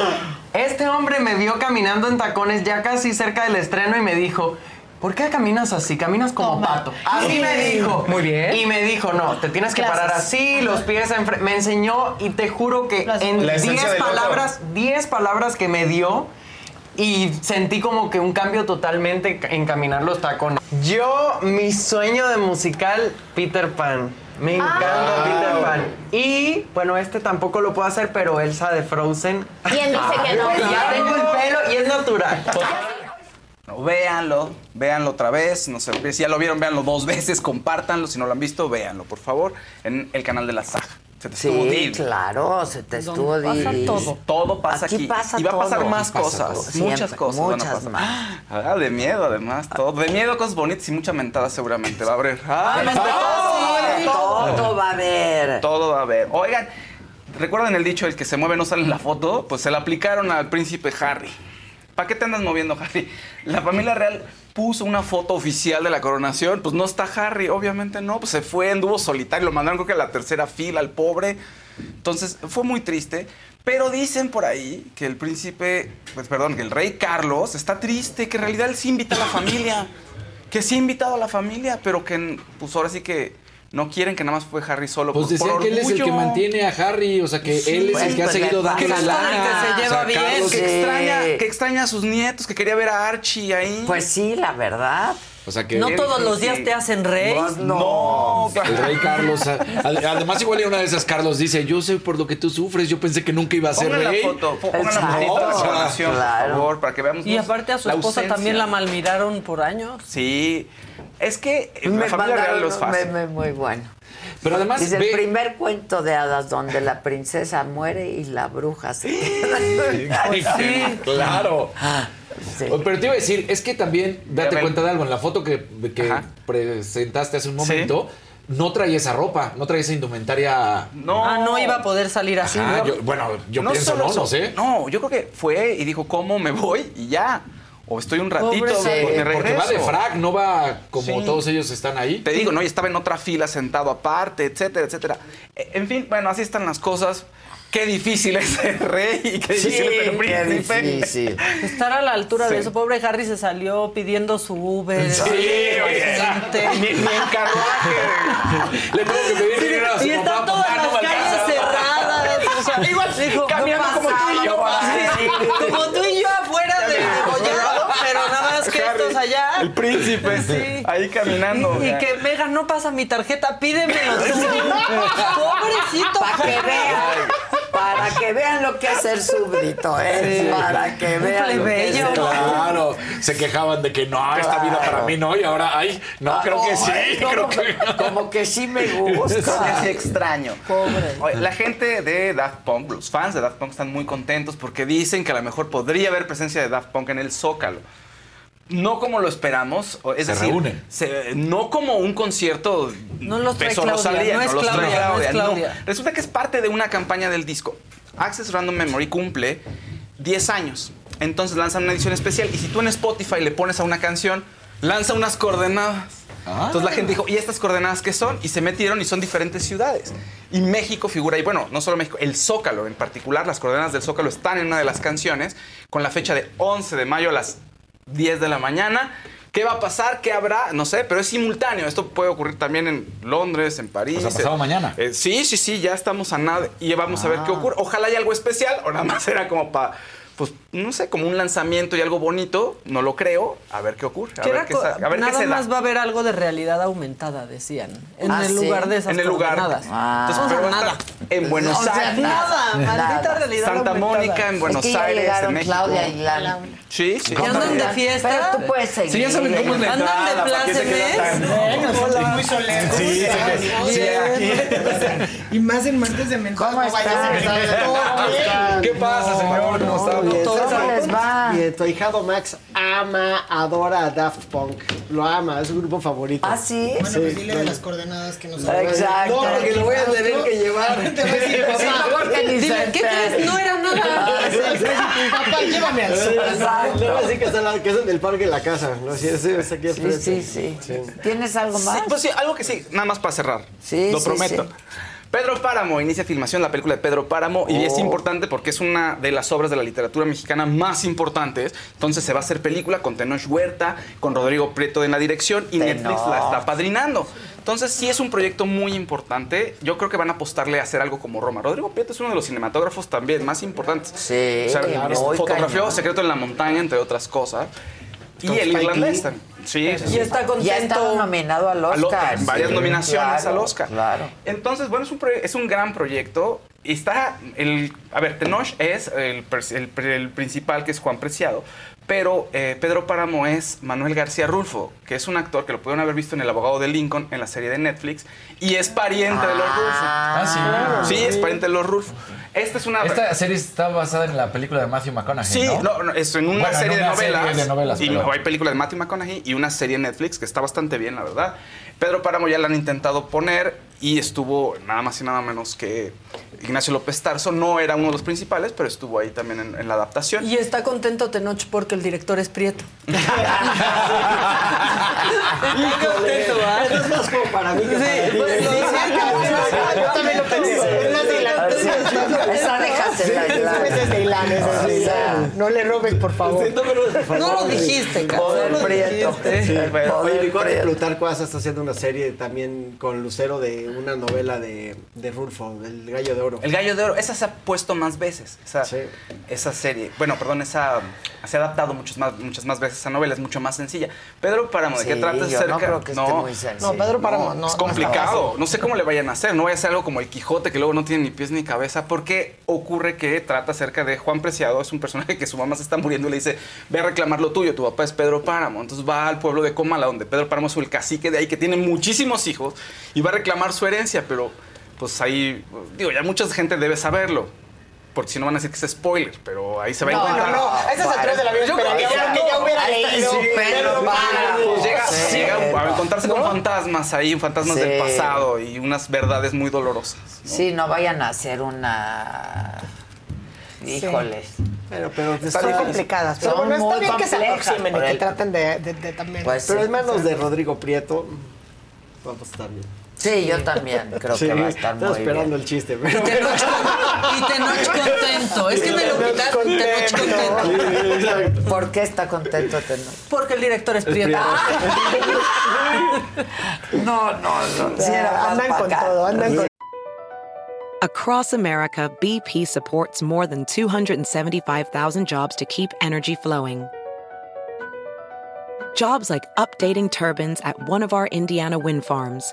Este hombre me vio caminando en tacones ya casi cerca del estreno y me dijo, ¿por qué caminas así? Caminas como pato. Así me dijo. Muy bien. Y me dijo, no, te tienes que Clases. parar así, los pies enfrente. Me enseñó y te juro que en La 10 esencia del loco. palabras, 10 palabras que me dio y sentí como que un cambio totalmente en caminar los tacones. Yo, mi sueño de musical, Peter Pan. Me encanta Peter Pan. Y, bueno, este tampoco lo puedo hacer, pero Elsa de Frozen. ¿Quién dice que no? Y ya tengo el pelo y es natural. No, véanlo, véanlo otra vez. No sé, si ya lo vieron, véanlo dos veces, compártanlo. Si no lo han visto, véanlo, por favor, en el canal de la saga. Se te estuvo Sí, Didi. claro, se te estuvo pasa Didi. todo. Todo pasa aquí. pasa y va a pasar todo. más Pasa cosas. todo. Muchas cosas. van a muchas pasar. más. Ah, de miedo, además. Todo. De miedo, cosas bonitas y mucha mentada seguramente va a haber. Ah, Ay, todo, todo va a haber. Todo va a haber. Oigan, ¿recuerdan el dicho, el que se mueve no sale en la foto? Pues se le aplicaron al príncipe Harry. ¿Para qué te andas moviendo, Harry? La familia real puso una foto oficial de la coronación. Pues no está Harry, obviamente no. Pues se fue, anduvo solitario. Lo mandaron creo que a la tercera fila, al pobre. Entonces fue muy triste. Pero dicen por ahí que el príncipe, pues perdón, que el rey Carlos está triste, que en realidad él sí invita a la familia. Que sí ha invitado a la familia, pero que pues ahora sí que no quieren que nada más fue Harry solo. Pues por- decían por que él es el que mantiene a Harry, o sea que Sí, él es pues, el que ha pues, seguido dando la lana. Que se lleva O sea, bien, Carlos- que extraña, que extraña a sus nietos, que quería ver a Archie ahí. Pues sí, la verdad. O sea que No todos los días te hacen rey. No, El rey Carlos. a- Además, igual en una de esas, Carlos dice: Yo sé por lo que tú sufres. Yo pensé que nunca iba a ser Pongan la rey. foto, pongan la Exacto. fotito de la No, coronación, claro. por favor, para que veamos. Y aparte a su la esposa ausencia. también la malmiraron por años. Sí, es que la Me familia real no es un fácil. meme muy bueno. Pero además, Dice ve- el primer cuento de hadas donde la princesa muere y la bruja se queda. Pues sí. Pero te iba a decir, es que también, date cuenta de algo, en la foto que, que presentaste hace un momento, no traía esa ropa, no traía esa indumentaria. No. Ah, no iba a poder salir así. Ajá, ¿no? yo- bueno, yo pienso, no, eso, no sé. No, yo creo que fue y dijo, ¿cómo me voy? Y ya. O estoy un ratito, Pobre me Porque va de frac, no va como Sí. todos ellos están ahí. Te digo, ¿no? Y estaba en otra fila sentado aparte, etcétera, etcétera. E- En fin, bueno, así están las cosas. Qué difícil es ser rey y qué Sí, difícil es ser qué príncipe. difícil. Estar a la altura de Sí. eso. Pobre Harry se salió pidiendo su Uber. Sí, oye, ni, ni en carruaje. Le tengo que pedir dinero a su Y están todas no las calles cerradas. O sea, Igual, dijo, caminando no como tú y yo. pasa, sí, como tú y yo afuera del degollado, pero nada estos allá. El príncipe, Sí. ahí caminando. Y, y que Megan no pasa mi tarjeta, pídemelo tú. Pobrecito. Para que vean, para que vean lo que es ser súbdito, ¿eh? Sí. Para que vean lo que es Claro, se quejaban de que no, esta vida para mí no, y ahora, ay, no, creo que sí, Ay, no, creo que Como que sí me Sí, gusta. sí, extraño. Pobre. Oye, La gente de Daft Punk, los fans de Daft Punk están muy contentos porque dicen que a lo mejor podría haber presencia de Daft Punk en el Zócalo. No como lo esperamos, es Se decir, reúnen. se- no como un concierto No los trae beso Claudia, Rosalía, no es los trae Claudia, no es Claudia. Resulta que es parte de una campaña del disco. Access Random Memory cumple 10 años. Entonces lanzan una edición especial y si tú en Spotify le pones a una canción, lanza unas coordenadas. Entonces la gente dijo, ¿y estas coordenadas qué son? Y se metieron y son diferentes ciudades. Y México figura ahí, bueno, no solo México, el Zócalo en particular, las coordenadas del Zócalo están en una de las canciones con la fecha de 11 de mayo a las 10 de la mañana. ¿Qué va a pasar? ¿Qué habrá? No sé, pero es simultáneo. Esto puede ocurrir también en Londres, en París. O sea, pasado Eh, mañana. eh, sí, sí, sí, ya estamos a nada y vamos a ver qué ocurre. Ojalá haya algo especial o nada más era como para, pues, no sé, como un lanzamiento y algo bonito. No lo creo. A ver qué ocurre. A Que ver qué, a ver qué nada se da. más va a haber algo de realidad aumentada, decían. En Ah, el ¿sí? lugar de esas En el lugar. Ah. Entonces, pero nada. en Buenos O sea, Aires. nada, maldita realidad Santa aumentada. Mónica, en Buenos es que Aires, en México. Claudia y Lana. Sí, sí. ¿Y andan de fiesta? Pero tú puedes seguir. Sí, ya saben cómo es la ¿Andan de entrada, ¿para qué se plácemes? muy solemnes. Sí, sí, sí. Sí, Y más en martes de mensaje. ¿Cómo están? ¿Qué pasa, señor? ¿Cómo está? Bien, ¿Cómo les va? Bien, tu ahijado Max ama, adora a Daft Punk. Lo ama, es su grupo favorito. ¿Ah, sí? Bueno, pues dile de las coordenadas que nos Exacto. No, porque lo voy a tener que llevar. ¿qué crees? No era nada. Papá, llévame al sur. Exacto. Le voy a decir que, que es en el parque de la casa. No, sí, es, es aquí Sí, sí, sí. ¿Tienes algo más? Sí, pues sí, algo que sí, nada más para cerrar. Sí, Lo sí, prometo. Pedro Páramo inicia filmación la película de Pedro Páramo y es Oh. importante porque es una de las obras de la literatura mexicana más importantes. Entonces se va a hacer película con Tenoch Huerta, con Rodrigo Prieto en la dirección y Netflix la está padrinando. Entonces sí es un proyecto muy importante. Yo creo que van a apostarle a hacer algo como Roma. Rodrigo Prieto es uno de los cinematógrafos también más importantes. Sí, O sea, claro. fotografió cañón. Secreto en la Montaña, entre otras cosas. Y el irlandés también. Sí, sí, Y sí. está Ya contento. estaba nominado al Al- Oscar. varias sí, nominaciones claro, al Oscar. Claro. Entonces, bueno, es un, es un gran proyecto. Y está el. A ver, Tenoch es el, el el principal, que es Juan Preciado. Pero eh, Pedro Páramo es Manuel García Rulfo, que es un actor que lo pudieron haber visto en El abogado de Lincoln, en la serie de Netflix. Y es pariente de los Rulfo. Ah, sí. Sí, es pariente de los Rulfo. Esta es una. Esta serie está basada en la película de Matthew McConaughey, Sí, ¿no? no, no, es en una Bueno, en serie, una de serie novelas, de novelas, Y pero- hay películas de Matthew McConaughey y una serie en Netflix que está bastante bien, la verdad. Pedro Páramo ya la han intentado poner y estuvo nada más y nada menos que Ignacio López Tarso. No era uno de los principales, pero estuvo ahí también en, en la adaptación. Y está contento Tenoch porque el director es prieto. Está contento, ¿ah? Eso es más como para mí que para ti. pues, sí, sí, Yo también lo pensé. Esa déjasela, sí. No le robes, por favor. No lo dijiste, cabrón. Poder No lo Prieto. Sí, Oye. Plutarco Asa está haciendo una serie también con Lucero de una novela de, de Rulfo, El Gallo de Oro. El Gallo de Oro, esa se ha puesto más veces, esa, esa serie. Bueno, perdón, esa se ha adaptado muchas más, muchas más veces esa novela, es mucho más sencilla. Pedro Páramo, ¿de qué Sí, trata? yo Cerca- no creo que esté muy sencillo. No, Pedro Páramo, no, Es no complicado, está no sé cómo le vayan a hacer, no vaya a ser algo como el Quijote que luego no tiene ni pies ni cabeza, porque ocurre que trata acerca de Juan Preciado, es un personaje que su mamá se está muriendo y le dice, ve a reclamar lo tuyo, tu papá es Pedro Páramo, entonces va al pueblo de Comala, donde Pedro Páramo es el cacique de ahí, que tiene muchísimos hijos, y va a reclamar su herencia, pero pues ahí, digo, ya mucha gente debe saberlo. Porque si no van a decir que es spoiler, pero ahí se va a encontrar. no, no, esas alturas de la vida Yo creo que ya que ya no. hubiera leído sí, Páramo. Pues llega, Sí. llega a encontrarse con fantasmas ahí, fantasmas Sí. del pasado y unas verdades muy dolorosas. Sí, no vayan a hacer una. Híjoles. Pero, pero Está son difícil. complicadas. Pero Son bueno, está muy bien que se complejas aproximen y que el- traten de, de- de también. Pues pero sí. en manos de Rodrigo Prieto, vamos a estar bien. Sí, yo también creo Sí, que va a estar estaba muy esperando bien. el chiste. Pero... Y Tenoch contento. Es que me lo quitaste. Tenoch contento. ¿Por qué está contento Tenoch? Porque el director es prieto. No, no, no. Sí, era Andan con acá. todo, andan con Across America, BP supports more than 275,000 jobs to keep energy flowing. Jobs like updating turbines at one of our Indiana wind farms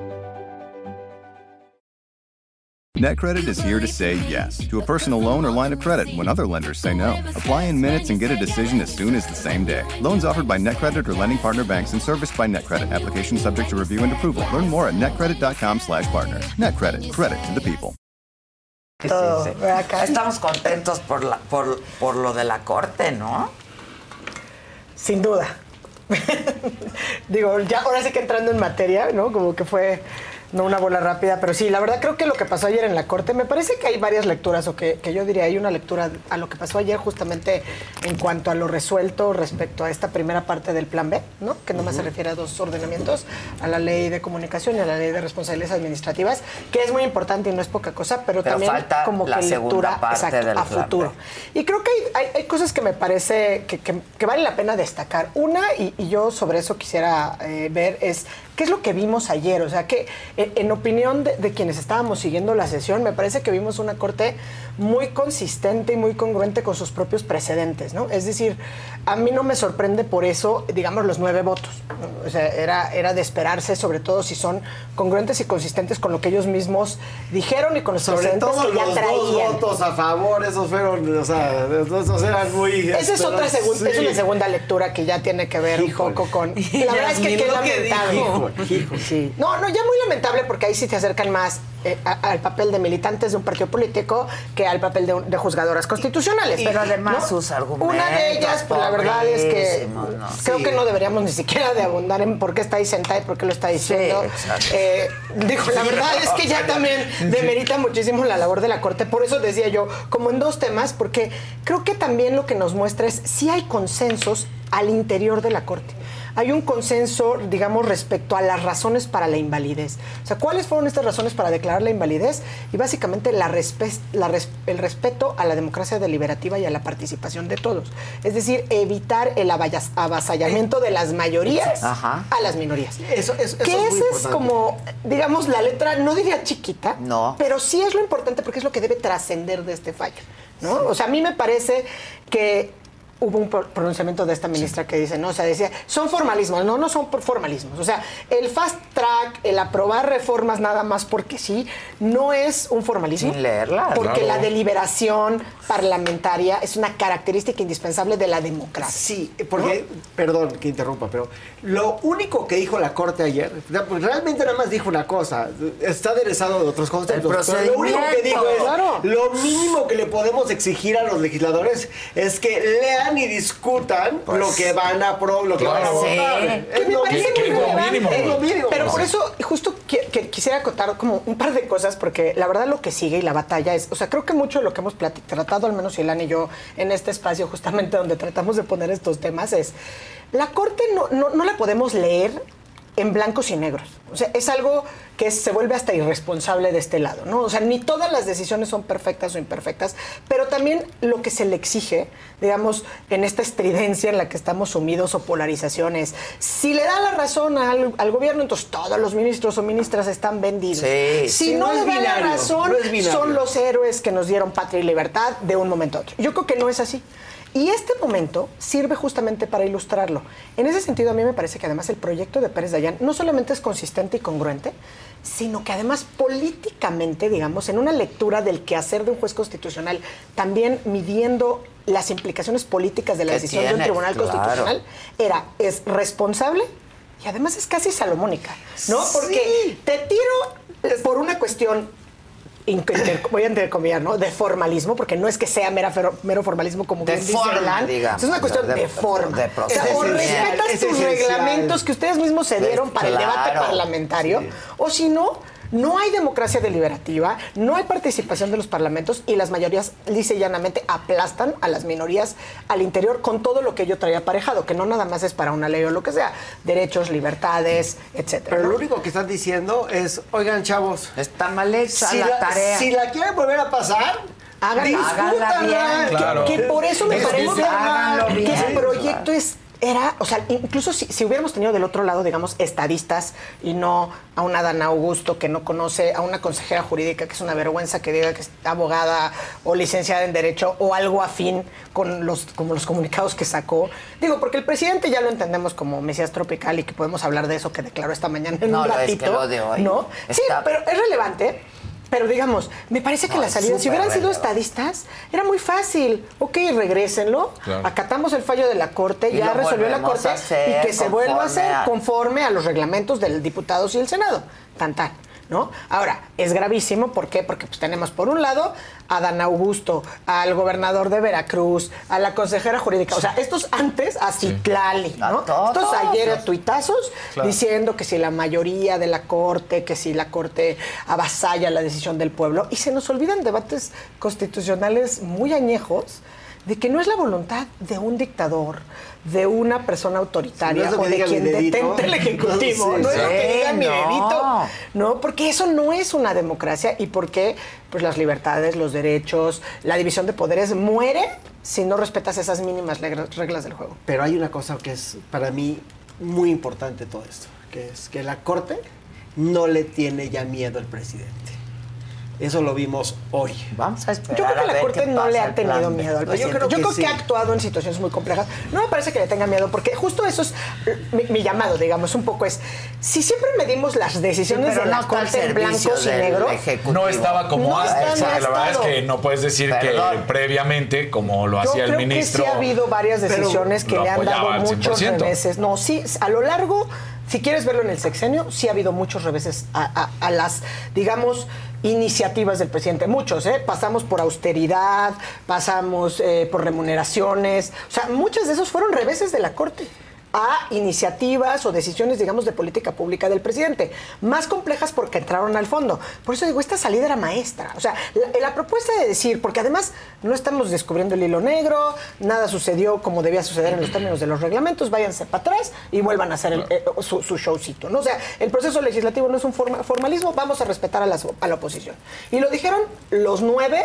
NetCredit is here to say yes to a personal loan or line of credit when other lenders say no. Apply in minutes and get a decision as soon as the same day. Loans offered by NetCredit or lending partner banks and serviced by NetCredit. Application subject to review and approval. Learn more at netcredit.com/partner. NetCredit. Credit to the people. Todo. Oh, Estamos contentos por, la, por, por lo de la corte, ¿no? Sin duda. Digo, ya ahora sí que entrando en materia, ¿no? Como que fue no una bola rápida, pero sí, la verdad creo que lo que pasó ayer en la corte, me parece que hay varias lecturas, o que, que yo diría, hay una lectura a lo que pasó ayer justamente en cuanto a lo resuelto respecto a esta primera parte del plan B, ¿no? Que no más se refiere a dos ordenamientos, a la ley de comunicación y a la ley de responsabilidades administrativas, que es muy importante y no es poca cosa, pero, Pero también falta como la que lectura parte exacto, a futuro. Y creo que hay, hay- hay cosas que me parece que, que- que vale la pena destacar. Una, y, y yo sobre eso quisiera eh, ver, es qué es lo que vimos ayer. O sea, que eh, en opinión de, de quienes estábamos siguiendo la sesión, me parece que vimos una corte muy consistente y muy congruente con sus propios precedentes, ¿no? Es decir, a mí no me sorprende por eso, digamos, los nueve votos. ¿no? O sea, era, era de esperarse, sobre todo si son congruentes y consistentes con lo que ellos mismos dijeron y con los Sobre precedentes todo que ya los traían. dos votos a favor, esos fueron, o sea, esos eran muy... Esa es otra segunda, es sí. una segunda lectura que ya tiene que ver un poco con. La verdad es que qué lamentable. dijo. Sí. No, no, ya muy lamentable porque ahí sí te acercan más eh, a- al papel de militantes de un partido político que al papel de, juzgadoras constitucionales. Pero además ¿no? sus argumentos. Una de ellas, pues la verdad es que creo Sí. que no deberíamos ni siquiera de abundar en por qué está ahí sentada y por qué lo está diciendo. Eh, digo, la verdad es que ya también demerita muchísimo la labor de la Corte. Por eso decía yo, como en dos temas, porque creo que también lo que nos muestra es si hay consensos al interior de la Corte. Hay un consenso, digamos, respecto a las razones para la invalidez. O sea, ¿cuáles fueron estas razones para declarar la invalidez? Y básicamente la respe- la res- el respeto a la democracia deliberativa y a la participación de todos. Es decir, evitar el avasallamiento de las mayorías Ajá. a las minorías. Eso, eso, eso que es es como, digamos, la letra, no diría chiquita, No. pero sí es lo importante porque es lo que debe trascender de este fallo, ¿no? O sea, a mí me parece que hubo un pro- pronunciamiento de esta ministra que dice, no, o sea, decía, son formalismos, no, no son por formalismos. O sea, el fast track, el aprobar reformas nada más porque sí, no es un formalismo. Sin leerlas. Porque Claro. la deliberación parlamentaria es una característica indispensable de la democracia. Sí, porque, perdón que interrumpa, pero lo único que dijo la Corte ayer, pues, realmente nada más dijo una cosa, está aderezado de otros conceptos, pero lo único que dijo es, Claro. lo mínimo que le podemos exigir a los legisladores es que lean y discutan Pues, lo que van a pro, lo que van a votar. Sí. Es que me lo mínimo. muy relevante. Es lo mínimo. Pero por eso, justo que quisiera acotar como un par de cosas, porque la verdad lo que sigue y la batalla es, o sea, creo que mucho de lo que hemos tratado, al menos Ilan y yo, en este espacio justamente donde tratamos de poner estos temas, es, la Corte no, no, no la podemos leer en blancos y negros. O sea, es algo que se vuelve hasta irresponsable de este lado, ¿no? O sea, ni todas las decisiones son perfectas o imperfectas, pero también lo que se le exige, digamos, en esta estridencia en la que estamos sumidos o polarizaciones, si le da la razón al, al gobierno, entonces todos los ministros o ministras están vendidos. Sí, si sí, no, no le da la razón, no son los héroes que nos dieron patria y libertad de un momento a otro. Yo creo que no es así. Y este momento sirve justamente para ilustrarlo. En ese sentido, a mí me parece que además el proyecto de Pérez Dayan no solamente es consistente y congruente, sino que además políticamente, digamos, en una lectura del quehacer de un juez constitucional, también midiendo las implicaciones políticas de la decisión de un tribunal claro. constitucional, era, es responsable y además es casi salomónica, ¿no? Porque te tiro por una cuestión inter- voy a entrecomillar, ¿no? De formalismo, porque no es que sea mera mero formalismo como De bien dice forma, Erlan, digamos, es una cuestión de- de, forma. de o, sea, o respetas Es tus reglamentos que ustedes mismos se dieron para el debate parlamentario, o si no, no hay democracia deliberativa, no hay participación de los parlamentos y las mayorías, dice llanamente, aplastan a las minorías al interior con todo lo que ello trae aparejado, que no nada más es para una ley o lo que sea, derechos, libertades, etcétera. Pero ¿no? lo único que están diciendo es, oigan chavos, Está mal hecha si la, la, tarea. si la quieren volver a pasar, Háganla. Háganla bien. Que- Claro. Que, por eso me Es parece que el proyecto es era, o sea, incluso si, si hubiéramos tenido del otro lado, digamos, estadistas y no a una Dana Augusto que no conoce, a una consejera jurídica que es una vergüenza que diga que es abogada o licenciada en Derecho o algo afín con los, como los comunicados que sacó. Digo, porque el presidente ya lo entendemos como Mesías Tropical y que podemos hablar de eso que declaró esta mañana en No, un no, es que ratito. lo de hoy ¿no? Sí, pero es relevante Pero digamos, me parece que No, la salida, si hubieran sido estadistas, era muy fácil. Ok, regrésenlo, Claro. acatamos el fallo de la Corte, Y ya lo resolvió la Corte y que se vuelva a hacer conforme a los reglamentos del diputados y el Senado. Tan tan. ¿No? Ahora, es gravísimo, ¿por qué? Porque pues, tenemos por un lado a Dan Augusto, al gobernador de Veracruz, a la consejera jurídica, o sea, estos antes a Citlali, ¿no? Estos ayer a tuitazos Claro. diciendo que si la mayoría de la Corte, que si la Corte avasalla la decisión del pueblo, y se nos olvidan debates constitucionales muy añejos de que no es la voluntad de un dictador, de una persona autoritaria Si no es lo o que de diga mi quien detente el Ejecutivo, no, sí, no es lo que diga mi no. dedito, no, porque eso no es una democracia y porque pues las libertades, los derechos, la división de poderes muere si no respetas esas mínimas reglas del juego. Pero hay una cosa que es para mí muy importante todo esto, que es que la Corte no le tiene ya miedo al presidente. Eso lo vimos hoy. Vamos a Yo creo que la Corte no le ha tenido miedo al No, yo presidente. creo Yo que creo que, sí. ha actuado en situaciones muy complejas. No me parece que le tenga miedo, porque justo eso es mi, mi llamado, digamos, un poco es, si siempre medimos las decisiones Sí, de la no Corte en blancos y del negro, Ejecutivo. No estaba como No está, la verdad es que no puedes decir Perdón. que previamente, como lo Yo hacía el creo ministro. que sí ha habido varias decisiones que le han dado muchos 100%. reveses. No, sí, a lo largo, si quieres verlo en el sexenio, sí ha habido muchos reveses a, a- a las, digamos, iniciativas del presidente. Muchos, ¿eh? Pasamos por austeridad, pasamos eh, por remuneraciones. O sea, muchos de esos fueron reveses de la Corte a iniciativas o decisiones, digamos, de política pública del presidente. Más complejas porque entraron al fondo. Por eso digo, esta salida era maestra. O sea, la, propuesta de decir, porque además no estamos descubriendo el hilo negro, nada sucedió como debía suceder en los términos de los reglamentos, váyanse para atrás y vuelvan a hacer el- eh, su, showcito. ¿no? O sea, el proceso legislativo no es un forma- formalismo, vamos a respetar a, las- a la oposición. Y lo dijeron los nueve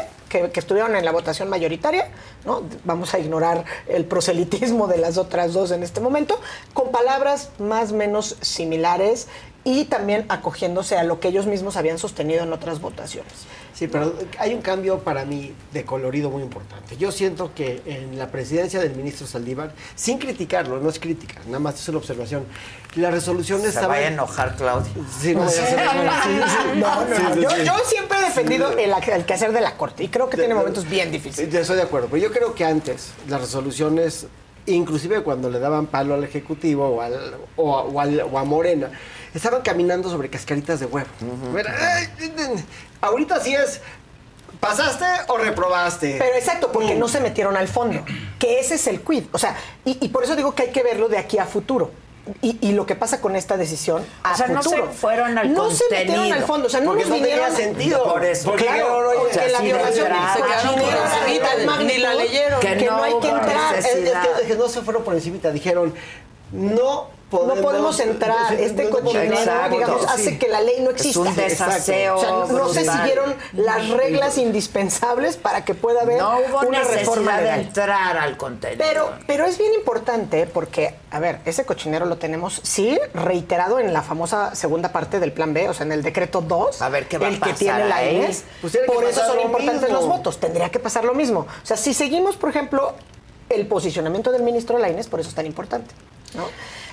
que, estuvieron en la votación mayoritaria, ¿no? Vamos a ignorar el proselitismo de las otras dos en este momento, con palabras más o menos similares y también acogiéndose a lo que ellos mismos habían sostenido en otras votaciones. Sí, pero hay un cambio para mí de colorido muy importante. Yo siento que en la presidencia del ministro Saldívar, sin criticarlo, no es crítica, nada más es una observación, las resoluciones Se estaban... vaya a enojar, Claudia. Sí, no, sí. No, no, Yo, yo siempre he defendido el, el quehacer de la Corte y creo que tiene momentos bien difíciles. Sí, Estoy de acuerdo, pero yo creo que antes las resoluciones, inclusive cuando le daban palo al Ejecutivo o, al- o a, o al- o a Morena, estaban caminando sobre cascaritas de huevo. Ay, ahorita sí es, ¿pasaste o reprobaste? Pero exacto, porque no se metieron al fondo, que ese es el quid. O sea, y, y por eso digo que hay que verlo de aquí a futuro. Y, y lo que pasa con esta decisión a O sea, no futuro. se fueron al No se metieron al fondo, o sea, no Porque nos no tenía vinieron... sentido. Por eso. Porque Claro, claro, o sea, que la violación se quedaron por encima ni la leyeron. Que, Que no, no hay que entrar. Es, que, es que no se fueron por encimita, dijeron, no podemos... no podemos entrar. Este no cochinero, digamos, sí. hace que la ley no Es exista. un desaseo O sea, no se siguieron las reglas indispensables para que pueda haber No hubo una reforma de entrar al contenido. Pero, pero es bien importante porque, a ver, ese cochinero lo tenemos, sí, reiterado en la famosa segunda parte del plan B, o sea, en el decreto 2. A ver, ¿qué va a el pasar que tiene la? INES. Pues Por eso son lo importantes mismo. los votos. Tendría que pasar lo mismo. O sea, si seguimos, por ejemplo, el posicionamiento del ministro Lainez, por eso es tan importante, ¿no?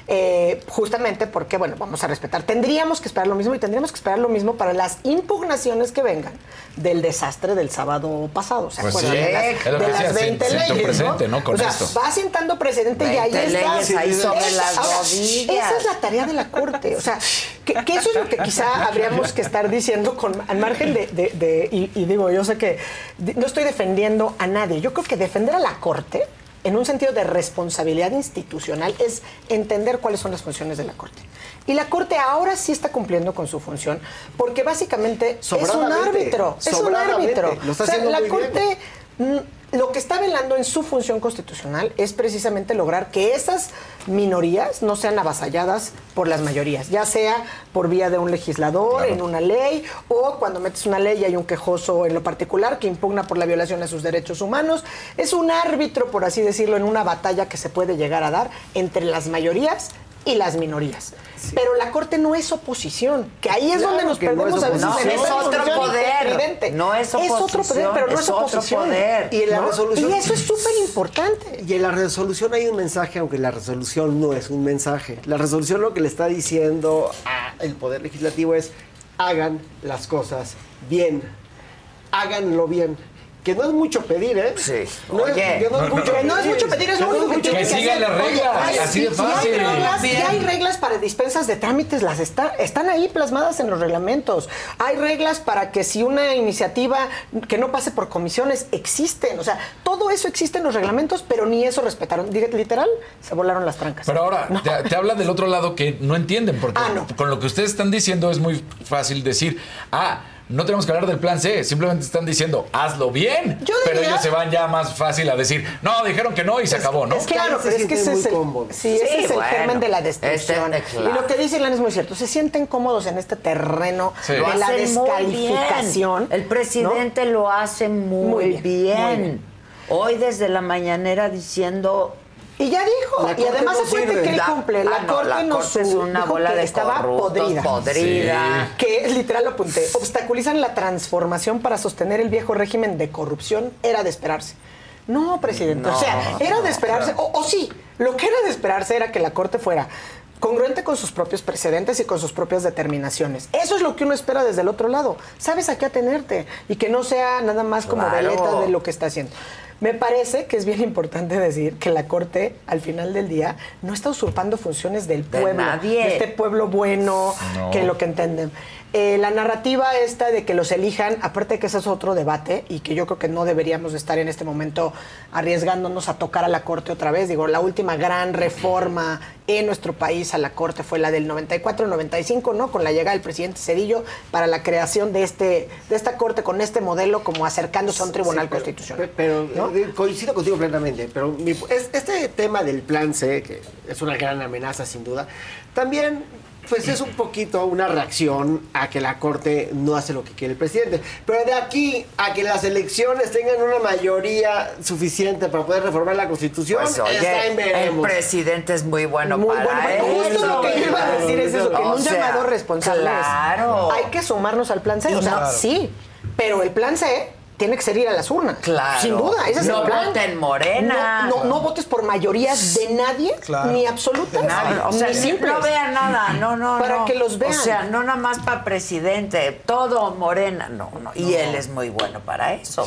Eh, justamente porque, bueno, vamos a respetar. Tendríamos que esperar lo mismo y tendríamos que esperar lo mismo para las impugnaciones que vengan del desastre del sábado pasado. ¿Se Pues acuerdan? sí, de las, es lo de que las decía, 20 siento leyes, presente, ¿no? Con o sea, esto. va sentando precedente y ahí 20 está. leyes ahí sobre Esa- las ahora. Esa es la tarea de la Corte. O sea, que, que eso es lo que quizá habríamos que estar diciendo con al margen de, de- de- y, y digo, yo sé que no estoy defendiendo a nadie. Yo creo que defender a la Corte en un sentido de responsabilidad institucional es entender cuáles son las funciones de la Corte. Y la Corte ahora sí está cumpliendo con su función, porque básicamente es un árbitro. Es un árbitro. Lo está O sea, la muy. Corte mm, lo que está velando en su función constitucional es precisamente lograr que esas minorías no sean avasalladas por las mayorías, ya sea por vía de un legislador, en una ley, o cuando metes una ley y hay un quejoso en lo particular que impugna por la violación a sus derechos humanos. Es un árbitro, por así decirlo, en una batalla que se puede llegar a dar entre las mayorías y las minorías. Pero la Corte no es oposición, que ahí es Claro donde nos no perdemos es a veces. oposición. en No, esa es otro poder. No es Es otro poder, oposición, pero no es es, otro oposición. poder. Y en la ¿no? resolución- Y eso es súper importante. Y en la resolución hay un mensaje, aunque la resolución no es un mensaje. La resolución lo que le está diciendo al Poder Legislativo es hagan las cosas bien. Háganlo bien. Que no es mucho pedir, ¿eh? Sí. No es- Oye. que no es mucho Que no es mucho pedir, es lo Que no único que Que que sigan las reglas, Oye, así de y- fácil. Y hay, reglas, hay reglas para dispensas de trámites, las está, están ahí plasmadas en los reglamentos. Hay reglas para que si una iniciativa que no pase por comisiones existen. O sea, todo eso existe en los reglamentos, pero ni eso respetaron. Literal, se volaron las trancas. Pero ahora, te, te habla del otro lado que no entienden, porque Ah, no. con lo que ustedes están diciendo es muy fácil decir, ah, no tenemos que hablar del plan C, simplemente están diciendo, hazlo bien. Yo pero diría- ellos se van ya más fácil a decir, no, dijeron que no y se acabó, ¿no? Es claro, pero es que sienten ese muy es el, cómodos. sí, ese Sí, es el bueno, germen de la destrucción. este, claro. Y lo que dice Ilan es muy cierto. Se sienten cómodos en este terreno Sí. de Lo la descalificación. El presidente lo hace muy, Muy bien. bien, muy bien. Hoy desde la mañanera diciendo Y ya dijo, La y además no sirve. que él cumple. La ah, no, corte la no corte es una bola que de estaba corruptos, podrida. podrida. Que literal lo apunté. Obstaculizan la transformación para sostener el viejo régimen de corrupción. Era de esperarse. No, presidente. No, o sea, era de esperarse. O, o sí, lo que era de esperarse era que la corte fuera congruente con sus propios precedentes y con sus propias determinaciones. Eso es lo que uno espera desde el otro lado. Sabes a qué atenerte y que no sea nada más como Claro. veleta de lo que está haciendo. Me parece que es bien importante decir que la Corte, al final del día, no está usurpando funciones del De pueblo. nadie. de este pueblo bueno, No. que lo que entienden. Eh, la narrativa esta de que los elijan, aparte de que ese es otro debate y que yo creo que no deberíamos de estar en este momento arriesgándonos a tocar a la Corte otra vez. Digo, la última gran reforma en nuestro país a la Corte fue la del 94-95, ¿no? Con la llegada del presidente Cedillo para la creación de, este, de esta Corte con este modelo como acercándose a un tribunal Sí, pero- constitucional. pe- Pero, ¿no? eh, coincido contigo plenamente, pero mi- es- este tema del plan C, que es una gran amenaza sin duda, también pues es un poquito una reacción a que la Corte no hace lo que quiere el presidente. Pero de aquí a que las elecciones tengan una mayoría suficiente para poder reformar la Constitución, Pues está oye, el presidente es muy bueno Muy para bueno, eso. lo que yo iba a decir es eso, que un sea, llamado responsable es, Claro. hay que sumarnos al plan C. O sea, sí, pero el plan C tiene que ser ir a las urnas. Claro. Sin duda, ese es No el plan. voten Morena. No, no, no votes por mayorías de nadie, Claro. ni absolutas, Nadie. O sea, ni simples. no vean nada, no, no, Para no. que los vean. O sea, no nada más para presidente, todo Morena, no, no. Y él es muy bueno para eso.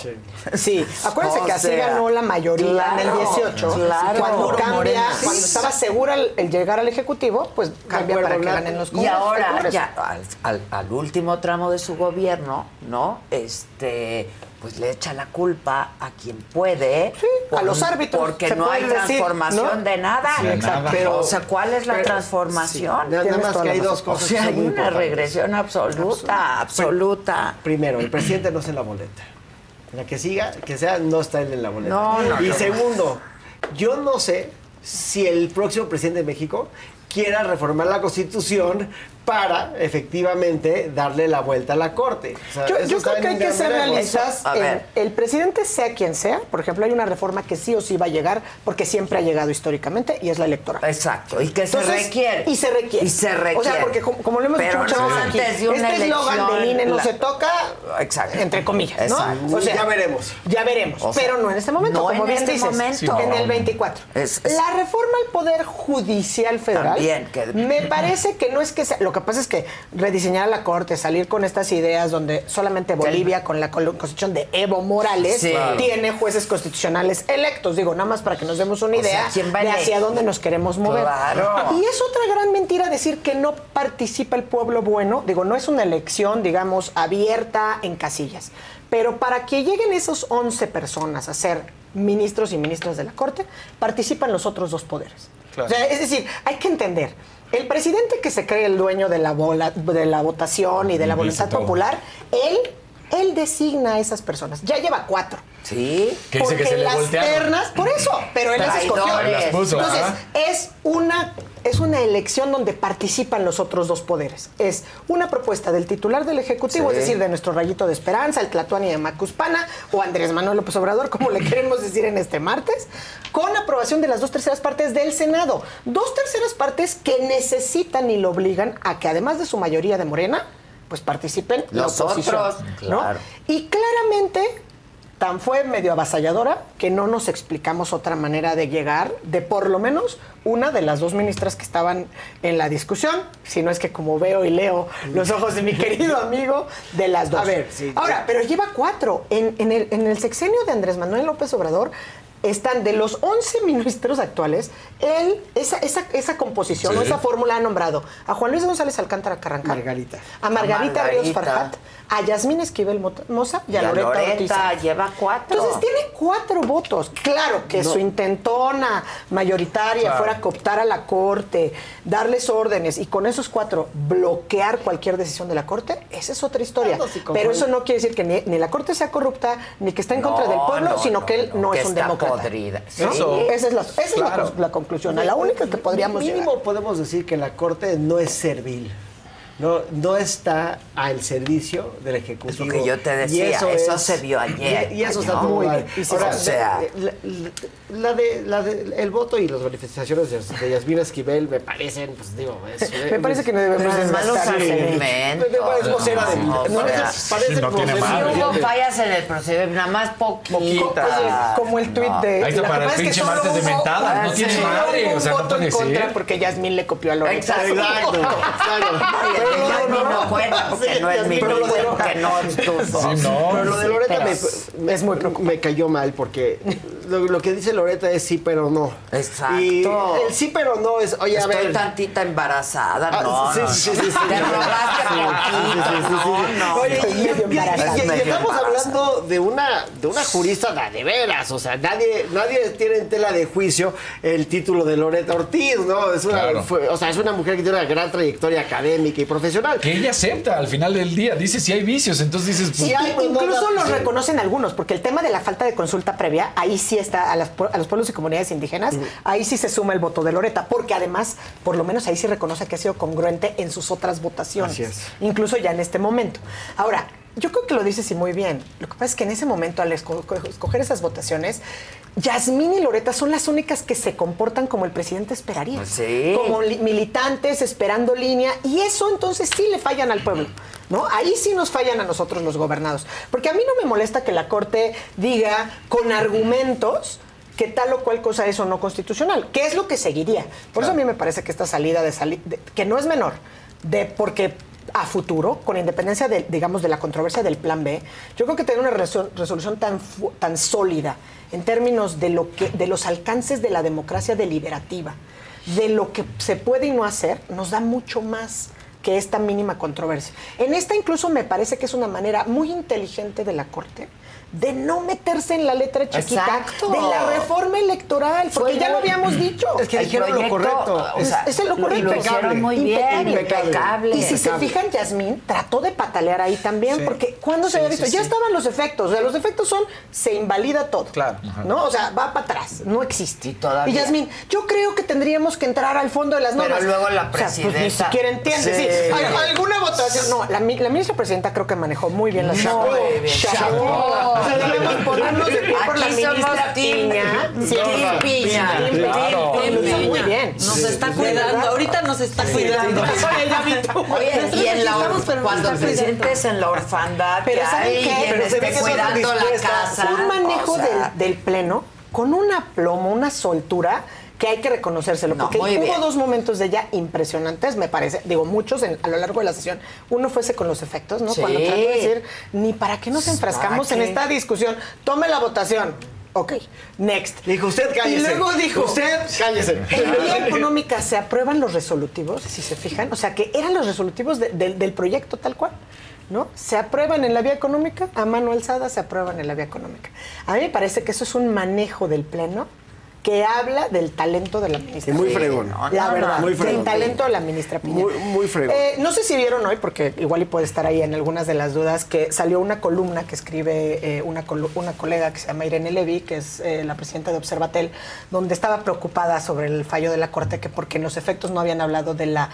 Sí, acuérdense O que así sea, ganó la mayoría en el claro, 18. claro. Cuando Puro cambia, Morena. cuando Sí. estaba segura el, el llegar al Ejecutivo, pues cambia acuerdo, para que ganen los Y ahora, ya al, al- al último tramo de su gobierno, ¿no? Este, pues le echa la culpa a quien puede. a los árbitros, Porque no hay decir, transformación ¿no? de nada. Sí, exacto. Pero, o sea, ¿cuál es la pero- transformación? sí, nada más que hay dos O cosas. sea, que hay una regresión absoluta, absoluta. Primero, el presidente no está en la boleta. La que siga, que sea, no está él en la boleta. No, no, y segundo, yo no sé si el próximo presidente de México quiera reformar la constitución para efectivamente darle la vuelta a la corte. O sea, Yo, creo que hay que ser realistas. El presidente sea quien sea, por ejemplo, hay una reforma que sí o sí va a llegar, porque siempre ha llegado históricamente, y es la electoral. Exacto, y que se Entonces, requiere. Y se requiere. Y se requiere. O sea, porque como, como lo hemos Pero dicho muchas no veces aquí, antes de una este eslogan del INE no la- se toca, Exacto. entre comillas, ¿no? O sea, ya veremos. Ya veremos, O sea, pero no en este momento, no como en bien este dices, momento. en el 24. Es- es- La reforma al Poder Judicial Federal También, que- me parece que no es que sea, lo que pasa es que rediseñar a la Corte, salir con estas ideas donde solamente Bolivia con la constitución de Evo Morales Sí. Tiene jueces constitucionales electos, digo, nada más para que nos demos una O sea, idea ¿quién va a de hacia dónde nos queremos mover. Claro. Y es otra gran mentira decir que no participa el pueblo bueno, digo, no es una elección, digamos, abierta en casillas. Pero para que lleguen esos 11 personas a ser ministros y ministras de la Corte, participan los otros dos poderes. Claro. O sea, es decir, hay que entender, el presidente que se cree el dueño de la, bola- de la votación y de la voluntad popular, él, él designa a esas personas. Ya lleva cuatro. Sí. Que dice que Porque se le las voltearon. ternas, por eso, pero él las escogió. Traidores. Las puso, Entonces, ajá. es una, es una elección donde participan los otros dos poderes. Es una propuesta del titular del Ejecutivo, Sí. es decir, de nuestro rayito de esperanza, el Tlatuani de Macuspana, o Andrés Manuel López Obrador, como le queremos decir en este martes, con aprobación de las dos terceras partes del Senado. Dos terceras partes que necesitan y lo obligan a que, además de su mayoría de Morena, pues participen Los la oposición. otros, ¿no? claro. Y claramente tan fue medio avasalladora que no nos explicamos otra manera de llegar de por lo menos una de las dos ministras que estaban en la discusión, si no es que como veo y leo los ojos de mi querido amigo, de las dos. A ver, sí. Ahora, pero lleva cuatro. En, en el, en el sexenio de Andrés Manuel López Obrador están de los 11 ministros actuales, él, esa, esa, esa composición Sí. o esa fórmula ha nombrado a Juan Luis González Alcántara Carranca, Margarita. a Margarita, A Ríos Margarita. Farjat, a Yasmín Esquivel Moza y a, a Loreta, Loreta, Ortiz. lleva cuatro. Entonces tiene cuatro votos. Claro que No. su intentona mayoritaria Claro. fuera cooptar a la corte, darles órdenes y con esos cuatro bloquear cualquier decisión de la corte, esa es otra historia. Sí Pero eso no quiere decir que ni, ni la corte sea corrupta, ni que está en contra No, del pueblo, no, sino no, que él no, que es un está demócrata. podrida. Eso. Esa es la, esa es la Claro. cons- la, conclusión, a la única que podríamos llegar. Mínimo podemos decir que la Corte no es servil. No, no está al servicio del Ejecutivo. Es lo que yo te decía, Y eso se vio ayer, Y, y eso está muy bien. Ahora, O sea- la, la- la de, la de- el voto y las manifestaciones de, de Yasmina Esquivel me parecen, pues digo, es- Me parece que no debemos Pero además los desgastar. argumentos. Es vocera de- No, no, parece no tiene de- Hubo fallas en el procedimiento, nada más poquita. Como el tuit de. Ahí está la para el pinche martes de mentadas, no tiene madre, o sea, no un voto puede en contra ser. porque Yasmín le copió a Loreta. Exacto. Exacto, no, Yasmín no, no cuenta porque Sí, no es mi porque no es tu Sí, no. Pero lo de Loreta Pero me, es muy me cayó mal porque lo, lo que dice Loreta es sí, pero no. Exacto. Y el sí, pero no es, oye, a Estoy ver. tantita embarazada, Ah, no, sí, no, sí, no. sí, sí, Te robaste poquito, no, no. Oye, y, estamos hablando de una, de una jurista de, veras, o sea, nadie, nadie tiene en tela de juicio el título de Loreta Ortiz, ¿no? Es una, Claro. fue- o sea, es una mujer que tiene una gran trayectoria académica y profesional. Que ella acepta al final del día. Dice si hay vicios, entonces dices, pues, Sí, hay, no, Incluso no, los sí. reconocen algunos, porque el tema de la falta de consulta previa, ahí sí está a, las a los pueblos y comunidades indígenas, ahí sí se suma el voto de Loreta, porque además, por lo menos ahí sí reconoce que ha sido congruente en sus otras votaciones, incluso ya en este momento. Ahora, yo creo que lo dices y muy bien. Lo que pasa es que en ese momento, al esco- escoger esas votaciones, Yasmín y Loreta son las únicas que se comportan como el presidente esperaría. Sí. Como li- militantes, esperando línea, y eso entonces sí le fallan al pueblo. ¿No? Ahí sí nos fallan a nosotros los gobernados. Porque a mí no me molesta que la Corte diga con argumentos que tal o cual cosa es o no constitucional, que es lo que seguiría. Por eso a mí me parece que esta salida de, sali- de- que no es menor, de porque a futuro, con independencia de, digamos, de la controversia del plan B, yo creo que tener una resol- resolución tan, tan sólida en términos de, lo que, de los alcances de la democracia deliberativa, de lo que se puede y no hacer, nos da mucho más que esta mínima controversia. En esta incluso me parece que es una manera muy inteligente de la Corte de no meterse en la letra chiquita Exacto. de la reforma electoral, porque Fue ya lo muy- habíamos dicho. Es que El dijeron lo correcto. o sea, es, es lo lo- correcto. y lo hicieron muy bien, impecable. Y si se Impecable. fijan, Yasmín trató de patalear ahí también, Sí. porque cuando se Sí, había visto, sí, ya sí. estaban los efectos, o sea, los efectos son, se invalida todo. Claro. ¿No? O sea, va para atrás, no existe. Y todavía. Yasmín, yo creo que tendríamos que entrar al fondo de las Pero normas. luego la O sea, pues, ni presidenta- siquiera entiende. Sí. Sí. Al- alguna votación. No, la, mi- la ministra presidenta creo que manejó muy bien la Muy Sea, debemos ponernos de pie por la Aquí somos ministra team- Piña. Sí, Piña. Muy bien. Nos está cuidando, ahorita nos está cuidando. Oye, y en la cuando te sientes en la orfandad Pero que ¿saben hay qué? quien Pero se ve esté que cuidando la casa. un manejo o sea, del, del pleno con un aplomo, una soltura que hay que reconocérselo. No, porque hubo bien. dos momentos de ella impresionantes, me parece. Digo, muchos en- a lo largo de la sesión. Uno fuese con los efectos, ¿no? Sí. Cuando trató de decir, ni para qué nos enfrascamos ¿Para en esta discusión. Tome la votación. Ok, next. Dijo, usted cállese. Y luego dijo, Usted cállese. en vía económica se aprueban los resolutivos, si se fijan, o sea que eran los resolutivos de- del- del proyecto tal cual, ¿no? Se aprueban en la vía económica, a mano alzada se aprueban en la vía económica. A mí me parece que eso es un manejo del Pleno que habla del talento de la ministra. Muy fregón. La verdad, muy del fregón. talento de la ministra Piña. Muy- muy fregón. Eh, no sé si vieron hoy, porque igual y puede estar ahí en algunas de las dudas, que salió una columna que escribe eh, una, una colega que se llama Irene Levy, que es eh, la presidenta de Observatel, donde estaba preocupada sobre el fallo de la Corte, que porque en los efectos no habían hablado de la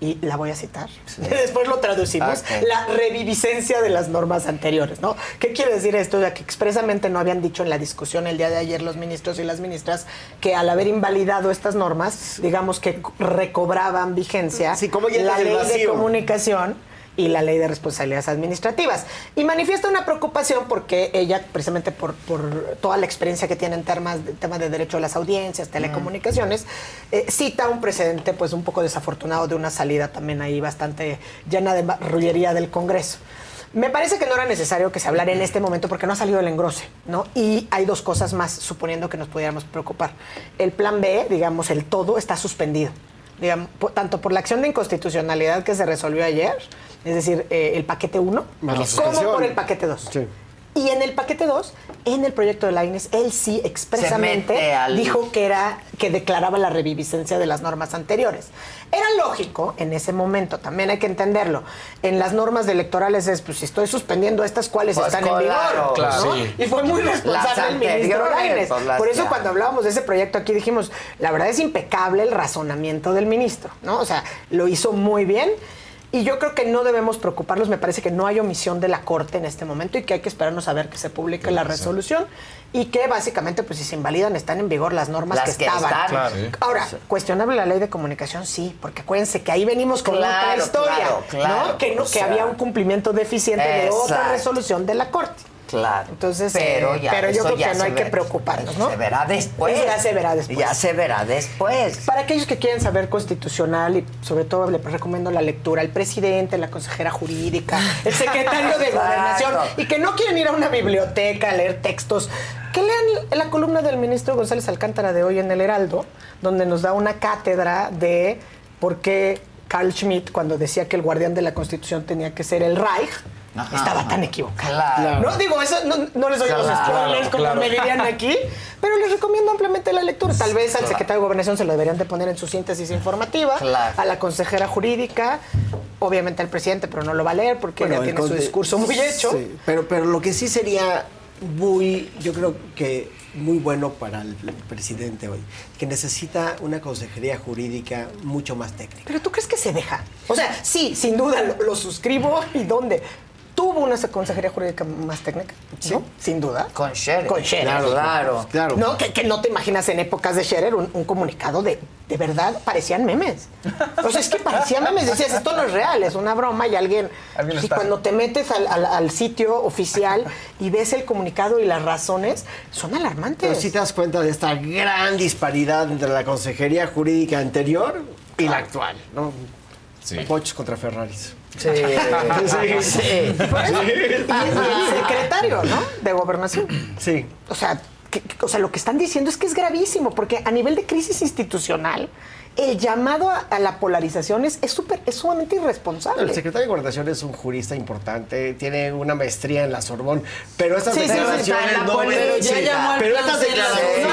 y la voy a citar, después lo traducimos, Ok. la reviviscencia de las normas anteriores, ¿no? ¿Qué quiere decir esto? Ya que expresamente no habían dicho en la discusión el día de ayer los ministros y las ministras que al haber invalidado estas normas, digamos que recobraban vigencia Sí, como llenas la ley de comunicación y la ley de responsabilidades administrativas. Y manifiesta una preocupación porque ella, precisamente por, por toda la experiencia que tiene en temas temas de derecho a las audiencias, telecomunicaciones, eh, cita un precedente pues un poco desafortunado de una salida también ahí bastante llena de marrullería del Congreso. Me parece que no era necesario que se hablara en este momento porque no ha salido el engrose, ¿no? Y hay dos cosas más, suponiendo que nos pudiéramos preocupar. El plan B, digamos, el todo, está suspendido. Digamos, tanto por la acción de inconstitucionalidad que se resolvió ayer, es decir, eh, el paquete 1, Más la como por el paquete 2. Y en el paquete 2, en el proyecto de la INES, él sí expresamente al- dijo que era que declaraba la reviviscencia de las normas anteriores. Era lógico en ese momento, también hay que entenderlo. En las normas electorales es, pues si estoy suspendiendo estas, ¿cuáles Pues están claro, en vigor? claro. ¿no? Sí. Y fue muy responsable el ministro Lainez. pues, las Por eso ya. cuando hablábamos de ese proyecto aquí dijimos, la verdad es impecable el razonamiento del ministro, ¿no? O sea, lo hizo muy bien. Y yo creo que no debemos preocuparnos, me parece que no hay omisión de la Corte en este momento y que hay que esperarnos a ver que se publique la resolución y que básicamente, pues si se invalidan, están en vigor las normas Las que, que estaban. están. Claro. Ahora, cuestionable la ley de comunicación, sí, porque acuérdense que ahí venimos con Claro, otra historia, claro, claro. ¿no? Que, no, que sea, había un cumplimiento deficiente de otra resolución de la Corte. Claro. Entonces, pero, eh, ya, pero yo creo ya que no hay que preocuparnos, ¿no? Se verá después. Eso ya se verá después. Ya se verá después. Para aquellos que quieren saber constitucional y sobre todo le recomiendo la lectura, el presidente, la consejera jurídica, el secretario de gobernación y que no quieren ir a una biblioteca a leer textos, que lean la columna del ministro González Alcántara de hoy en el Heraldo, donde nos da una cátedra de por qué Carl Schmitt, cuando decía que el guardián de la Constitución tenía que ser el Reich, Ajá, estaba tan equivocado. Claro. No digo eso, no, no les doy los Claro, spoilers como claro. me dirían aquí, pero les recomiendo ampliamente la lectura. Tal vez al Claro. secretario de Gobernación se lo deberían de poner en su síntesis informativa, Claro. a la consejera jurídica, obviamente al presidente, pero no lo va a leer porque Bueno, ya tiene su discurso muy hecho. Sí, pero, pero lo que sí sería muy, yo creo que muy bueno para el presidente hoy, que necesita una consejería jurídica mucho más técnica. Pero tú crees que se deja. O sea, sí, sin duda lo, lo suscribo. ¿Y dónde? Tuvo una consejería jurídica más técnica, ¿no? Sin duda. Con Scherer. Con Scherer. Claro, claro. Claro. No, que, que no te imaginas en épocas de Scherer un, un comunicado de, de verdad, parecían memes. O sea, es que parecían memes. Decías, esto no es real, es una broma y alguien... Alguien y está- cuando te metes al, al- al sitio oficial y ves el comunicado y las razones, son alarmantes. Pero si te das cuenta de esta gran disparidad entre la consejería jurídica anterior y la actual, ¿no? Pochos contra Ferraris. Sí. sí. Sí. Secretario, ¿no? De gobernación. Sí. O sea, que- o sea, lo que están diciendo es que es gravísimo, porque a nivel de crisis institucional, el llamado a, a la polarización es, es, súper- es sumamente irresponsable. El secretario de Gobernación es un jurista importante, tiene una maestría en la Sorbón, pero estas Sí, sí, sí, declaraciones en la no obedecen. Pero estas declaraciones,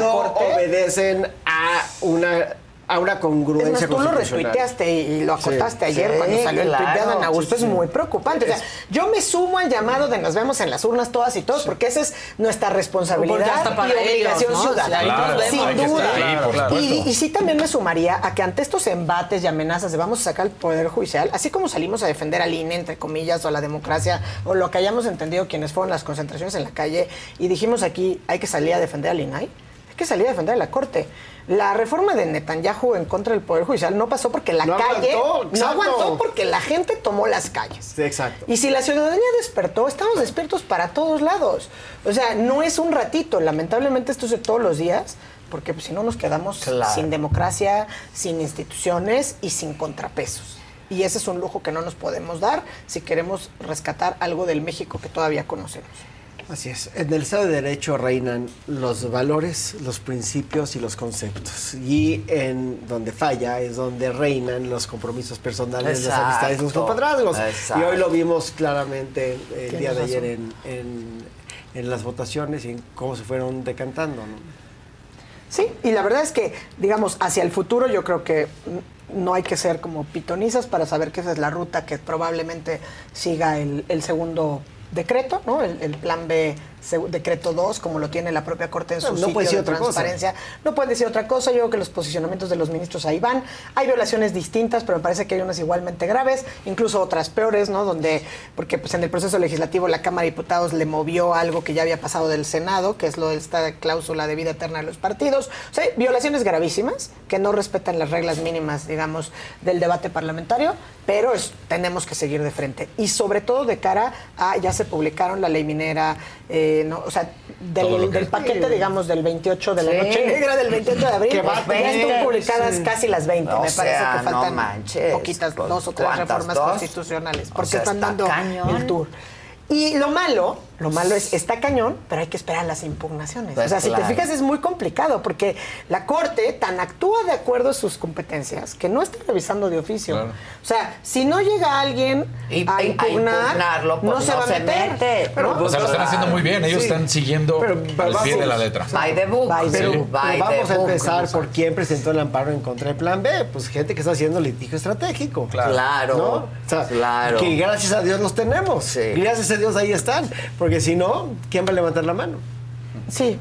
No, obedecen a una a una congruencia más, tú lo retuiteaste y, lo acotaste Sí. ayer Sí, cuando salió el tuit de claro. Adán Augusto. Sí, es muy preocupante. O sea, yo me sumo al llamado de nos vemos en las urnas todas y todos, porque esa es nuestra responsabilidad y obligación ellos, ¿no? ciudadana. Vemos. Sin duda. y, y sí también me sumaría a que ante estos embates y amenazas de vamos a sacar al Poder Judicial, así como salimos a defender al INE, entre comillas, o a la democracia, o lo que hayamos entendido quienes fueron las concentraciones en la calle, y dijimos aquí, hay que salir a defender al INAI, hay que salir a defender a la Corte. La reforma de Netanyahu en contra del Poder Judicial no pasó porque la No calle aguantó, no aguantó porque la gente tomó las calles. Sí, exacto. Y si la ciudadanía despertó, estamos despiertos para todos lados. O sea, no es un ratito. Lamentablemente esto es de todos los días, porque pues, si no nos quedamos Claro. sin democracia, sin instituciones y sin contrapesos. Y ese es un lujo que no nos podemos dar si queremos rescatar algo del México que todavía conocemos. Así es. En el Estado de Derecho reinan los valores, los principios y los conceptos. Y en donde falla es donde reinan los compromisos personales, las Exacto. amistades, los compadrazgos. Exacto. Y hoy lo vimos claramente el día de ayer en, en- en las votaciones y en cómo se fueron decantando. ¿no? Sí, y la verdad es que, digamos, hacia el futuro yo creo que no hay que ser como pitonizas para saber que esa es la ruta que probablemente siga el, el segundo decreto, ¿no? El, el plan B decreto 2, como lo tiene la propia Corte en su No, puede de otra cosa. transparencia. No pueden decir otra cosa. Yo creo que los posicionamientos de los ministros ahí van. Hay violaciones distintas, pero me parece que hay unas igualmente graves, incluso otras peores, ¿no? Donde, porque pues en el proceso legislativo la Cámara de Diputados le movió algo que ya había pasado del Senado, que es lo de esta cláusula de vida eterna de los partidos. O sea, violaciones gravísimas que no respetan las reglas mínimas, digamos, del debate parlamentario, pero es- tenemos que seguir de frente. Y sobre todo de cara a, ya se publicaron la ley minera, eh, no, o sea, del, que- del paquete, digamos, del 28 de la Sí. noche negra del 28 de abril, va ya 20, están publicadas sí. casi las 20. O me parece que no faltan manches. poquitas, dos o tres ¿Cuántas, reformas dos? constitucionales, O porque sea, están está dando cañón. el tour. Y lo malo, lo malo es, está cañón, pero hay que esperar las impugnaciones. Pues o sea, si te fijas es muy complicado, porque la Corte tan actúa de acuerdo a sus competencias que no está revisando de oficio. Claro. O sea, si no llega alguien Y- a impugnar, impugnarlo, pues no se no va a meter. mete. Pero, o sea, lo están haciendo muy bien. Ellos Sí. están siguiendo Pero- pero pie de la letra. By the book. By the book. vamos the a book. empezar por quién presentó el amparo en contra del plan B. Pues gente que está haciendo litigio estratégico. Claro, ¿no? O sea, claro. Que gracias a Dios los tenemos. Sí. Gracias a Dios ahí están. Porque si no, ¿quién va a levantar la mano? Sí,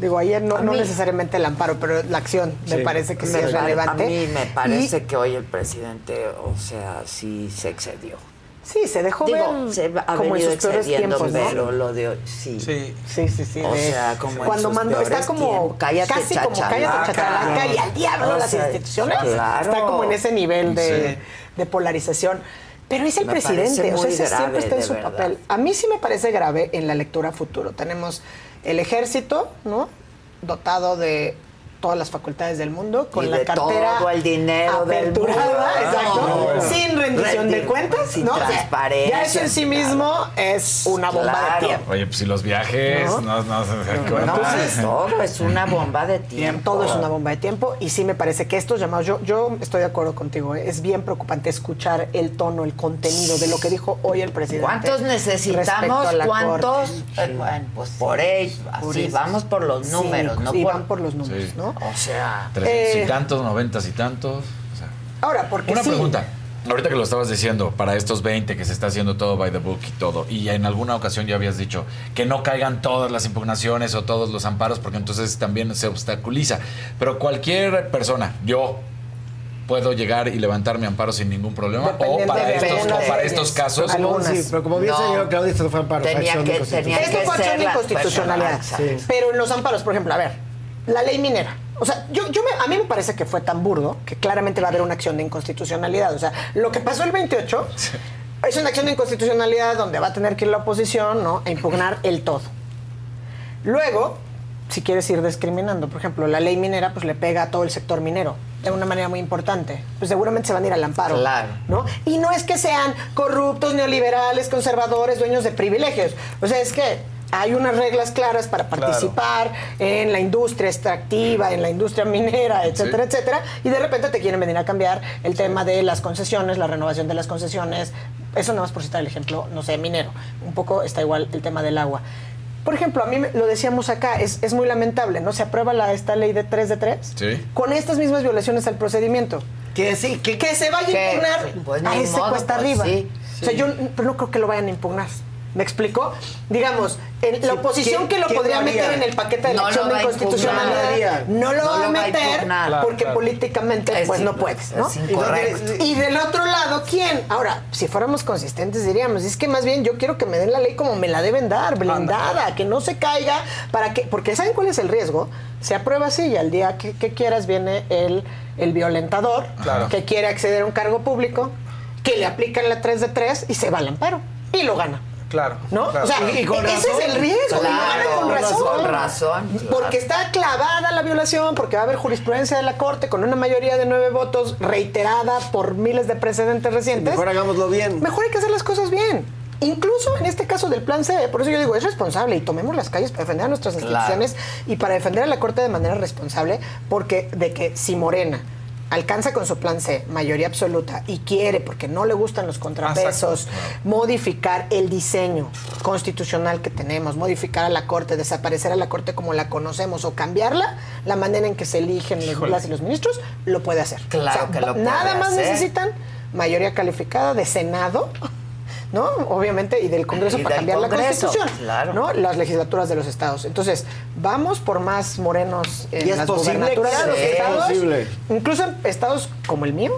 digo, ayer no, no necesariamente el amparo, pero la acción me parece que sí es relevante. A mí me parece Y- que hoy el presidente, o sea, sí se excedió. sí, se dejó Digo, ver se ha como en sus peores tiempos, ¿no? pero lo de hoy, sí. Sí. Sí, sí, sí. O sea, como en cuando sus mandó, está como tiempos. Cállate, casi como cállate chachalaca. chachalaca y al diablo O las instituciones. claro. Está como en ese nivel de, Sí. de polarización. Pero es el Me presidente, o sea, ese siempre está en su verdad. papel. A mí sí me parece grave en la lectura futuro. Tenemos el ejército, ¿no? Dotado de todas las facultades del mundo, con Y la de cartera todo el dinero del aperturada, exacto, No. sin rendición de cuentas, sin ¿no? Transparencia, ya eso en sí mismo es una bomba Claro. de tiempo. Oye, pues si los viajes, No. no, no, No, todo es una bomba de tiempo. Todo es una bomba de tiempo y sí me parece que estos llamados, yo, yo estoy de acuerdo contigo, ¿eh? es bien preocupante escuchar el tono, el contenido de lo que dijo hoy el presidente. ¿Cuántos necesitamos? ¿Cuántos? Bueno, pues por ello, así, vamos por los Sí, números, ¿no? y por- van por los números, Sí. ¿no? O sea, Trescientos Eh, y tantos, noventas y tantos. o sea. Ahora, porque Una sí, pregunta. Ahorita que lo estabas diciendo, para estos 20 que se está haciendo todo by the book y todo, y en alguna ocasión ya habías dicho que no caigan todas las impugnaciones o todos los amparos, porque entonces también se obstaculiza. Pero cualquier persona, yo, puedo llegar y levantar mi amparo sin ningún problema, o para de estos, algunas o para leyes. estos casos. Pero como, Algunas. sí, pero como bien No. señaló Claudia, esto no fue amparo, Tenía que- tenía Esto fue acción de inconstitucionalidad. Pero en los amparos, por ejemplo, a ver, la ley minera. O sea, yo, yo me- a mí me parece que fue tan burdo que claramente va a haber una acción de inconstitucionalidad. O sea, lo que pasó el 28 es una acción de inconstitucionalidad donde va a tener que ir la oposición, ¿no? A impugnar el todo. Luego, si quieres ir discriminando, por ejemplo, la ley minera pues le pega a todo el sector minero de una manera muy importante. Pues seguramente se van a ir al amparo. Claro. ¿no? Y no es que sean corruptos, neoliberales, conservadores, dueños de privilegios. O sea, es que hay unas reglas claras para participar en la industria extractiva, en la industria minera, etcétera, etcétera. Y de repente te quieren venir a cambiar el tema de las concesiones, la renovación de las concesiones. Eso nada más por citar el ejemplo, no sé, minero. Un poco está igual el tema del agua. Por ejemplo, a mí me- lo decíamos acá, es, es muy lamentable, ¿no? Se aprueba la, esta ley de 3 de 3 Sí. con estas mismas violaciones al procedimiento. Que sí, que, Que se vaya a impugnar Pues a ese modo, cuesta pues arriba. sí, O sea, yo pero no creo que lo vayan a impugnar. ¿Me explico? Digamos, en la oposición ¿quién- que lo podría lo meter en el paquete de la No acción lo de inconstitucionalidad, no lo No va a lo va a meter porque Claro. políticamente Es pues no puedes, es ¿no? Y del otro lado, ¿quién? Ahora, si fuéramos consistentes diríamos, es que más bien yo quiero que me den la ley como me la deben dar, blindada, que no se caiga, para que, porque ¿saben cuál es el riesgo? Se aprueba así y al día que, que quieras viene el, el violentador Claro. que quiere acceder a un cargo público, que le aplican la 3 de 3 y se va al amparo y lo gana. Claro. ¿No? claro. o sea, Y- y con ese razón. es el riesgo. Claro, con razón. con razón, claro. Porque está clavada la violación, porque va a haber jurisprudencia de la Corte con una mayoría de nueve votos reiterada por miles de precedentes recientes. Mejor hagámoslo bien. Mejor hay que hacer las cosas bien. Incluso en este caso del plan C, por eso yo digo, es responsable y tomemos las calles para defender a nuestras Claro. instituciones y para defender a la Corte de manera responsable, porque de que si Morena alcanza con su plan C mayoría absoluta y quiere, porque no le gustan los contrapesos, modificar el diseño constitucional que tenemos, modificar a la Corte, desaparecer a la Corte como la conocemos o cambiarla, la manera en que se eligen los, las y los ministros, lo puede hacer. Claro que lo puede Nada más necesitan mayoría calificada de Senado ¿no? Obviamente, y del Congreso Y para del cambiar Congreso, la Constitución, claro. ¿no? Las legislaturas de los estados. Entonces, vamos por más morenos en ¿Y es las posible? gubernaturas de los es estados, posible. incluso en estados como el mío,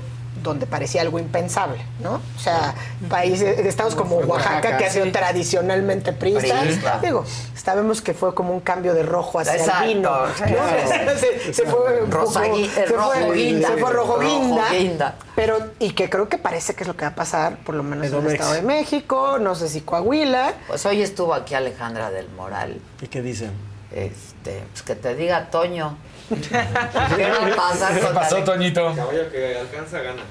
donde parecía algo impensable, ¿no? O sea, países, estados como Oaxaca, que ha sido sí. tradicionalmente priista. Priista. Digo, sabemos que fue como un cambio de rojo hacia Exacto, el vino. Se, se fue un poco- se rojo fue- guinda. se fue rojo Rojo guinda. guinda. Pero, y que creo que parece que es lo que va a pasar, por lo menos en el. Estado de México, no sé si Coahuila. Pues hoy estuvo aquí Alejandra del Moral. ¿Y qué dicen? Este, pues que te diga Toño. ¿Qué va a pasar ¿Qué pasó, Toñito? Caballo que alcanza gana.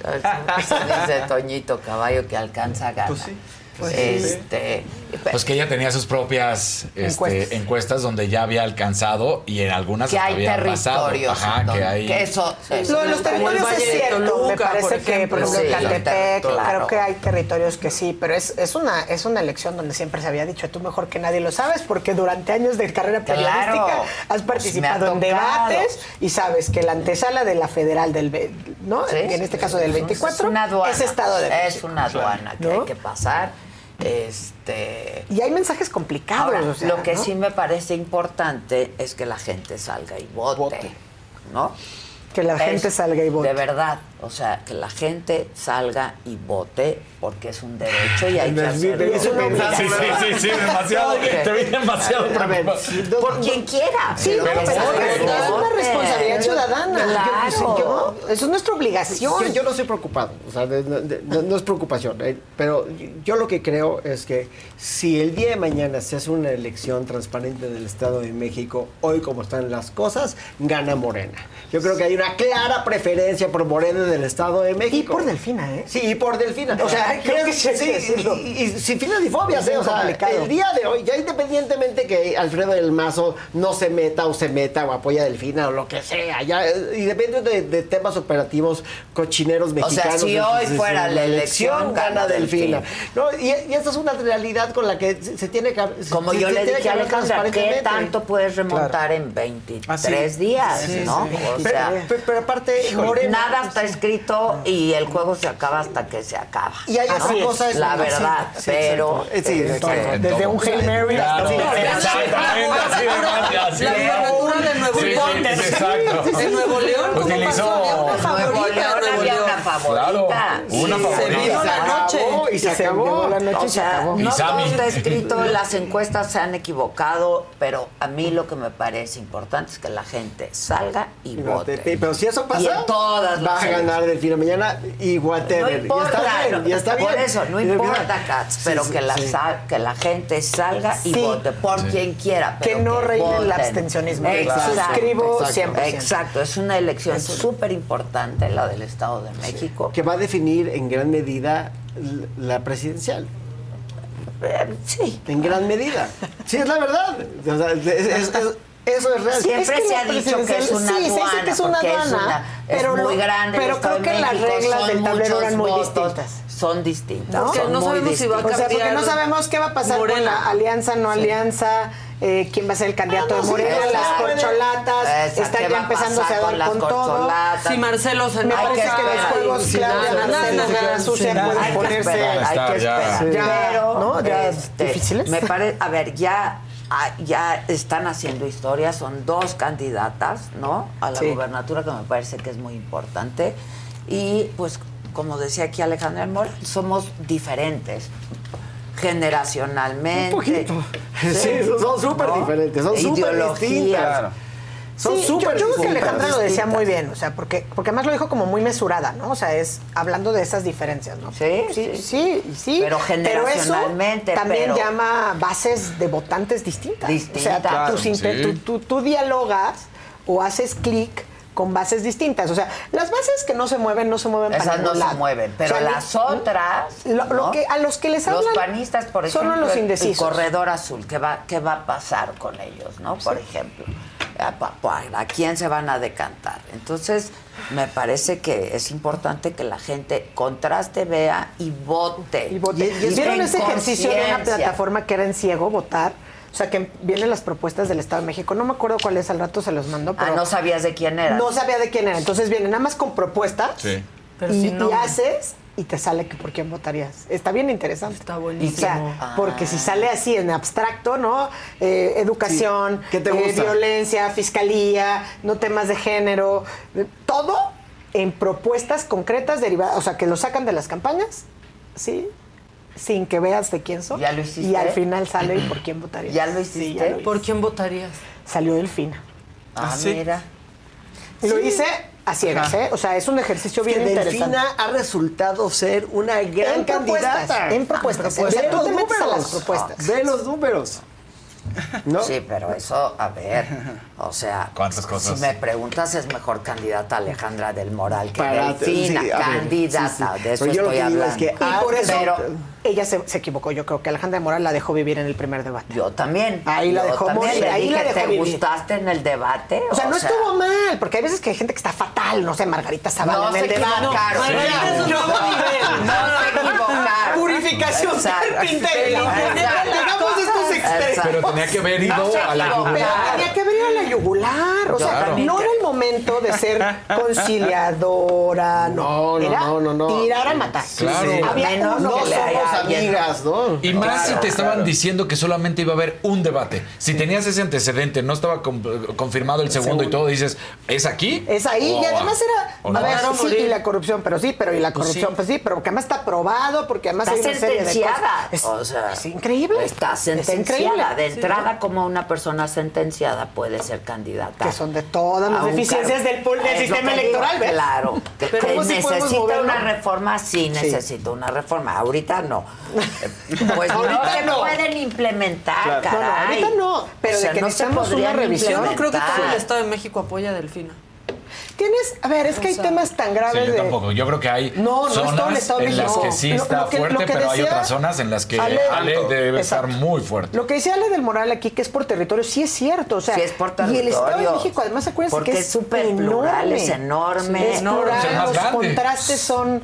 Dice Toñito, caballo que alcanza gana. Pues sí. Este, Pues que ella tenía sus propias este, Encuestas. encuestas. donde ya había alcanzado y en algunas que hasta hay había territorios. Ajá, en que donde- hay. que eso, eso Lo de los es territorios es cierto. Toluca, me parece por que, por ejemplo, Sí, Catepec, claro. creo que hay territorios que sí, pero es, es, una, es una elección donde siempre se había dicho, tú mejor que nadie lo sabes, porque durante años de carrera Claro. periodística has Pues participado en ha debates y sabes que la antesala de la federal del, ve- ¿no? Sí, en este caso del es un- 24, es una aduana. es Estado de Es México. una aduana que ¿No? hay que pasar. Este. Y hay mensajes complicados. Ahora, o sea, lo que ¿no? sí me parece importante es que la gente salga y vote. ¿No? Que la Es- gente salga y vote. De verdad, o sea, que la gente salga y vote porque es un derecho y hay que hacerlo. Sí, sí, sí, sí, demasiado. Te vi demasiado Por quien quiera. Sí, no, Pero es una responsabilidad ciudadana. Claro. Eso es nuestra obligación. Yo, no estoy preocupado, o sea, no es preocupación, eh, pero yo lo que creo es que si el día de mañana se hace una elección transparente del Estado de México, hoy como están las cosas, gana Morena. Yo creo que hay una clara preferencia por Morena del Estado de Y México. por Delfina, ¿eh? Sí, y por Delfina. O sea, Creo creo que sí y, y- y sin finas ni fobias, Es ¿eh? O sea, complicado. el día de hoy, ya independientemente que Alfredo del Mazo no se meta o se meta o apoya a Delfina o lo que sea, ya, eh, independientemente de, de temas operativos cochineros O sea, mexicanos. si hoy de- fuera de la elección, gana Delfina. Delfina. No, y, y esta es una realidad con la que se, se tiene que... Como se- yo se le dije que a Alejandra, ¿qué transparentemente. tanto puedes remontar en 23 Ah, sí. días, Sí, no? sí. O Pero, sea, pero- pero aparte, Morena... nada está escrito y el juego se acaba hasta que se acaba. Y hay otra cosa... es- La verdad, pero... Desde un Hail Mary hasta- de La de de Nuevo León. En Nuevo León, ¿cómo Utilizó- Nuevo León favorita. Claro, una Sí, favorita. se vino la noche. Y se acabó. la noche O se acabó. No todo está escrito, las encuestas se han equivocado, pero a mí lo que me parece importante es que la gente salga y vote. Pero si eso pasa, Y en todas va a ganar Delfina mañana y No whatever. importa, y está bien, y está bien. por eso, no importa, Katz, pero Sí, que, la, que la gente salga y vote por quien quiera. Que pero no reine el abstencionismo. Exacto. Suscribo Exacto. 100%. Exacto, es una elección súper importante la del Estado de México. Que va a definir en gran medida la presidencial. Eh, sí. En gran medida. Sí, es la verdad. O sea, es- es- es- eso es real. Siempre Es que se ha dicho que es una sí, se dice aduana, que es una aduana, es, pero es muy grande. pero creo que las reglas del tablero eran muy votos, distintas. Son distintas. ¿No? Son sabemos si va a distintas. O sea, porque cambiar no sabemos qué va a pasar con la alianza, no alianza, eh, quién va a ser el candidato Ah, no, de Morena, las corcholatas, Esa, ¿qué están ya a empezándose pasar a dar con con todo. Si Marcelo se Me parece que los juegos Sí, Claudia nada, Marcelo nada. pueden Hay que ponerse esperar, hay que ya. esperar. Ya este, difíciles. Me parece, a ver, ya, ah, ya están haciendo historia, son dos candidatas, ¿no? A la Sí. gubernatura, que me parece que es muy importante. Y pues, como decía aquí Alejandra Moral, somos diferentes generacionalmente. Un poquito. Sí, son súper diferentes, son súper Ideologías. distintas. Son Sí, yo- súper yo, creo que. Alejandra lo decía muy bien, o sea, porque, porque además lo dijo como muy mesurada, ¿no? O sea, es hablando de esas diferencias, ¿no? Sí, sí, sí. sí, sí. Pero eso generacionalmente, también pero- llama bases de votantes distintas. Distintas. O sea, Claro, sí. tú, tú- tú dialogas o haces clic con bases distintas. O sea, las bases que no se mueven, no se mueven para Esas no ningún se mueven, pero O sea, las otras. Lo- lo ¿no? que- a los que les Los hablan panistas, por son ejemplo, los el- el indecisos. corredor azul, ¿qué va, ¿qué va a pasar con ellos, no? Por ejemplo, ¿a, pa- pa- ¿a quién se van a decantar? Entonces, me parece que es importante que la gente contraste, vea y vote. Y vote. Y- y ¿Vieron ese ejercicio de una plataforma que era en ciego, votar? O sea, que vienen las propuestas del Estado de México. No me acuerdo cuál es, al rato se los mando. Ah, no sabías de quién era. No sabía de quién era. Entonces vienen nada más con propuestas Sí. Pero y, si no- y haces y te sale que por quién votarías. Está bien interesante. Está buenísimo. porque si sale así en abstracto, ¿no? Eh, educación, Sí. ¿Qué te eh, violencia, fiscalía, no temas de género, eh, todo en propuestas concretas derivadas, o sea, que lo sacan de las campañas, ¿sí? Sin que veas de quién son. ¿Ya lo hiciste? Y al final sale y por quién votarías. ¿Ya lo Sí, hiciste? ya lo hice. ¿Por quién votarías? Salió Delfina. Ah, ¿Ah, sí? mira. Lo Sí. hice a ciegas. ¿eh? O sea, es un ejercicio Es que bien interesante. Delfina ha resultado ser una gran En propuestas, candidata. en propuestas. Ve O sea, tú los te a las números. propuestas. Ve los números. ¿No? Sí, pero eso, a ver, o sea, ¿Cuántas cosas? si me preguntas es mejor candidata Alejandra del Moral que Delfina, sí, candidata, sí, sí. de eso Pero yo lo estoy digo hablando. es que Y por eso pero ella se, se equivocó. Yo creo que Alejandra Moral la dejó vivir en el primer debate. yo también. Ahí la dejó morir, ahí la dejó ¿te vivir. gustaste en el debate? O sea, no estuvo mal, porque hay veces que hay gente que está fatal, no sé, Margarita Zavala No en el debate. equivocaron. Margarita es un No, nuevo nivel. no se equivocaron. Purificación carpintera. Digamos estos extremos. Pero tenía que haber ido a la yugular. Pero tenía que haber ido a la yugular. O sea, no era el momento de ser conciliadora, no. No, no, no, no, no. tirar a matar. Había Amigas, ¿no? Y más Claro, si te estaban claro. diciendo que solamente iba a haber un debate. Si tenías ese antecedente, no estaba com- confirmado el segundo y todo, dices, ¿es aquí? Es ahí, y además era, o a ver, sí, y la corrupción, pero sí, pero y la corrupción, pues sí, pero que además está probado, porque además Está hay una serie de sentenciada. cosas. Es, o sea, es increíble. Está increíble. sentenciada. De Sí. entrada, como una persona sentenciada puede ser candidata. Que son de todas las deficiencias del, Es lo sistema electoral, ¿ves? Claro. Que, Pero que ¿cómo sí podemos necesita moverlo? una reforma, sí, necesita una reforma. Ahorita no. Pues no Ahorita se no. pueden implementar, Claro. No, no, caray. ahorita no, pero O sea, de que no necesitamos una revisión. Yo no creo que todo el. Estado de México apoya a Delfina. Tienes, a ver, es que O hay sea, temas tan graves Sí, yo de... tampoco. Yo creo que hay No, no es todo el zonas Estado de en las México. que sí Lo- está lo que- lo fuerte, que pero hay otras zonas en las que Ale- Ale, debe Exacto. estar muy fuerte. Lo que decía Ale del Moral aquí, que es por territorio, sí es cierto. O sea, Sí, es por Y el Estado de territorio. México, además, acuérdense Porque que es súper enorme. plural, es enorme. Es Enorme. plural, Es el más los grande. contrastes son...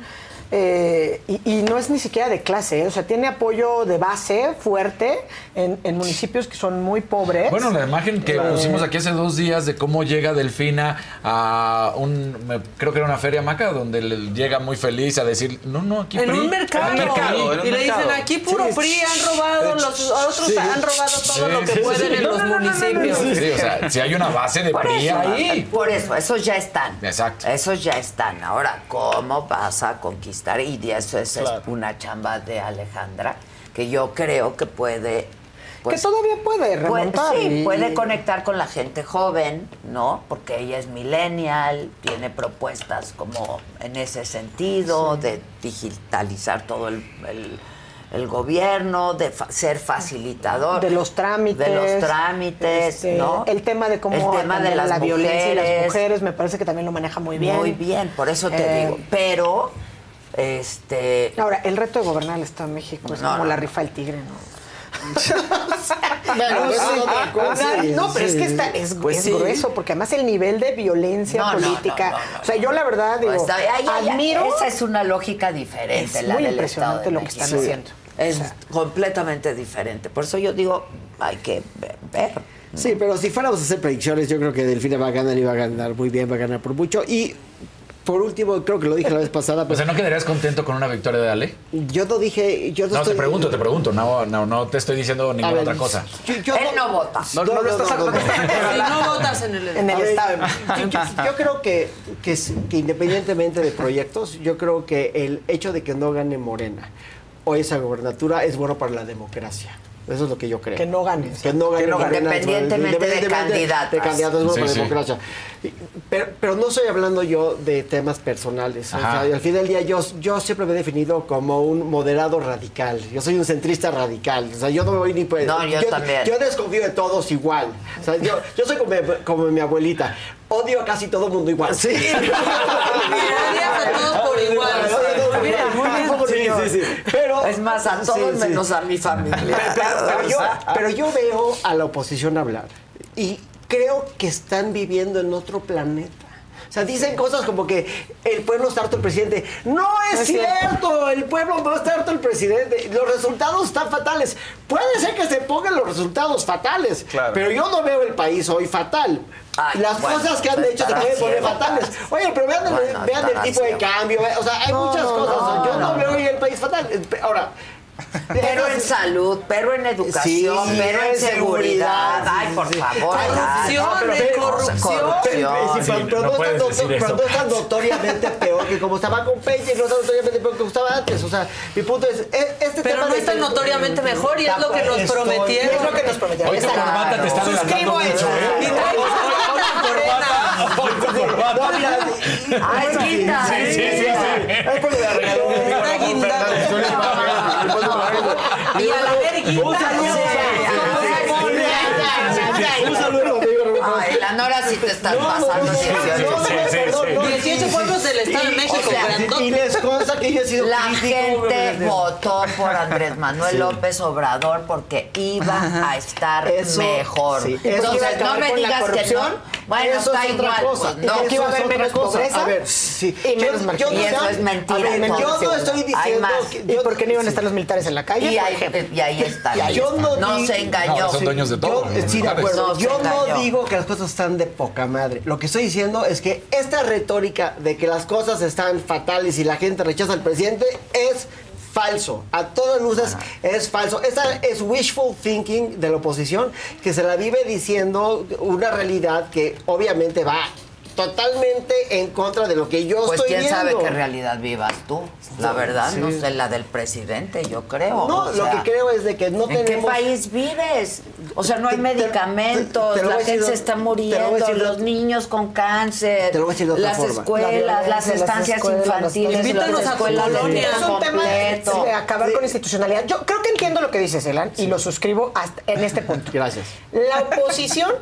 eh, y, y no es ni siquiera de clase, ¿eh? o sea, tiene apoyo de base fuerte en, en municipios que son muy pobres. Bueno, la imagen que Eh, pusimos aquí hace dos días de cómo llega Delfina a un, me- creo que era una feria maca, donde le llega muy feliz a decir, no, no, aquí En PRI, un mercado. aquí mercado, en un y le dicen, aquí puro Sí. PRI han robado, los otros Sí. han robado todo lo que Sí, sí, pueden sí. en No, los no, no, no, no, municipios. Sí, o sea, si hay una base de Por PRI eso, ahí. por eso, esos ya están. Exacto. Esos ya están. Ahora, ¿cómo vas a conquistar? Y eso es, es una chamba de Alejandra que yo creo que puede. pues, que todavía puede puede- remontar. sí, y- puede conectar con la gente joven, ¿no? Porque ella es millennial, tiene propuestas como en ese sentido, de digitalizar todo el, el- el gobierno, de fa- ser facilitador. de los trámites. De los trámites, este, ¿no? El tema de cómo El tema de las la violencia y las mujeres. mujeres, me parece que también lo maneja muy bien. Muy bien, por eso te Eh, digo. Pero, este. Ahora, el reto de gobernar el Estado de México es No, como no, la no. rifa del tigre, ¿no? Bueno, eso es otra cosa. Ah, no, pero es que está, es, Pues es sí. grueso, porque además el nivel de violencia No, no, no, política. no, no, o sea, yo la verdad digo, Pues, ay, ay, admiro. Esa es una lógica diferente, Es la muy del impresionante Estado de lo que están haciendo. Es completamente diferente. Por eso yo digo, hay que ve- ver. Sí, pero si fuéramos a hacer predicciones, yo creo que Delfina va a ganar y va a ganar muy bien, va a ganar por mucho. Y por último, creo que lo dije la vez pasada, O sea, ¿no quedarías contento con una victoria de Ale? yo no dije, yo no, No, estoy... te pregunto, te pregunto. No, no, no te estoy diciendo ninguna ver, otra cosa. Yo, yo Él no vota. No, no, lo estás no, no. Si no votas en el En el A ver, Estado yo, creo que, que, que independientemente de proyectos, yo creo que el hecho de que no gane Morena o esa gobernatura es bueno para la democracia. Eso es lo que yo creo. Que no gane. Que no gane Que no gane. Morena, Independientemente de candidatas. De candidatos es bueno Sí, para la sí. democracia. Pero, pero no estoy hablando yo de temas personales. O Ajá. sea, al fin del día yo, yo siempre me he definido como un moderado radical. Yo soy un centrista radical. O sea, yo no me voy ni pues. No, yo también. Yo desconfío de todos igual. O sea, yo, yo soy como, como mi abuelita. Odio a casi todo el mundo igual. Sí. Odias a todos por igual. Mira, muy bien, Sí, sí, sí. Pero, Es más, a todos Sí, sí. menos a mi familia. pero, pero yo, pero yo veo a la oposición hablar y creo que están viviendo en otro planeta. O sea, dicen cosas como que el pueblo está harto del presidente. No es, No es cierto. cierto, el pueblo no está harto del presidente. Los resultados están fatales. Puede ser que se pongan los resultados fatales, Claro. pero yo no veo el país hoy fatal. Las bueno, cosas que han pues hecho se pueden poner fatales. Oye, pero vean, el- Bueno, vean el tipo de cambio. O sea, hay No, muchas cosas. no, yo no, no, veo hoy el país fatal. Ahora, Pero en salud, pero en educación, Sí, pero en seguridad. Ay, sí, por favor. Corrupción, corrupción. corrupción. Pero, pero- pero no, es tan noto- pero no es tan notoriamente peor que como estaba con Peña y no es tan notoriamente peor que como estaba antes. O sea, mi punto es, e- este Pero tema no de es tan que- notoriamente mejor y es lo que nos Estoy- prometieron. Es lo que nos prometieron. Hoy tu corbata te está adelantando Suscribo mucho. ¿eh? Y traigo una corona. No, mira, y- Ah, es guinda. Sí, sí, sí, sí. Es regaló un libro Está con guindado. Fernando. Y a la ver, Un saludo. Un saludo. Ay, la Nora sí te estás pasando. 18 pueblos del Estado de México, O sea, grandote. Y les consta que yo he sido La crítico gente votó por Andrés Manuel Sí. López Obrador porque iba a estar Eso, mejor. sí. Entonces, no me digas que no. corrupción. Bueno, Eso está es otra igual. cosa. pues, no. Eso que iba a haber menos cosa. pobreza A ver, sí. y menos Yo- Y eso es mentira, ver, yo no estoy Hay diciendo más. que- ¿Y yo- por qué no iban a estar los militares en la calle? Y ahí, ejemplo? y ahí está. ahí Yo está. no, no di- se engañó. No, son dueños de todo. Yo, sí, de acuerdo. Yo no digo que las cosas están de poca madre. Lo que estoy diciendo es que esta retórica de que las cosas están fatales y la gente rechaza al presidente es falso. A todas luces es falso. Esta es wishful thinking de la oposición que se la vive diciendo una realidad que obviamente va totalmente en contra de lo que yo Pues estoy quién viendo. sabe qué realidad vivas tú. La verdad, Sí. no sé, la del presidente, yo creo. No, o lo que creo es de que no ¿En qué tenemos... país vives? O sea, no hay Te- medicamentos, te- te lo la decir gente se está muriendo, los niños con cáncer, Te lo voy a decir de otra las forma. La escuelas, las estancias infantiles, Invítanos a escuelas de colonia. Es un tema de acabar con institucionalidad. Yo creo que entiendo lo que dice Celan y lo suscribo hasta en este punto. Gracias. La oposición,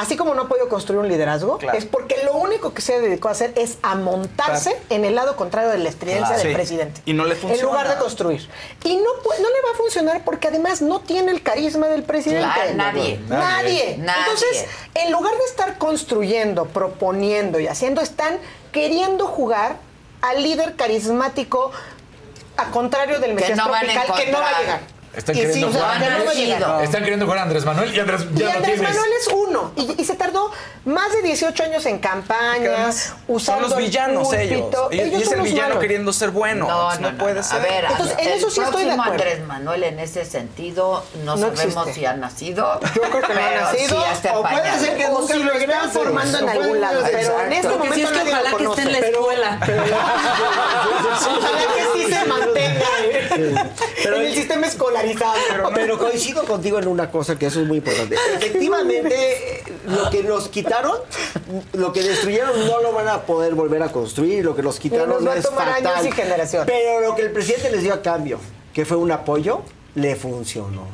así como no ha podido construir un liderazgo, Claro. es porque lo único que se dedicó a hacer es a montarse en el lado contrario de la estridencia Claro. del Sí. presidente. Y no le En funciona. lugar de construir. Y no, no le va a funcionar porque además no tiene el carisma del presidente. Claro, nadie. Nadie. Nadie. Entonces, en lugar de estar construyendo, proponiendo y haciendo, están queriendo jugar al líder carismático a contrario del Mesías no tropical que no va a llegar. Están Y queriendo sí, o sea, jugar. no a. Están queriendo jugar a Andrés Manuel y Andrés ya. Manuel es uno. Y, y se tardó más de 18 años en campaña, Son usando los villanos el ellos. Y, es son el villano malos. queriendo ser bueno. No, no, no, no, puede no. ser. A ver, Entonces, en el eso sí estoy de acuerdo. Andrés Manuel en ese sentido no, No sabemos existe. si ha nacido. Yo creo que no ha nacido, o puede ser que nunca si lo están formando en algún lado. Pero en este momento ojalá que esté en la escuela. Ojalá que sí se mantenga eh, Pero- en el sistema escolarizado. Pero coincido contigo en una cosa que eso es muy importante. Efectivamente, lo que nos quitaron, lo que destruyeron no lo van a poder volver a construir. Lo que nos quitaron nos va a es tomar fatal. años y generaciones. Pero lo que el presidente les dio a cambio, que fue un apoyo, le funcionó.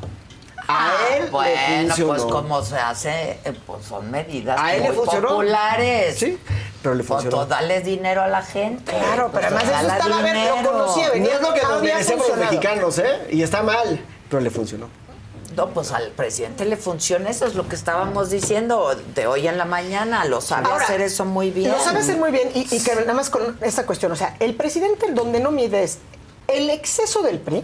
A él Ah, bueno, le funcionó. pues como se hace, eh, pues son medidas A él le muy funcionó. populares. Sí, pero le Pues funcionó. tú dale dinero a la gente. Claro, pero Pues además eso regala estaba a ver, lo dinero. conocía, No venía- es lo que nos merecemos los mexicanos, ¿eh? Y está mal, pero le funcionó. No, pues al presidente le funciona, eso es lo que estábamos diciendo de hoy en la mañana, lo sabe Ahora, hacer eso muy bien. Lo sabe hacer muy bien y, y que nada más con esta cuestión, o sea, el presidente donde no mide es el exceso del PRI,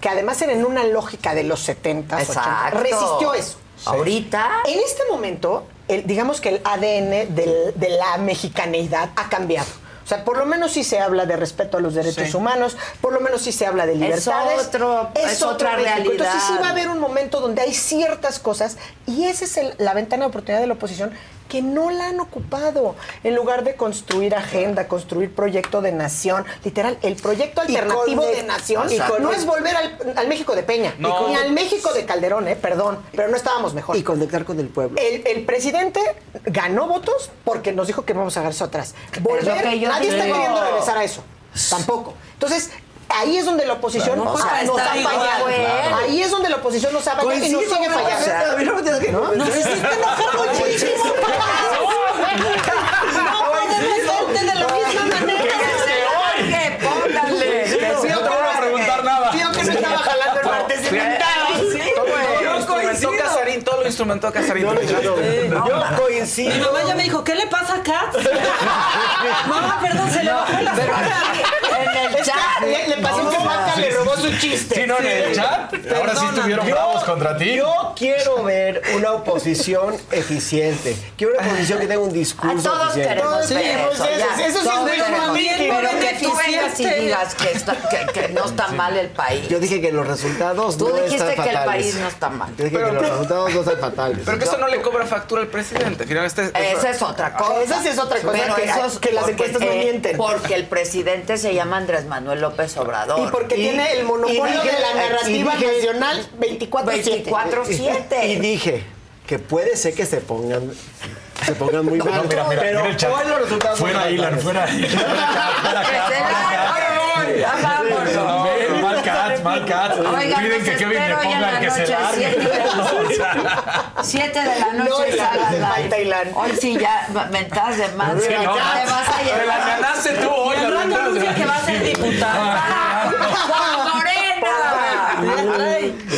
que además era en una lógica de los 70, 80, Exacto. resistió eso. Ahorita En este momento, el- digamos que el ADN del- de la mexicaneidad ha cambiado. O sea, por lo menos sí se habla de respeto a los derechos Sí. humanos, por lo menos sí se habla de libertades. otro- es otra México. realidad. Entonces sí va a haber un momento donde hay ciertas cosas y esa es el- la ventana de oportunidad de la oposición que no la han ocupado. En lugar de construir agenda, construir proyecto de nación, literal, el proyecto alternativo de nación y con- no es volver al, al México de Peña, No. ni al México de Calderón, eh, perdón, pero no estábamos mejor. Y conectar con el pueblo. El, el presidente ganó votos porque nos dijo que vamos a agarrar atrás. Volver, nadie está queriendo regresar a eso. Tampoco. Entonces, ahí es donde la oposición nos o sea, ha fallado. igual, claro. Ahí es donde la oposición nos ha fallado y nos sigue fallando. Nos hiciste enojar muchísimo, No podemos verte de la misma manera. Que póngale. No te voy a preguntar nada. Tío que no estaba jalando el martes de mentadas. Todo lo instrumentó Casarín. Yo coincido. Mi mamá ya me dijo, ¿qué le pasa a Kat? mamá, perdón, se le bajó la pero cara. En el Es chat. le, le pasó que Marta le robó su chiste. Sí, no, en el chat. Ahora sí estuvieron bravos contra ti. Yo quiero ver una oposición eficiente. Quiero una oposición que tenga un discurso A todos eficiente. queremos Sí, ver pues eso, eso- ya. eso sí es Todos muy queremos. Pero que tú vengas y digas que, está- que- que no está mal el país. Yo dije que los resultados Tú no dijiste están que el fatales. país no está mal. Yo dije que los resultados no están fatales. Pero que eso no le cobra factura al presidente. Finalmente, Esa es otra cosa. Esa sí es otra cosa, Pero que- eso es que las encuestas no eh, mienten. Porque el presidente se llama Andrés Manuel López Obrador. Y porque tiene el monopolio y dije- de la y narrativa dije- nacional 24-7. 24-7. Y dije que puede ser que se pongan se pongan muy mal. No, mira, mira, pero mira el chat. los resultados Fuera Ilan, fuera Ilan. Fuera Que Kat, se fuera la- Kat. Ya vámonos. No, Mal cat, mal cat. Oigan, Piden los que Kevin le espero hoy en ponga la el que se noche, largue. siete de la- Siete de la noche, No, Ilan. Hoy sí ya mentadas de más. Sí, te no. vas a Te la llevar. ganaste tú hoy. La rato anuncia que va a ser diputada. ¡Por Morena!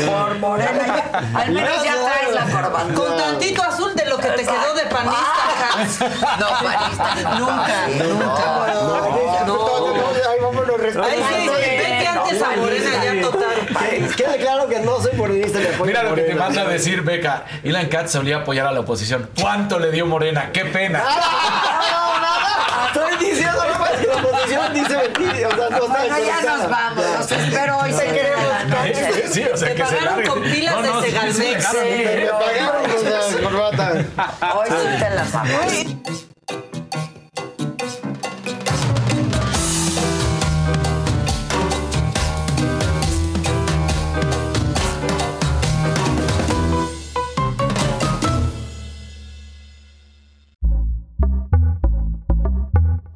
Por Morena. ya- Al menos ya traes la corbata. Con tantito azul de lo que te quedó de panista. No, panista. Nunca, nunca. Ay, vámonos, Ay, sí, respetando. vete antes a Morena ya total. Que- Quede claro que no soy morenista Mira lo que te manda a decir, Beca. Ilan Katz solía apoyar a la oposición. ¿Cuánto le dio Morena? ¡Qué pena! No, nada. Estoy diciendo nomás que la oposición dice mentir. O sea, no Bueno, ya nos vamos. Los espero hoy. Te de queremos. Sí, o sea, Te que se pagaron largue. con pilas No, de no, sí, sí, Segalmex. Me pagaron con la corbata. Hoy sí te las amo.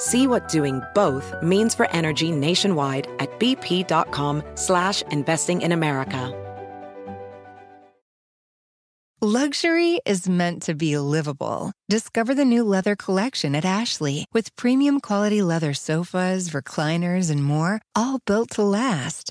See what doing both means for energy nationwide at bp.com slash investing in America. Luxury is meant to be livable. Discover the new leather collection at Ashley with premium quality leather sofas, recliners, and more, all built to last.